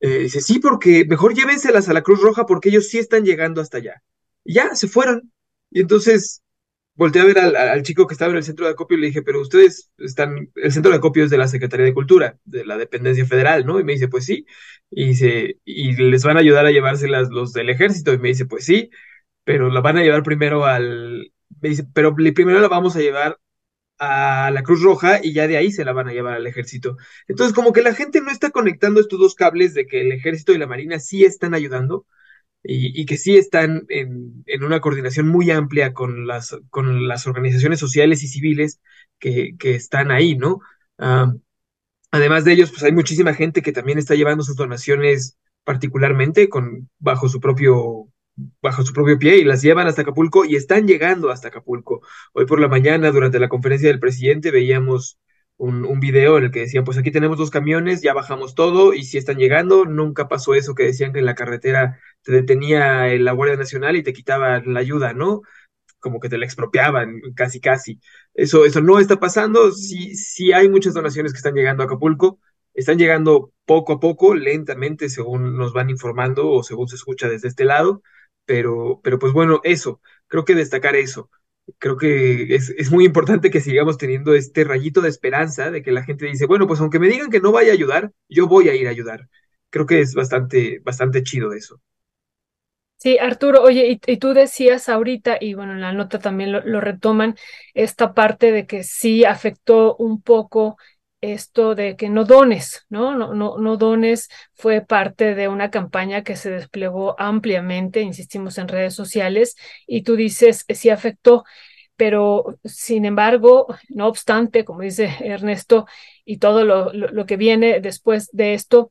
Eh, dice, sí, porque mejor llévenselas a la Cruz Roja porque ellos sí están llegando hasta allá. Y ya, se fueron. Y entonces volteé a ver al, chico que estaba en el centro de acopio y le dije, pero ustedes están, el centro de acopio es de la Secretaría de Cultura, de la dependencia federal, ¿no? Y me dice, pues sí. Y dice, y les van a ayudar a llevárselas los del ejército. Y me dice, pues sí, pero la van a llevar primero al, me dice, pero primero la vamos a llevar a la Cruz Roja y ya de ahí se la van a llevar al ejército. Entonces, como que la gente no está conectando estos dos cables de que el ejército y la marina sí están ayudando y, que sí están en, una coordinación muy amplia con las, con las organizaciones sociales y civiles que, están ahí, ¿no? Además de ellos, pues hay muchísima gente que también está llevando sus donaciones particularmente con, bajo su propio bajo su propio pie y las llevan hasta Acapulco y están llegando hasta Acapulco. Hoy por la mañana, durante la conferencia del presidente, veíamos un, un, video en el que decían, pues aquí tenemos dos camiones, ya bajamos todo y si están llegando, nunca pasó eso que decían que en la carretera te detenía la Guardia Nacional y te quitaban la ayuda, ¿no? Como que te la expropiaban, casi, casi. Eso, eso no está pasando. Sí, sí hay muchas donaciones que están llegando a Acapulco. Están llegando poco a poco, lentamente, según nos van informando o según se escucha desde este lado pero, pero pues bueno, eso, creo que destacar eso. Creo que es, muy importante que sigamos teniendo este rayito de esperanza de que la gente dice, bueno, pues aunque me digan que no vaya a ayudar, yo voy a ir a ayudar. Creo que es bastante, bastante chido eso. Sí, Arturo, oye, y, tú decías ahorita, y bueno, en la nota también lo, retoman, esta parte de que sí afectó un poco esto de que no dones, ¿no? No, no, dones fue parte de una campaña que se desplegó ampliamente, insistimos en redes sociales, y tú dices, sí afectó, pero sin embargo, no obstante, como dice Ernesto, y todo lo, lo que viene después de esto,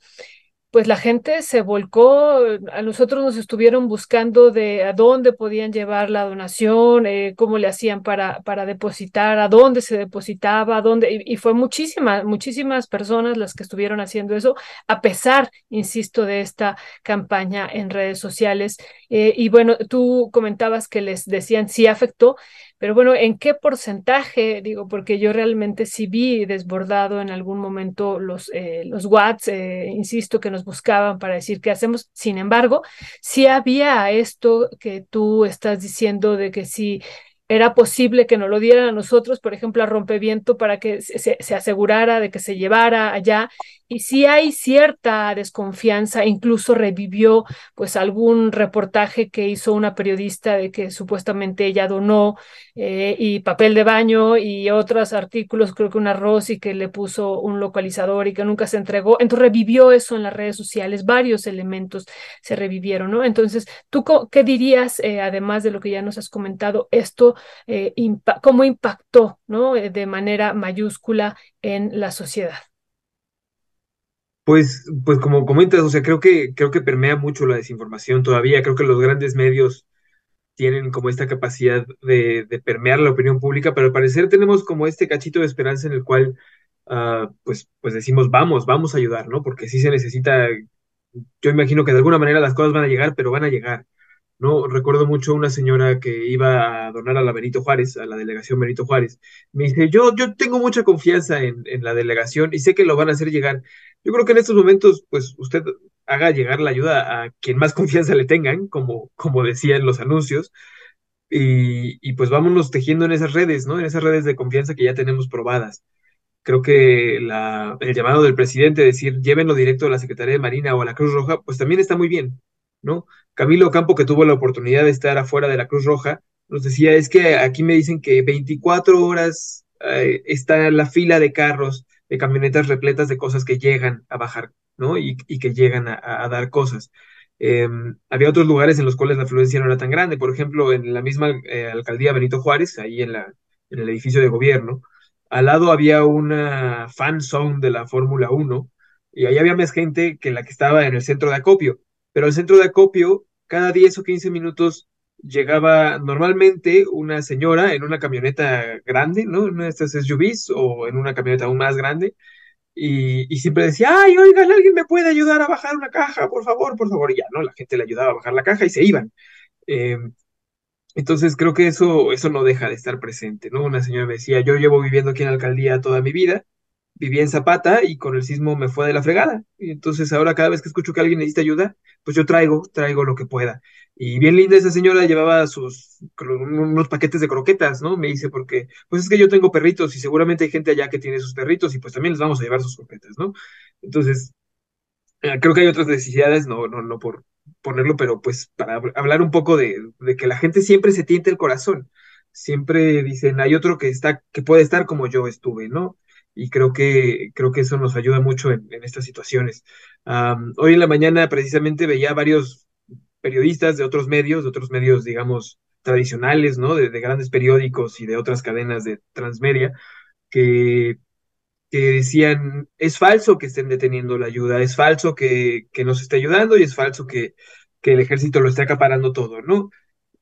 pues la gente se volcó, a nosotros nos estuvieron buscando de a dónde podían llevar la donación, eh, cómo le hacían para, para depositar, a dónde se depositaba, a dónde, y, fue muchísimas, muchísimas personas las que estuvieron haciendo eso, a pesar, insisto, de esta campaña en redes sociales. Eh, y bueno, tú comentabas que les decían sí afectó, pero bueno, ¿en qué porcentaje? Digo, porque yo realmente sí vi desbordado en algún momento los, eh, los watts, eh, insisto, que nos buscaban para decir qué hacemos. Sin embargo, sí había esto que tú estás diciendo de que si era posible que nos lo dieran a nosotros, por ejemplo, a rompeviento, para que se, se, asegurara de que se llevara allá y si hay cierta desconfianza, incluso revivió pues algún reportaje que hizo una periodista de que supuestamente ella donó eh, y papel de baño y otros artículos, creo que un arroz y que le puso un localizador y que nunca se entregó. Entonces revivió eso en las redes sociales, varios elementos se revivieron, ¿no? Entonces, ¿tú qué dirías, eh, además de lo que ya nos has comentado, esto, eh, cómo impactó, ¿no? de manera mayúscula en la sociedad? Pues, pues como comentas, o sea, creo que, creo que permea mucho la desinformación todavía. Creo que los grandes medios tienen como esta capacidad de, de permear la opinión pública, pero al parecer tenemos como este cachito de esperanza en el cual, uh, pues, pues decimos, vamos, vamos a ayudar, ¿no? Porque sí se necesita, yo imagino que de alguna manera las cosas van a llegar, pero van a llegar. ¿No? Recuerdo mucho una señora que iba a donar a la Benito Juárez, a la delegación Benito Juárez. Me dice, yo, yo tengo mucha confianza en, la delegación y sé que lo van a hacer llegar. Yo creo que en estos momentos, pues usted haga llegar la ayuda a quien más confianza le tengan, como, como decían los anuncios, y, y pues vámonos tejiendo en esas redes, ¿no? En esas redes de confianza que ya tenemos probadas. creo que el llamado del presidente, decir, llévenlo directo a la Secretaría de Marina o a la Cruz Roja, pues también está muy bien, ¿no? Camilo Campo, que tuvo la oportunidad de estar afuera de la Cruz Roja, nos decía, es que aquí me dicen que 24 horas eh, está la fila de carros, de camionetas repletas de cosas que llegan a bajar, ¿no? Y, que llegan a, dar cosas. Em, había otros lugares en los cuales la afluencia no era tan grande, por ejemplo, en la misma eh, alcaldía Benito Juárez, ahí en, en el edificio de gobierno, al lado había una fan zone de la Fórmula 1 y ahí había más gente que la que estaba en el centro de acopio, pero el centro de acopio cada 10 o 15 minutos llegaba normalmente una señora en una camioneta grande, ¿no? En una de estas SUVs o en una camioneta aún más grande. Y, siempre decía, ay, oigan, alguien me puede ayudar a bajar una caja, por favor, por favor. Y ya, ¿no? La gente le ayudaba a bajar la caja y se iban. Em, entonces creo que eso, eso no deja de estar presente, ¿no? Una señora me decía, yo llevo viviendo aquí en la alcaldía toda mi vida vivía en Zapata y con el sismo me fue de la fregada. Y entonces ahora cada vez que escucho que alguien necesita ayuda, pues yo traigo, traigo lo que pueda. Y bien linda esa señora llevaba sus unos paquetes de croquetas, ¿no? Me dice porque pues es que yo tengo perritos y seguramente hay gente allá que tiene sus perritos y pues también les vamos a llevar sus croquetas, ¿no? Entonces, eh, creo que hay otras necesidades, no, no, no por ponerlo, pero pues para hablar un poco de, de que la gente siempre se tiente el corazón. Siempre dicen, hay otro que está, que puede estar como yo estuve, ¿no? Y creo que, creo que eso nos ayuda mucho en, estas situaciones. hoy en la mañana precisamente veía varios periodistas de otros medios, de otros medios, digamos, tradicionales, ¿no? De, grandes periódicos y de otras cadenas de transmedia, que, que decían, es falso que estén deteniendo la ayuda, es falso que, que nos esté ayudando y es falso que, que el ejército lo esté acaparando todo, ¿no?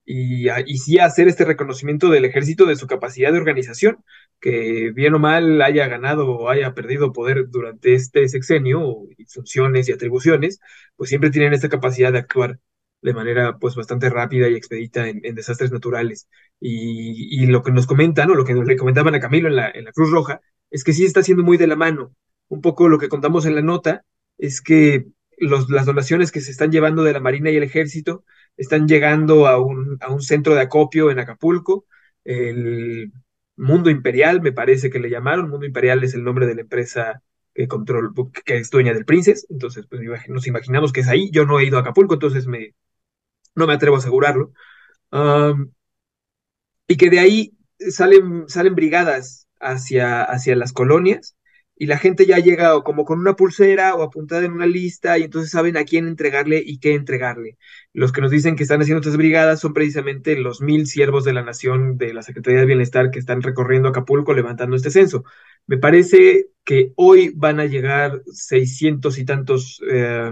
y, y, sí hacer este reconocimiento del ejército de su capacidad de organización, que bien o mal haya ganado o haya perdido poder durante este sexenio, y funciones y atribuciones, pues siempre tienen esta capacidad de actuar de manera pues bastante rápida y expedita en, desastres naturales. Y, lo que nos comentan, o lo que nos le comentaban a Camilo en la, en la Cruz Roja, es que sí está siendo muy de la mano. Un poco lo que contamos en la nota es que los, las donaciones que se están llevando de la Marina y el Ejército están llegando a un, a un centro de acopio en Acapulco, el Mundo Imperial, me parece que le llamaron, Mundo Imperial es el nombre de la empresa que, control, que es dueña del Princes, entonces pues, nos imaginamos que es ahí, yo no he ido a Acapulco, entonces me, no me atrevo a asegurarlo, y que de ahí salen, salen brigadas hacia, hacia las colonias, y la gente ya llega como con una pulsera o apuntada en una lista y entonces saben a quién entregarle y qué entregarle. Los que nos dicen que están haciendo estas brigadas son precisamente los mil siervos de la nación de la Secretaría de Bienestar que están recorriendo Acapulco levantando este censo. Me parece que hoy van a llegar seiscientos y tantos eh,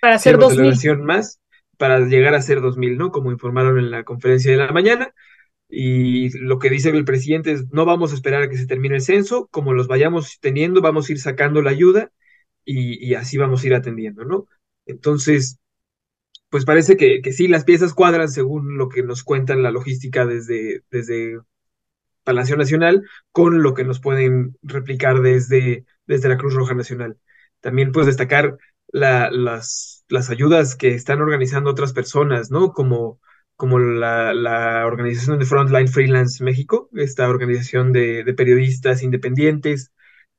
para siervos de la nación más para llegar a ser dos mil, ¿no? Como informaron en la conferencia de la mañana. Y lo que dice el presidente es, no vamos a esperar a que se termine el censo, como los vayamos teniendo, vamos a ir sacando la ayuda y, así vamos a ir atendiendo, ¿no? Entonces, pues parece que, sí, las piezas cuadran según lo que nos cuentan la logística desde, desde Palacio Nacional con lo que nos pueden replicar desde, desde la Cruz Roja Nacional. También pues destacar la, las, las ayudas que están organizando otras personas, ¿no? Como como la, organización de Frontline Freelance México, esta organización de, periodistas independientes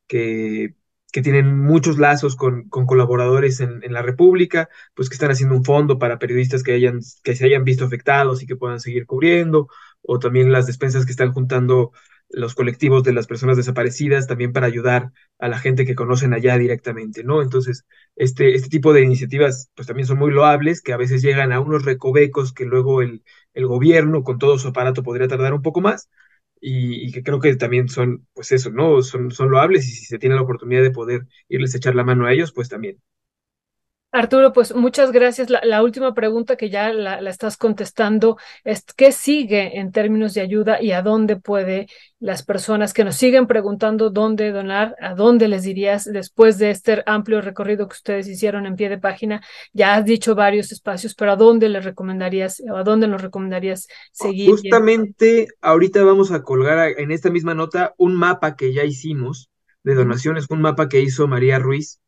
que, que, tienen muchos lazos con, colaboradores en, la República, pues que están haciendo un fondo para periodistas que, hayan, que se hayan visto afectados y que puedan seguir cubriendo, o también las despensas que están juntando los colectivos de las personas desaparecidas también para ayudar a la gente que conocen allá directamente, ¿no? Entonces, este, este tipo de iniciativas pues también son muy loables, que a veces llegan a unos recovecos que luego el, el gobierno con todo su aparato podría tardar un poco más y, que creo que también son, pues eso, ¿no? Son, son loables y si se tiene la oportunidad de poder irles a echar la mano a ellos, pues también. Arturo, pues muchas gracias. La, última pregunta que ya la, estás contestando es, ¿qué sigue en términos de ayuda y a dónde puede las personas que nos siguen preguntando dónde donar, a dónde les dirías después de este amplio recorrido que ustedes hicieron en pie de página? Ya has dicho varios espacios, pero ¿a dónde les recomendarías o a dónde nos recomendarías seguir? Justamente ahorita vamos a colgar en esta misma nota un mapa que ya hicimos de donaciones, un mapa que hizo María Ruiz.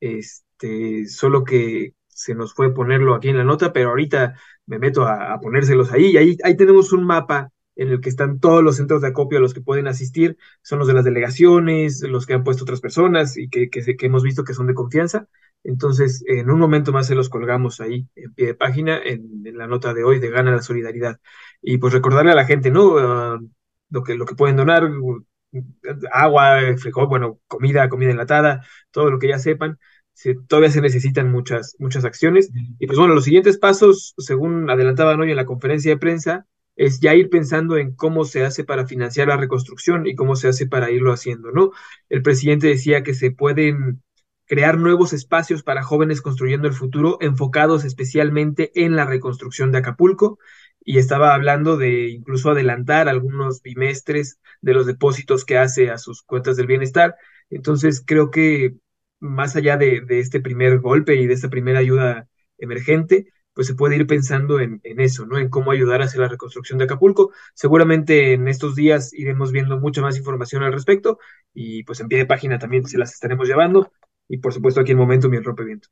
Este, este, solo que se nos fue ponerlo aquí en la nota, pero ahorita me meto a, ponérselos ahí. Y ahí, ahí tenemos un mapa en el que están todos los centros de acopio a los que pueden asistir, son los de las delegaciones, los que han puesto otras personas y que, hemos visto que son de confianza. Entonces, en un momento más se los colgamos ahí en pie de página en, la nota de hoy de Gana la Solidaridad. Y pues recordarle a la gente, ¿no? Ah, lo, que, lo que pueden donar, agua, frijol, bueno, comida, comida enlatada, todo lo que ya sepan. Todavía se necesitan muchas, muchas acciones. Y pues bueno, los siguientes pasos, según adelantaban hoy en la conferencia de prensa, es ya ir pensando en cómo se hace para financiar la reconstrucción y cómo se hace para irlo haciendo, ¿no? El presidente decía que se pueden crear nuevos espacios para jóvenes construyendo el futuro enfocados especialmente en la reconstrucción de Acapulco y estaba hablando de incluso adelantar algunos bimestres de los depósitos que hace a sus cuentas del bienestar. Entonces creo que más allá de, este primer golpe y de esta primera ayuda emergente, pues se puede ir pensando en, eso, ¿no? En cómo ayudar a hacer la reconstrucción de Acapulco. Seguramente en estos días iremos viendo mucha más información al respecto y pues en pie de página también se las estaremos llevando y por supuesto aquí en Momento mi Rompeviento.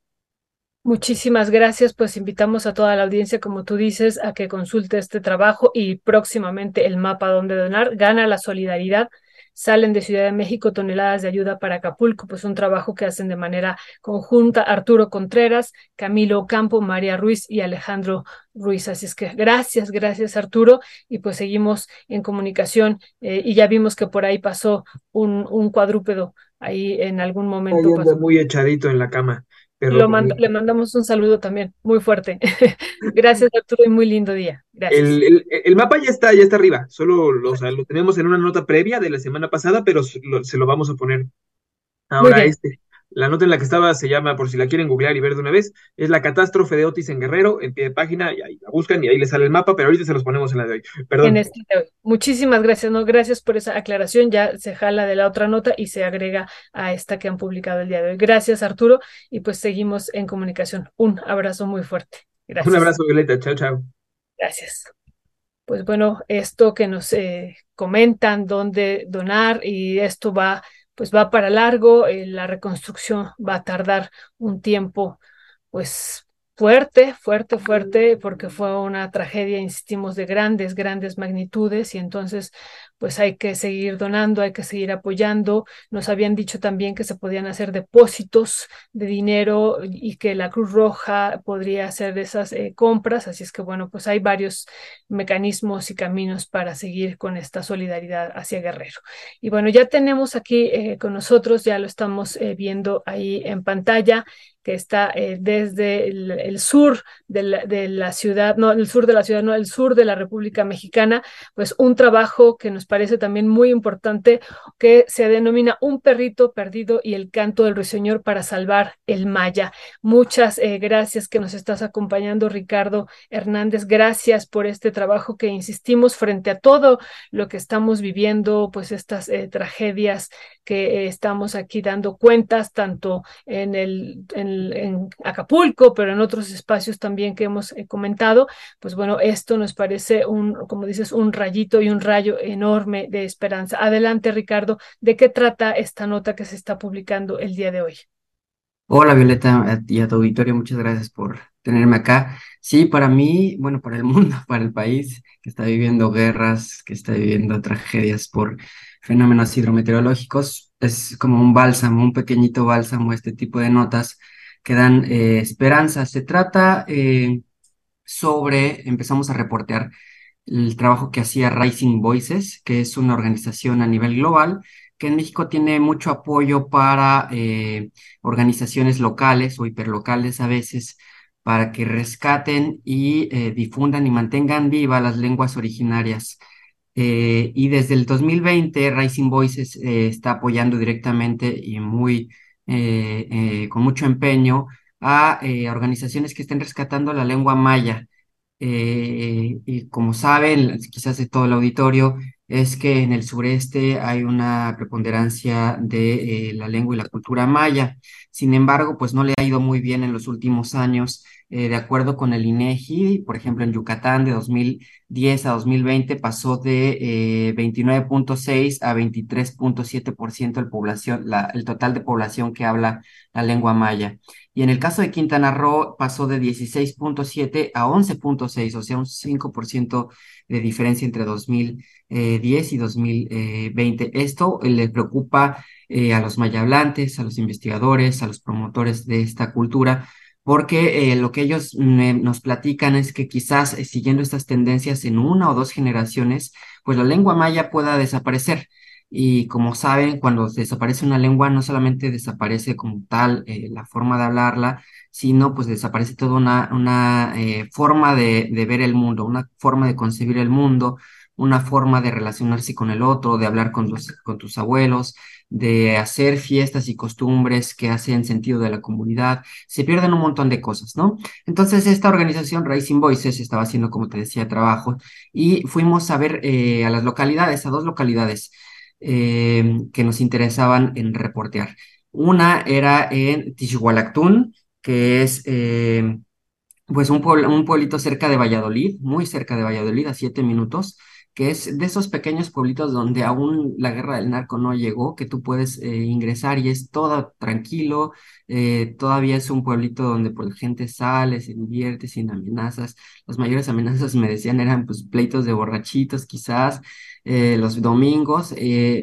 Muchísimas gracias, pues invitamos a toda la audiencia, como tú dices, a que consulte este trabajo y próximamente el mapa donde donar. Gana la solidaridad. Salen de Ciudad de México toneladas de ayuda para Acapulco, pues un trabajo que hacen de manera conjunta Arturo Contreras, Camilo Campo, María Ruiz y Alejandro Ruiz. Así es que gracias, gracias Arturo. Y pues seguimos en comunicación eh, y ya vimos que por ahí pasó un, un cuadrúpedo ahí en algún momento. muy echadito en la cama. Lo le mandamos un saludo también, muy fuerte. Gracias, Arturo, y muy lindo día. Gracias. El, mapa ya está, ya está arriba, solo lo, lo tenemos en una nota previa de la semana pasada, pero se lo vamos a poner ahora este. La nota en la que estaba se llama, por si la quieren googlear y ver de una vez, es la catástrofe de Otis en Guerrero, en pie de página, y ahí la buscan y ahí les sale el mapa, pero ahorita se los ponemos en la de hoy. Perdón. Este Muchísimas gracias, no, gracias por esa aclaración, ya se jala de la otra nota y se agrega a esta que han publicado el día de hoy. Gracias, Arturo, y pues seguimos en comunicación. Un abrazo muy fuerte. Gracias. Un abrazo, Violeta. Chao, chao. Gracias. Pues bueno, esto que nos eh, comentan, dónde donar, y esto va pues va para largo, eh, la reconstrucción va a tardar un tiempo, pues fuerte, fuerte, fuerte, porque fue una tragedia, insistimos, de grandes, grandes magnitudes y entonces pues hay que seguir donando, hay que seguir apoyando. Nos habían dicho también que se podían hacer depósitos de dinero y que la Cruz Roja podría hacer esas eh, compras, así es que bueno, pues hay varios mecanismos y caminos para seguir con esta solidaridad hacia Guerrero. Y bueno, ya tenemos aquí eh, con nosotros, ya lo estamos eh, viendo ahí en pantalla, que está desde el, sur de la, ciudad, no, el sur de la ciudad, no, el sur de la República Mexicana, pues un trabajo que nos parece también muy importante, que se denomina Un perrito perdido y el canto del ruiseñor para salvar el Maya. Muchas eh, gracias que nos estás acompañando, Ricardo Hernández. Gracias por este trabajo que insistimos frente a todo lo que estamos viviendo, pues estas eh, tragedias que eh, estamos aquí dando cuentas, tanto en, el, Acapulco, pero en otros espacios también que hemos comentado. Pues bueno, esto nos parece un, como dices, un rayito y un rayo enorme de esperanza. Adelante, Ricardo, ¿de qué trata esta nota que se está publicando el día de hoy? Hola, Violeta, y a tu auditorio, muchas gracias por tenerme acá. Sí, para mí, bueno, para el mundo, para el país que está viviendo guerras, que está viviendo tragedias por fenómenos hidrometeorológicos, es como un bálsamo, un pequeñito bálsamo, este tipo de notas que dan eh, esperanza. Se trata eh, sobre, empezamos a reportear el trabajo que hacía Rising Voices, que es una organización a nivel global que en México tiene mucho apoyo para eh, organizaciones locales o hiperlocales a veces para que rescaten y difundan y mantengan viva las lenguas originarias. Y desde el 2020, Rising Voices está apoyando directamente y muy con mucho empeño a organizaciones que estén rescatando la lengua maya. Eh, y como saben, quizás de todo el auditorio, es que en el sureste hay una preponderancia de eh, la lengua y la cultura maya. Sin embargo, pues no le ha ido muy bien en los últimos años. Eh, de acuerdo con el INEGI, por ejemplo, en Yucatán de 2010 a 2020 pasó de 29.6 a 23.7% el, el total de población que habla la lengua maya. Y en el caso de Quintana Roo pasó de 16.7 a 11.6, o sea, un 5% de diferencia entre 2010 y 2020. Esto le preocupa eh, a los mayablantes, a los investigadores, a los promotores de esta cultura, porque eh, lo que ellos nos platican es que quizás eh, siguiendo estas tendencias en una o dos generaciones, pues la lengua maya pueda desaparecer. Y como saben, cuando desaparece una lengua, no solamente desaparece como tal la forma de hablarla, sino pues desaparece toda una, una forma de, de, ver el mundo, una forma de concebir el mundo, una forma de relacionarse con el otro, de hablar con, los, con tus abuelos, de hacer fiestas y costumbres que hacen sentido de la comunidad, se pierden un montón de cosas, ¿no? Entonces, esta organización Rising Voices estaba haciendo, como te decía, trabajo y fuimos a ver eh, a las localidades, a dos localidades eh, que nos interesaban en reportear. Una era en Tichualactún, que es eh, pues un, un pueblito cerca de Valladolid, muy cerca de Valladolid, a siete minutos que es de esos pequeños pueblitos donde aún la guerra del narco no llegó, que tú puedes eh, ingresar y es todo tranquilo, eh, todavía es un pueblito donde pues, la gente sale, se divierte sin amenazas. Las mayores amenazas me decían eran pues pleitos de borrachitos quizás eh, los domingos,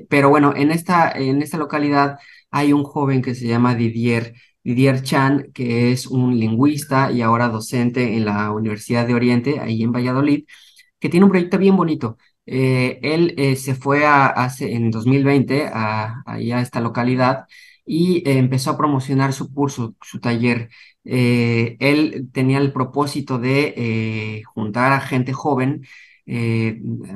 pero bueno, en esta, en esta localidad hay un joven que se llama Didier. Didier Chan, que es un lingüista y ahora docente en la Universidad de Oriente, ahí en Valladolid, que tiene un proyecto bien bonito. Eh, él eh, se fue a, hace, en 2020 a, a, esta localidad y eh, empezó a promocionar su curso, su taller. él tenía el propósito de juntar a gente joven,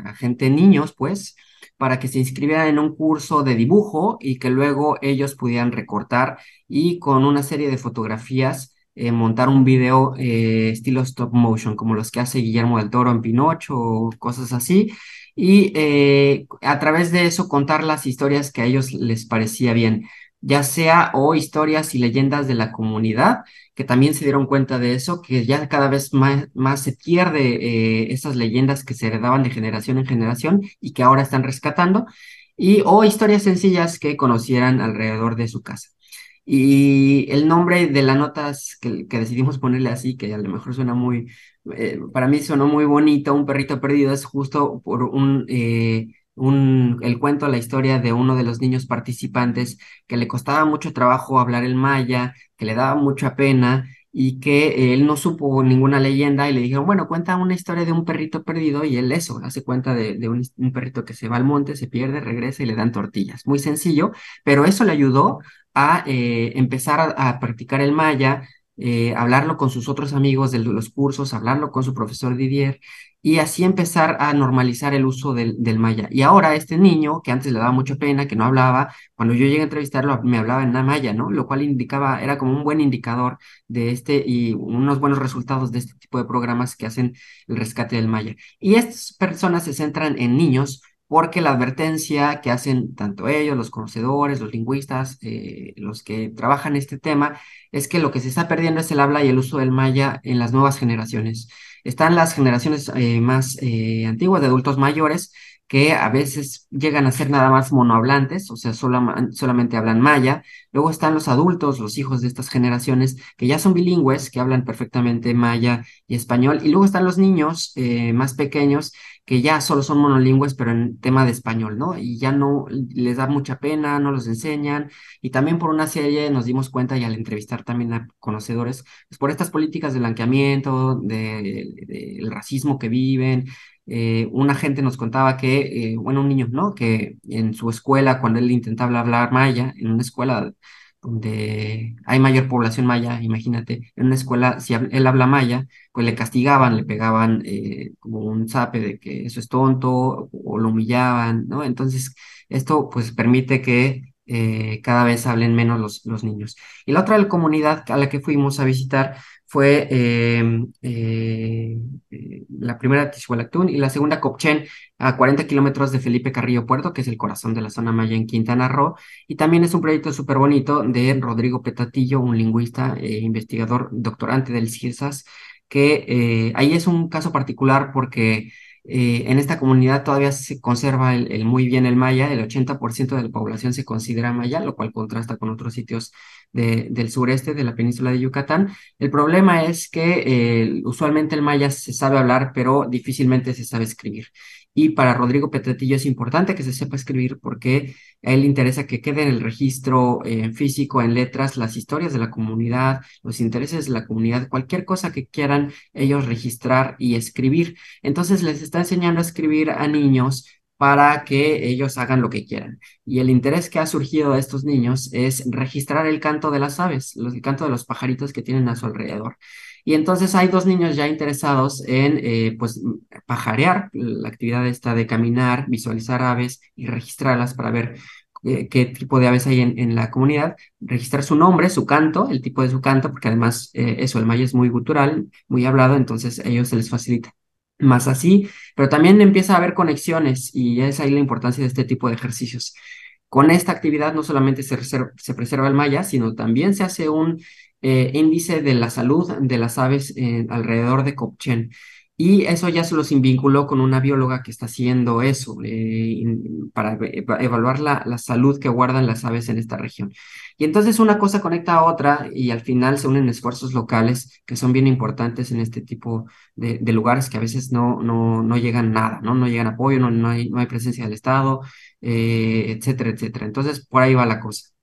a gente niños, pues, para que se inscribieran en un curso de dibujo y que luego ellos pudieran recortar y con una serie de fotografías eh, montar un video eh, estilo stop motion, como los que hace Guillermo del Toro en Pinocho o cosas así, y eh, a través de eso contar las historias que a ellos les parecía bien, ya sea o historias y leyendas de la comunidad, que también se dieron cuenta de eso, que ya cada vez más, más se pierde esas leyendas que se heredaban de generación en generación y que ahora están rescatando, y o historias sencillas que conocieran alrededor de su casa. Y el nombre de las notas que, que, decidimos ponerle así, que a lo mejor suena muy, eh, para mí sonó muy bonito, Un perrito perdido, es justo por un, eh, un, el cuento, la historia de uno de los niños participantes que le costaba mucho trabajo hablar el maya, que le daba mucha pena y que él no supo ninguna leyenda y le dijeron, bueno, cuenta una historia de un perrito perdido y él eso, hace cuenta de, de un, un, perrito que se va al monte, se pierde, regresa y le dan tortillas. Muy sencillo, pero eso le ayudó a eh, empezar a, practicar el maya, eh, hablarlo con sus otros amigos de los cursos, hablarlo con su profesor Didier y así empezar a normalizar el uso del, maya. Y ahora este niño, que antes le daba mucha pena, que no hablaba, cuando yo llegué a entrevistarlo me hablaba en maya, ¿no? Lo cual indicaba, era como un buen indicador de este y unos buenos resultados de este tipo de programas que hacen el rescate del maya. Y estas personas se centran en niños porque la advertencia que hacen tanto ellos, los conocedores, los lingüistas, eh, los que trabajan este tema, es que lo que se está perdiendo es el habla y el uso del maya en las nuevas generaciones. Están las generaciones eh, más eh, antiguas de adultos mayores que a veces llegan a ser nada más monohablantes, o sea, solamente hablan maya. Luego están los adultos, los hijos de estas generaciones, que ya son bilingües, que hablan perfectamente maya y español. Y luego están los niños más pequeños que ya solo son monolingües, pero en tema de español, ¿no? Y ya no les da mucha pena, no los enseñan. Y también por una serie nos dimos cuenta, y al entrevistar también a conocedores, pues por estas políticas de blanqueamiento, del de, racismo que viven. Eh, una gente nos contaba que, eh, bueno, un niño, ¿no? Que en su escuela, cuando él intentaba hablar maya, en una escuela donde hay mayor población maya, imagínate, en una escuela, si él habla maya, pues le castigaban, le pegaban eh, como un zape de que eso es tonto, o lo humillaban, ¿no? Entonces, esto pues permite que cada vez hablen menos los, los niños. Y la otra comunidad a la que fuimos a visitar fue eh, eh, la primera Tishualactún y la segunda Copchen, a 40 kilómetros de Felipe Carrillo Puerto, que es el corazón de la zona maya en Quintana Roo. Y también es un proyecto súper bonito de Rodrigo Petatillo, un lingüista e investigador doctorante del CIRSAS, que ahí es un caso particular porque eh, en esta comunidad todavía se conserva el, muy bien el maya, el 80% de la población se considera maya, lo cual contrasta con otros sitios del sureste de la península de Yucatán. El problema es que eh, usualmente el maya se sabe hablar, pero difícilmente se sabe escribir. Y para Rodrigo Petretillo es importante que se sepa escribir porque a él interesa que quede en el registro en físico, en letras, las historias de la comunidad, los intereses de la comunidad, cualquier cosa que quieran ellos registrar y escribir. Entonces les está enseñando a escribir a niños para que ellos hagan lo que quieran. Y el interés que ha surgido de estos niños es registrar el canto de las aves, el canto de los pajaritos que tienen a su alrededor. Y entonces hay dos niños ya interesados en, eh, pues, pajarear, la actividad esta de caminar, visualizar aves y registrarlas para ver eh, qué tipo de aves hay en, la comunidad, registrar su nombre, su canto, el tipo de su canto, porque además eh, eso, el maya es muy gutural, muy hablado, entonces a ellos se les facilita más así, pero también empieza a haber conexiones y es ahí la importancia de este tipo de ejercicios. Con esta actividad no solamente se, se preserva el maya, sino también se hace un eh, índice de la salud de las aves alrededor de Copchen. Y eso ya se los vinculó con una bióloga que está haciendo eso, eh, para evaluar la, la, salud que guardan las aves en esta región. Y entonces una cosa conecta a otra y al final se unen esfuerzos locales que son bien importantes en este tipo de, de lugares que a veces no, no, no llegan nada, ¿no? No llegan apoyo, no, no, hay, no hay presencia del Estado, eh, etcétera, etcétera. Entonces por ahí va la cosa.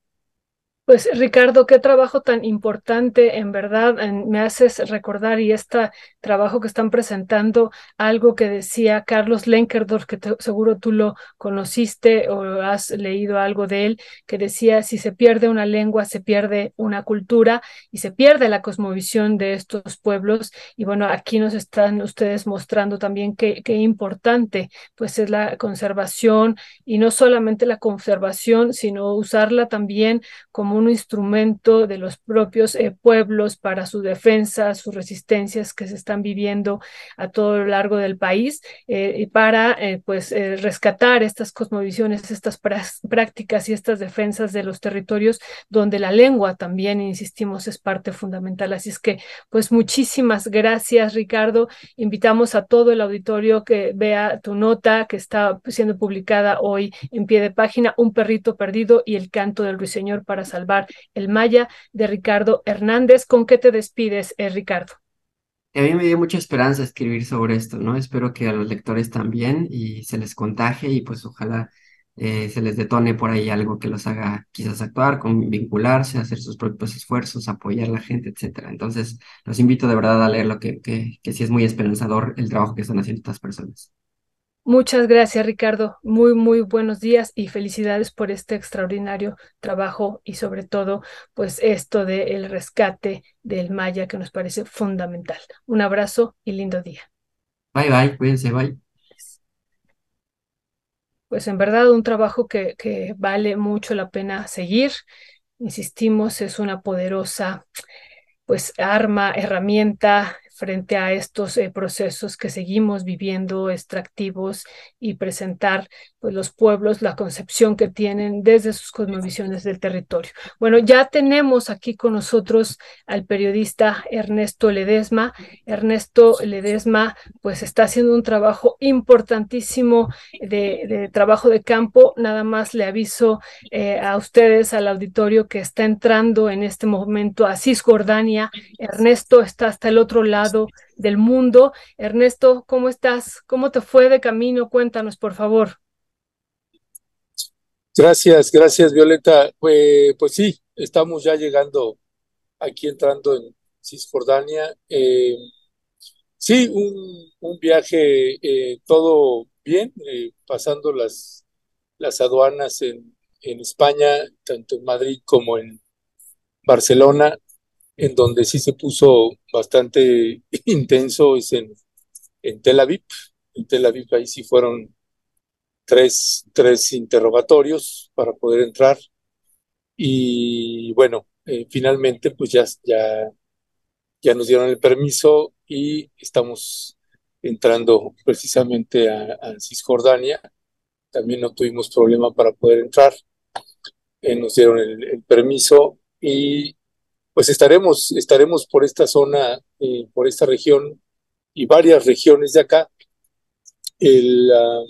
Pues Ricardo, qué trabajo tan importante, en verdad, me haces recordar y este trabajo que están presentando, algo que decía Carlos Lenkerdorf, que seguro tú lo conociste o has leído algo de él, que decía, si se pierde una lengua, se pierde una cultura y se pierde la cosmovisión de estos pueblos. Y bueno, aquí nos están ustedes mostrando también qué, qué importante pues es la conservación y no solamente la conservación, sino usarla también como un instrumento de los propios eh, pueblos para su defensa, sus resistencias que se están viviendo a todo lo largo del país eh, y para eh, pues rescatar estas cosmovisiones, estas prácticas y estas defensas de los territorios donde la lengua también, insistimos, es parte fundamental. Así es que pues muchísimas gracias Ricardo. Invitamos a todo el auditorio que vea tu nota que está siendo publicada hoy en pie de página, Un perrito perdido y el canto del ruiseñor para salvar el Maya de Ricardo Hernández. ¿Con qué te despides, eh, Ricardo? A mí me dio mucha esperanza escribir sobre esto, ¿no? Espero que a los lectores también y se les contagie y pues ojalá eh, se les detone por ahí algo que los haga quizás actuar, con vincularse, hacer sus propios esfuerzos, apoyar a la gente, etcétera. Entonces, los invito de verdad a leer lo que, que, que sí es muy esperanzador el trabajo que están haciendo estas personas. Muchas gracias, Ricardo. Muy, muy buenos días y felicidades por este extraordinario trabajo y sobre todo, pues esto del rescate del Maya que nos parece fundamental. Un abrazo y lindo día. Bye, bye, cuídense, bye. Pues en verdad un trabajo que, que vale mucho la pena seguir. Insistimos, es una poderosa pues arma, herramienta frente a estos eh, procesos que seguimos viviendo extractivos y presentar pues, los pueblos la concepción que tienen desde sus cosmovisiones del territorio. Bueno, ya tenemos aquí con nosotros al periodista Ernesto Ledesma. Ernesto Ledesma pues está haciendo un trabajo importantísimo de, trabajo de campo. Nada más le aviso eh, a ustedes, al auditorio que está entrando en este momento a Cisjordania. Ernesto está hasta el otro lado del mundo. Ernesto, ¿cómo estás? ¿Cómo te fue de camino? Cuéntanos, por favor. Gracias, gracias, Violeta. Pues, pues sí, estamos ya llegando aquí entrando en Cisjordania. Eh, sí, un, viaje eh, todo bien, eh, pasando las, las aduanas en, en España, tanto en Madrid como en Barcelona en donde sí se puso bastante intenso es en, en Tel Aviv. En Tel Aviv ahí sí fueron tres, tres interrogatorios para poder entrar. y bueno, eh, finalmente pues ya, ya, ya nos dieron el permiso y estamos entrando precisamente a, Cisjordania. También no tuvimos problema para poder entrar. Eh, nos dieron el, el, permiso y pues estaremos, estaremos por esta zona, eh, por esta región y varias regiones de acá, el, uh,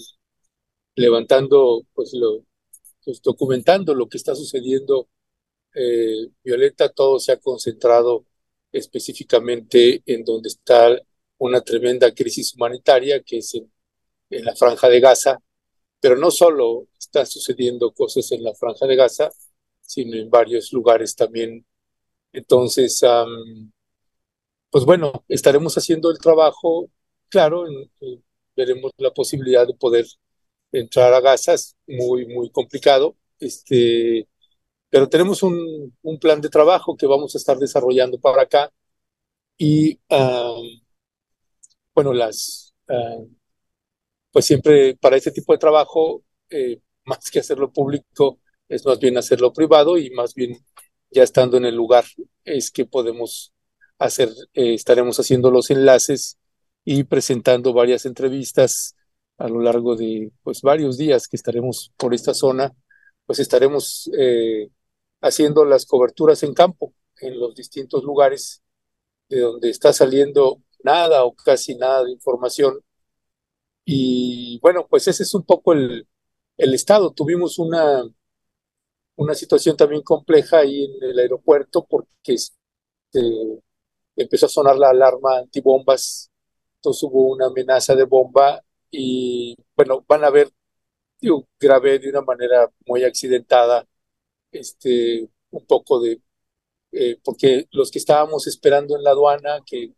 levantando, pues, lo, pues documentando lo que está sucediendo. Eh, Violeta, todo se ha concentrado específicamente en donde está una tremenda crisis humanitaria, que es en, la franja de Gaza, pero no solo están sucediendo cosas en la franja de Gaza, sino en varios lugares también. Entonces, pues bueno, estaremos haciendo el trabajo, claro, veremos la posibilidad de poder entrar a Gaza, es muy, muy complicado, este, pero tenemos un, un plan de trabajo que vamos a estar desarrollando para acá y, bueno, las, pues siempre para este tipo de trabajo, eh, más que hacerlo público, es más bien hacerlo privado y más bien ya estando en el lugar es que podemos hacer, eh, estaremos haciendo los enlaces y presentando varias entrevistas a lo largo de pues varios días que estaremos por esta zona, pues estaremos eh, haciendo las coberturas en campo en los distintos lugares de donde está saliendo nada o casi nada de información. Y bueno, pues ese es un poco el, el estado. Tuvimos una, una situación también compleja ahí en el aeropuerto porque este, empezó a sonar la alarma antibombas, entonces hubo una amenaza de bomba y bueno, van a ver, yo grabé de una manera muy accidentada, este, un poco de, eh, porque los que estábamos esperando en la aduana, que,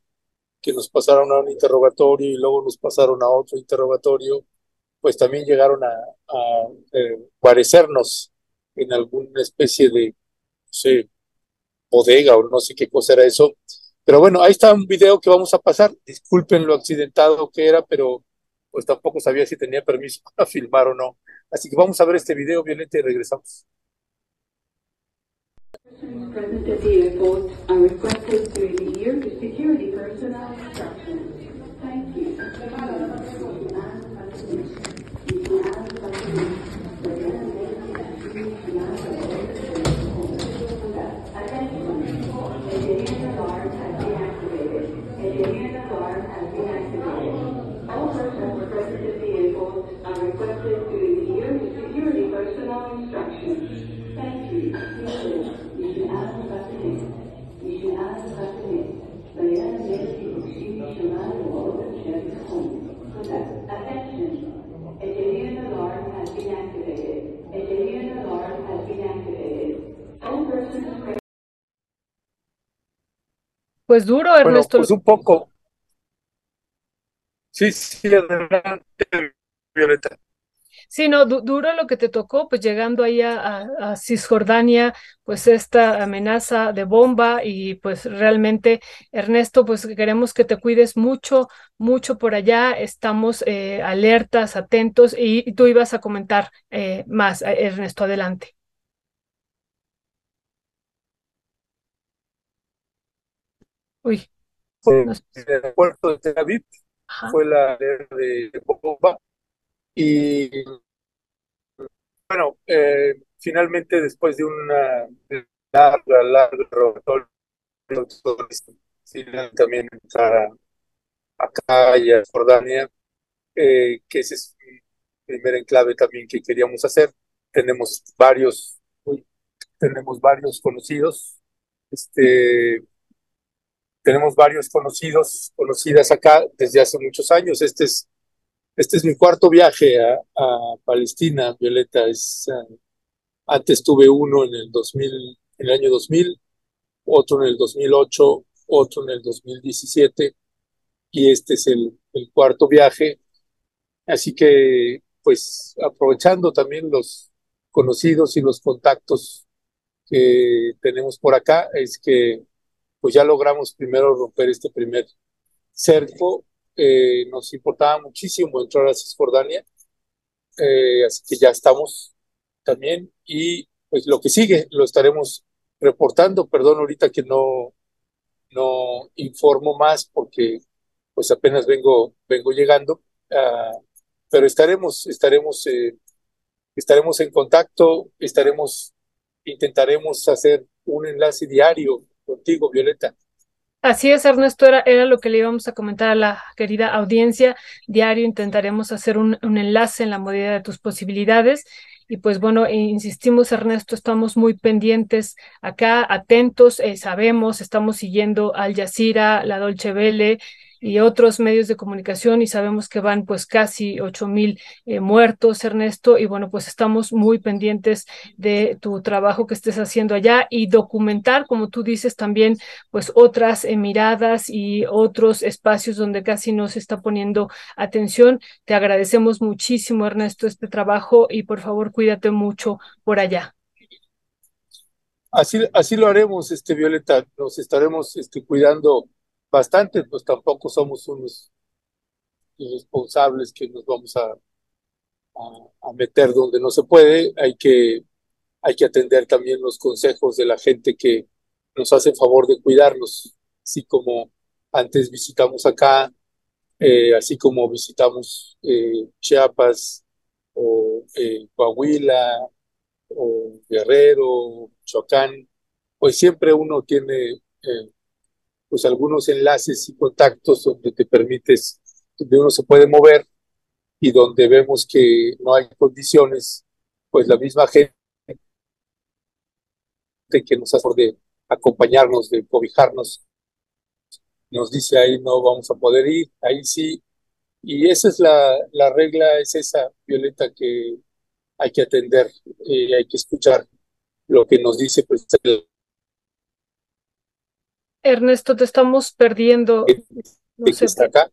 que nos pasaron a un interrogatorio y luego nos pasaron a otro interrogatorio, pues también llegaron a, a eh, en alguna especie de, no sé, bodega o no sé qué cosa era eso. Pero bueno, ahí está un video que vamos a pasar. Disculpen lo accidentado que era, pero pues tampoco sabía si tenía permiso para filmar o no. Así que vamos a ver este video, Violeta, y regresamos. Present at the airport are requested to adhere to security personnel instructions. Thank you. All persons present at the airport are requested to adhere to security personnel instructions. Thank you. Misionado Brasileiro. Misionado Brasileiro. Baiana Mestre Oxi Missionário Walter Jerry Home. Attention. A Alien alarm has been activated. A Alien alarm has been activated. All persons present Pues duro, Bueno, Ernesto. pues un poco. Sí, sí, adelante, Violeta. Sí, no, du- duro lo que te tocó, pues llegando ahí a, Cisjordania, pues esta amenaza de bomba y pues realmente, Ernesto, pues queremos que te cuides mucho, mucho por allá, estamos eh, alertas, atentos y, y tú ibas a comentar eh, más, eh, Ernesto, adelante. Uy, Fue nos- en el aeropuerto de Tel Aviv, ajá. fue la alerta de bomba y bueno, eh, finalmente después de una larga, larga rotatoria, también entrar a- acá a Jordania, eh, que ese es un primer enclave también que queríamos hacer. Tenemos varios, tenemos varios conocidos, este, tenemos varios conocidos, conocidas acá desde hace muchos años. Este es, este es mi cuarto viaje a, Palestina, Violeta. Es, uh, antes tuve uno en el 2000, en el año 2000, otro en el 2008, otro en el 2017 y este es el, el cuarto viaje. Así que, pues, aprovechando también los conocidos y los contactos que tenemos por acá, es que pues ya logramos primero romper este primer cerco. Eh, nos importaba muchísimo entrar a Cisjordania, eh, así que ya estamos también. Y pues lo que sigue lo estaremos reportando. Perdón ahorita que no, no informo más porque pues apenas vengo, vengo llegando, ah, pero estaremos, estaremos, eh, estaremos en contacto, estaremos, intentaremos hacer un enlace diario contigo, Violeta. Así es, Ernesto, era, lo que le íbamos a comentar a la querida audiencia. Diario intentaremos hacer un, enlace en la medida de tus posibilidades. Y pues bueno, insistimos, Ernesto, estamos muy pendientes acá, atentos, eh, sabemos, estamos siguiendo Al Jazeera, la Dolce Vele, y otros medios de comunicación y sabemos que van pues casi ocho mil eh, muertos, Ernesto, y bueno, pues estamos muy pendientes de tu trabajo que estés haciendo allá y documentar, como tú dices, también pues otras eh, miradas y otros espacios donde casi no se está poniendo atención. Te agradecemos muchísimo, Ernesto, este trabajo y por favor cuídate mucho por allá. Así, así lo haremos, este Violeta, nos estaremos este, cuidando bastante, pues tampoco somos unos irresponsables que nos vamos a, a, meter donde no se puede. Hay que, hay que atender también los consejos de la gente que nos hace favor de cuidarnos, así como antes visitamos acá, eh, así como visitamos eh, Chiapas o eh, Coahuila o Guerrero, Chocán, pues siempre uno tiene pues algunos enlaces y contactos donde te permites, donde uno se puede mover y donde vemos que no hay condiciones, pues la misma gente que nos hace de acompañarnos, de cobijarnos, nos dice ahí no vamos a poder ir, ahí sí. Y esa es la, la regla, es esa, Violeta, que hay que atender, y hay que escuchar lo que nos dice pues, el Ernesto, te estamos perdiendo. No sé, está acá.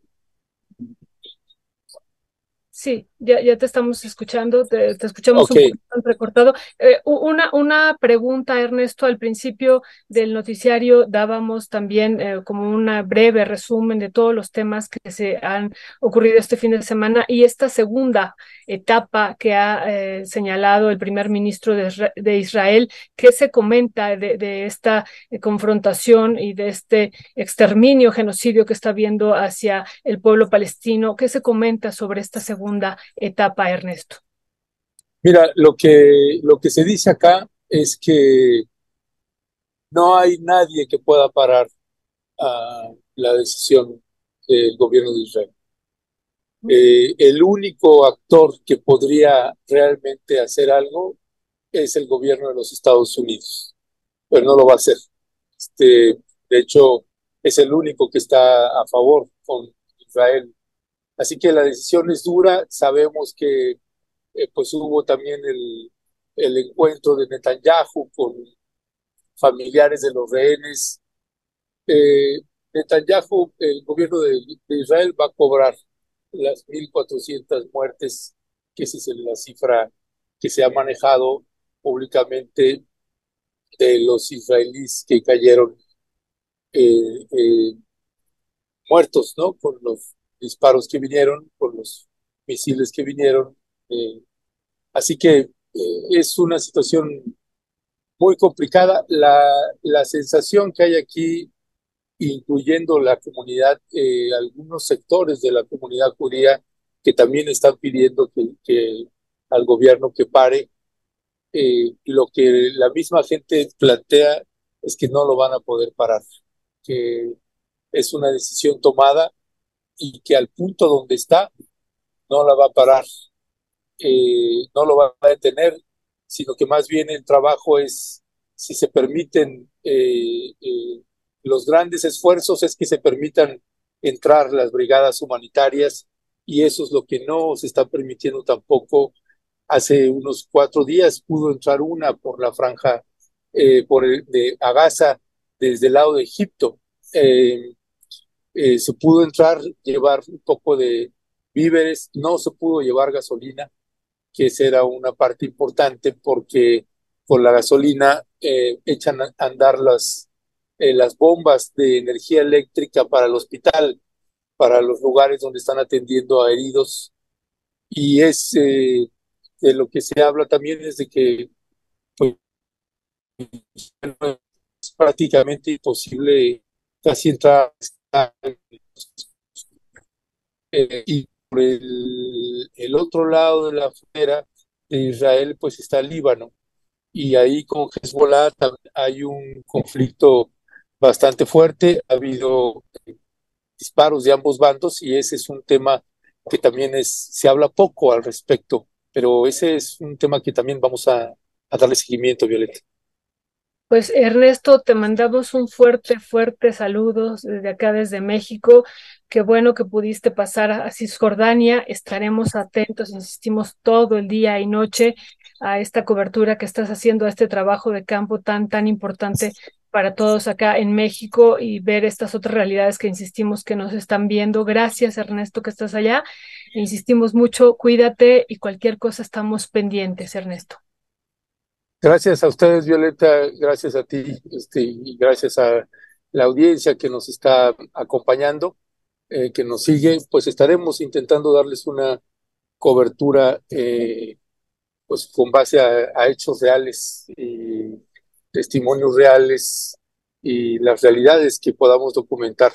Sí, ya, ya te estamos escuchando, te, escuchamos un poco recortado. Eh, una, una pregunta, Ernesto, al principio del noticiario dábamos también eh, como un breve resumen de todos los temas que se han ocurrido este fin de semana y esta segunda etapa que ha eh, señalado el primer ministro de, de, Israel, ¿qué se comenta de, de esta confrontación y de este exterminio, genocidio que está habiendo hacia el pueblo palestino? ¿Qué se comenta sobre esta segunda etapa, Ernesto? Mira, lo que, lo que se dice acá es que no hay nadie que pueda parar la decisión del gobierno de Israel. Eh, el único actor que podría realmente hacer algo es el gobierno de los Estados Unidos, pero no lo va a hacer. Este, de hecho, es el único que está a favor con Israel Así que la decisión es dura. Sabemos que eh, pues hubo también el, el encuentro de Netanyahu con familiares de los rehenes. Eh, Netanyahu, el gobierno de, Israel, va a cobrar las 1.400 muertes, que esa es la cifra que se ha manejado públicamente de los israelíes que cayeron eh, muertos, ¿no? Con los disparos que vinieron, por los misiles que vinieron. Eh, así que eh, es una situación muy complicada. La, la sensación que hay aquí, incluyendo la comunidad, eh, algunos sectores de la comunidad judía que también están pidiendo que, que al gobierno que pare, lo que la misma gente plantea es que no lo van a poder parar, que es una decisión tomada y que al punto donde está no la va a parar, eh, no lo va a detener, sino que más bien el trabajo es, si se permiten eh, eh, los grandes esfuerzos, es que se permitan entrar las brigadas humanitarias y eso es lo que no se está permitiendo tampoco. Hace unos cuatro días pudo entrar una por la franja por el, de Gaza desde el lado de Egipto. Eh, se pudo entrar, llevar un poco de víveres, no se pudo llevar gasolina, que esa era una parte importante porque con la gasolina eh, echan a andar las, eh, las bombas de energía eléctrica para el hospital, para los lugares donde están atendiendo a heridos. Y es de lo que se habla también es de que pues, es prácticamente imposible casi entrar eh, y por el, otro lado de la frontera de Israel pues está Líbano. Y ahí con Hezbollah hay un conflicto bastante fuerte, ha habido disparos de ambos bandos y ese es un tema que también es, se habla poco al respecto, pero ese es un tema que también vamos a, a darle seguimiento, Violeta. Pues Ernesto, te mandamos un fuerte, fuerte saludo desde acá, desde México. Qué bueno que pudiste pasar a Cisjordania. Estaremos atentos, insistimos, todo el día y noche a esta cobertura que estás haciendo, a este trabajo de campo tan, tan importante para todos acá en México y ver estas otras realidades que insistimos que nos están viendo. Gracias, Ernesto, que estás allá. Insistimos mucho, cuídate y cualquier cosa estamos pendientes, Ernesto. Gracias a ustedes, Violeta, gracias a ti este, y gracias a la audiencia que nos está acompañando, eh, que nos sigue, pues estaremos intentando darles una cobertura eh, pues con base a, a, hechos reales y testimonios reales y las realidades que podamos documentar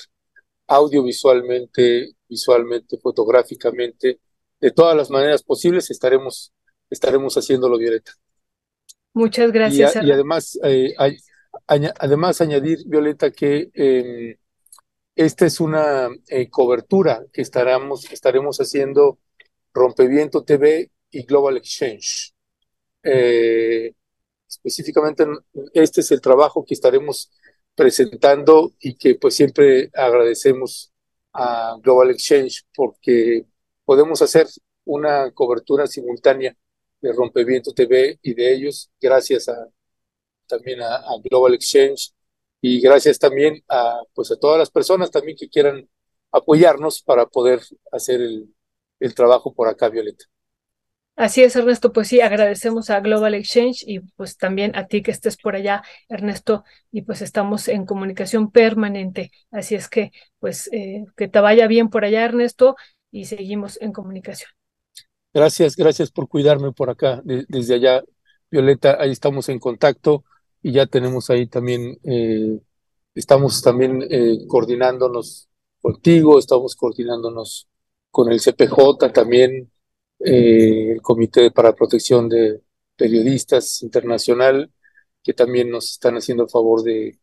audiovisualmente, visualmente, fotográficamente, de todas las maneras posibles estaremos, estaremos haciéndolo, Violeta. Muchas gracias. Y, y además, eh, hay, además añadir, Violeta, que eh, esta es una eh, cobertura que estaremos, estaremos haciendo Rompeviento TV y Global Exchange. Específicamente, este es el trabajo que estaremos presentando y que pues siempre agradecemos a Global Exchange porque podemos hacer una cobertura simultánea de Rompeviento TV y de ellos, gracias a, también a, Global Exchange y gracias también a, pues a todas las personas también que quieran apoyarnos para poder hacer el, el trabajo por acá, Violeta. Así es, Ernesto. Pues sí, agradecemos a Global Exchange y pues también a ti que estés por allá, Ernesto, y pues estamos en comunicación permanente. Así es que pues eh, que te vaya bien por allá, Ernesto, y seguimos en comunicación. Gracias, gracias por cuidarme por acá, de, desde allá, Violeta, ahí estamos en contacto y ya tenemos ahí también, eh, estamos también eh, coordinándonos contigo, estamos coordinándonos con el CPJ también, eh, el Comité para Protección de Periodistas Internacional, que también nos están haciendo el favor de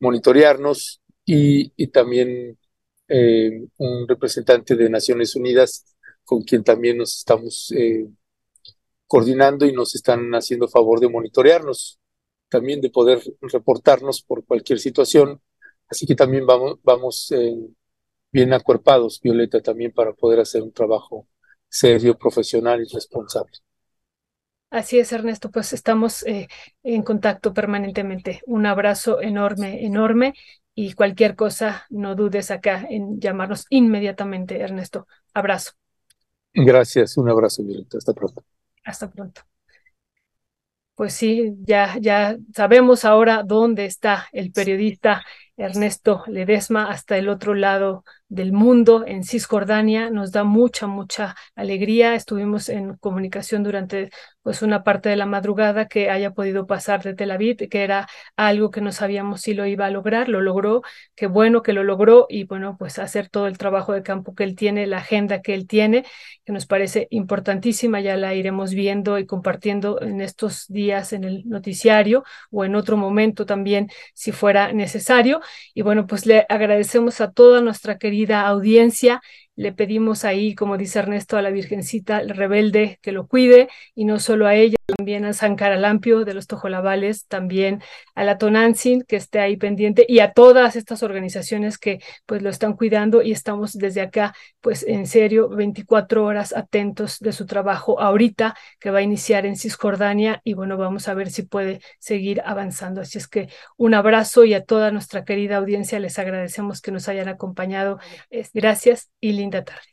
monitorearnos y, y también eh, un representante de Naciones Unidas con quien también nos estamos eh, coordinando y nos están haciendo favor de monitorearnos, también de poder reportarnos por cualquier situación. Así que también vamos, vamos eh, bien acuerpados, Violeta, también para poder hacer un trabajo serio, profesional y responsable. Así es, Ernesto, pues estamos eh, en contacto permanentemente. Un abrazo enorme, enorme y cualquier cosa, no dudes acá en llamarnos inmediatamente, Ernesto. Abrazo. Gracias, un abrazo, Violeta. Hasta pronto. Hasta pronto. Pues sí, ya, ya sabemos ahora dónde está el periodista Ernesto Ledesma hasta el otro lado del mundo, en Cisjordania. Nos da mucha, mucha alegría. Estuvimos en comunicación durante pues una parte de la madrugada que haya podido pasar de Tel Aviv, que era algo que no sabíamos si lo iba a lograr, lo logró, qué bueno que lo logró y bueno, pues hacer todo el trabajo de campo que él tiene, la agenda que él tiene, que nos parece importantísima, ya la iremos viendo y compartiendo en estos días en el noticiario o en otro momento también si fuera necesario. Y bueno, pues le agradecemos a toda nuestra querida audiencia. Le pedimos ahí, como dice Ernesto, a la Virgencita el rebelde que lo cuide y no solo a ella, también a San Caralampio de los Tojolabales, también a la Tonantzin que esté ahí pendiente y a todas estas organizaciones que pues lo están cuidando y estamos desde acá pues en serio 24 horas atentos de su trabajo ahorita que va a iniciar en Cisjordania y bueno, vamos a ver si puede seguir avanzando. Así es que un abrazo y a toda nuestra querida audiencia les agradecemos que nos hayan acompañado. Gracias y linda tarde.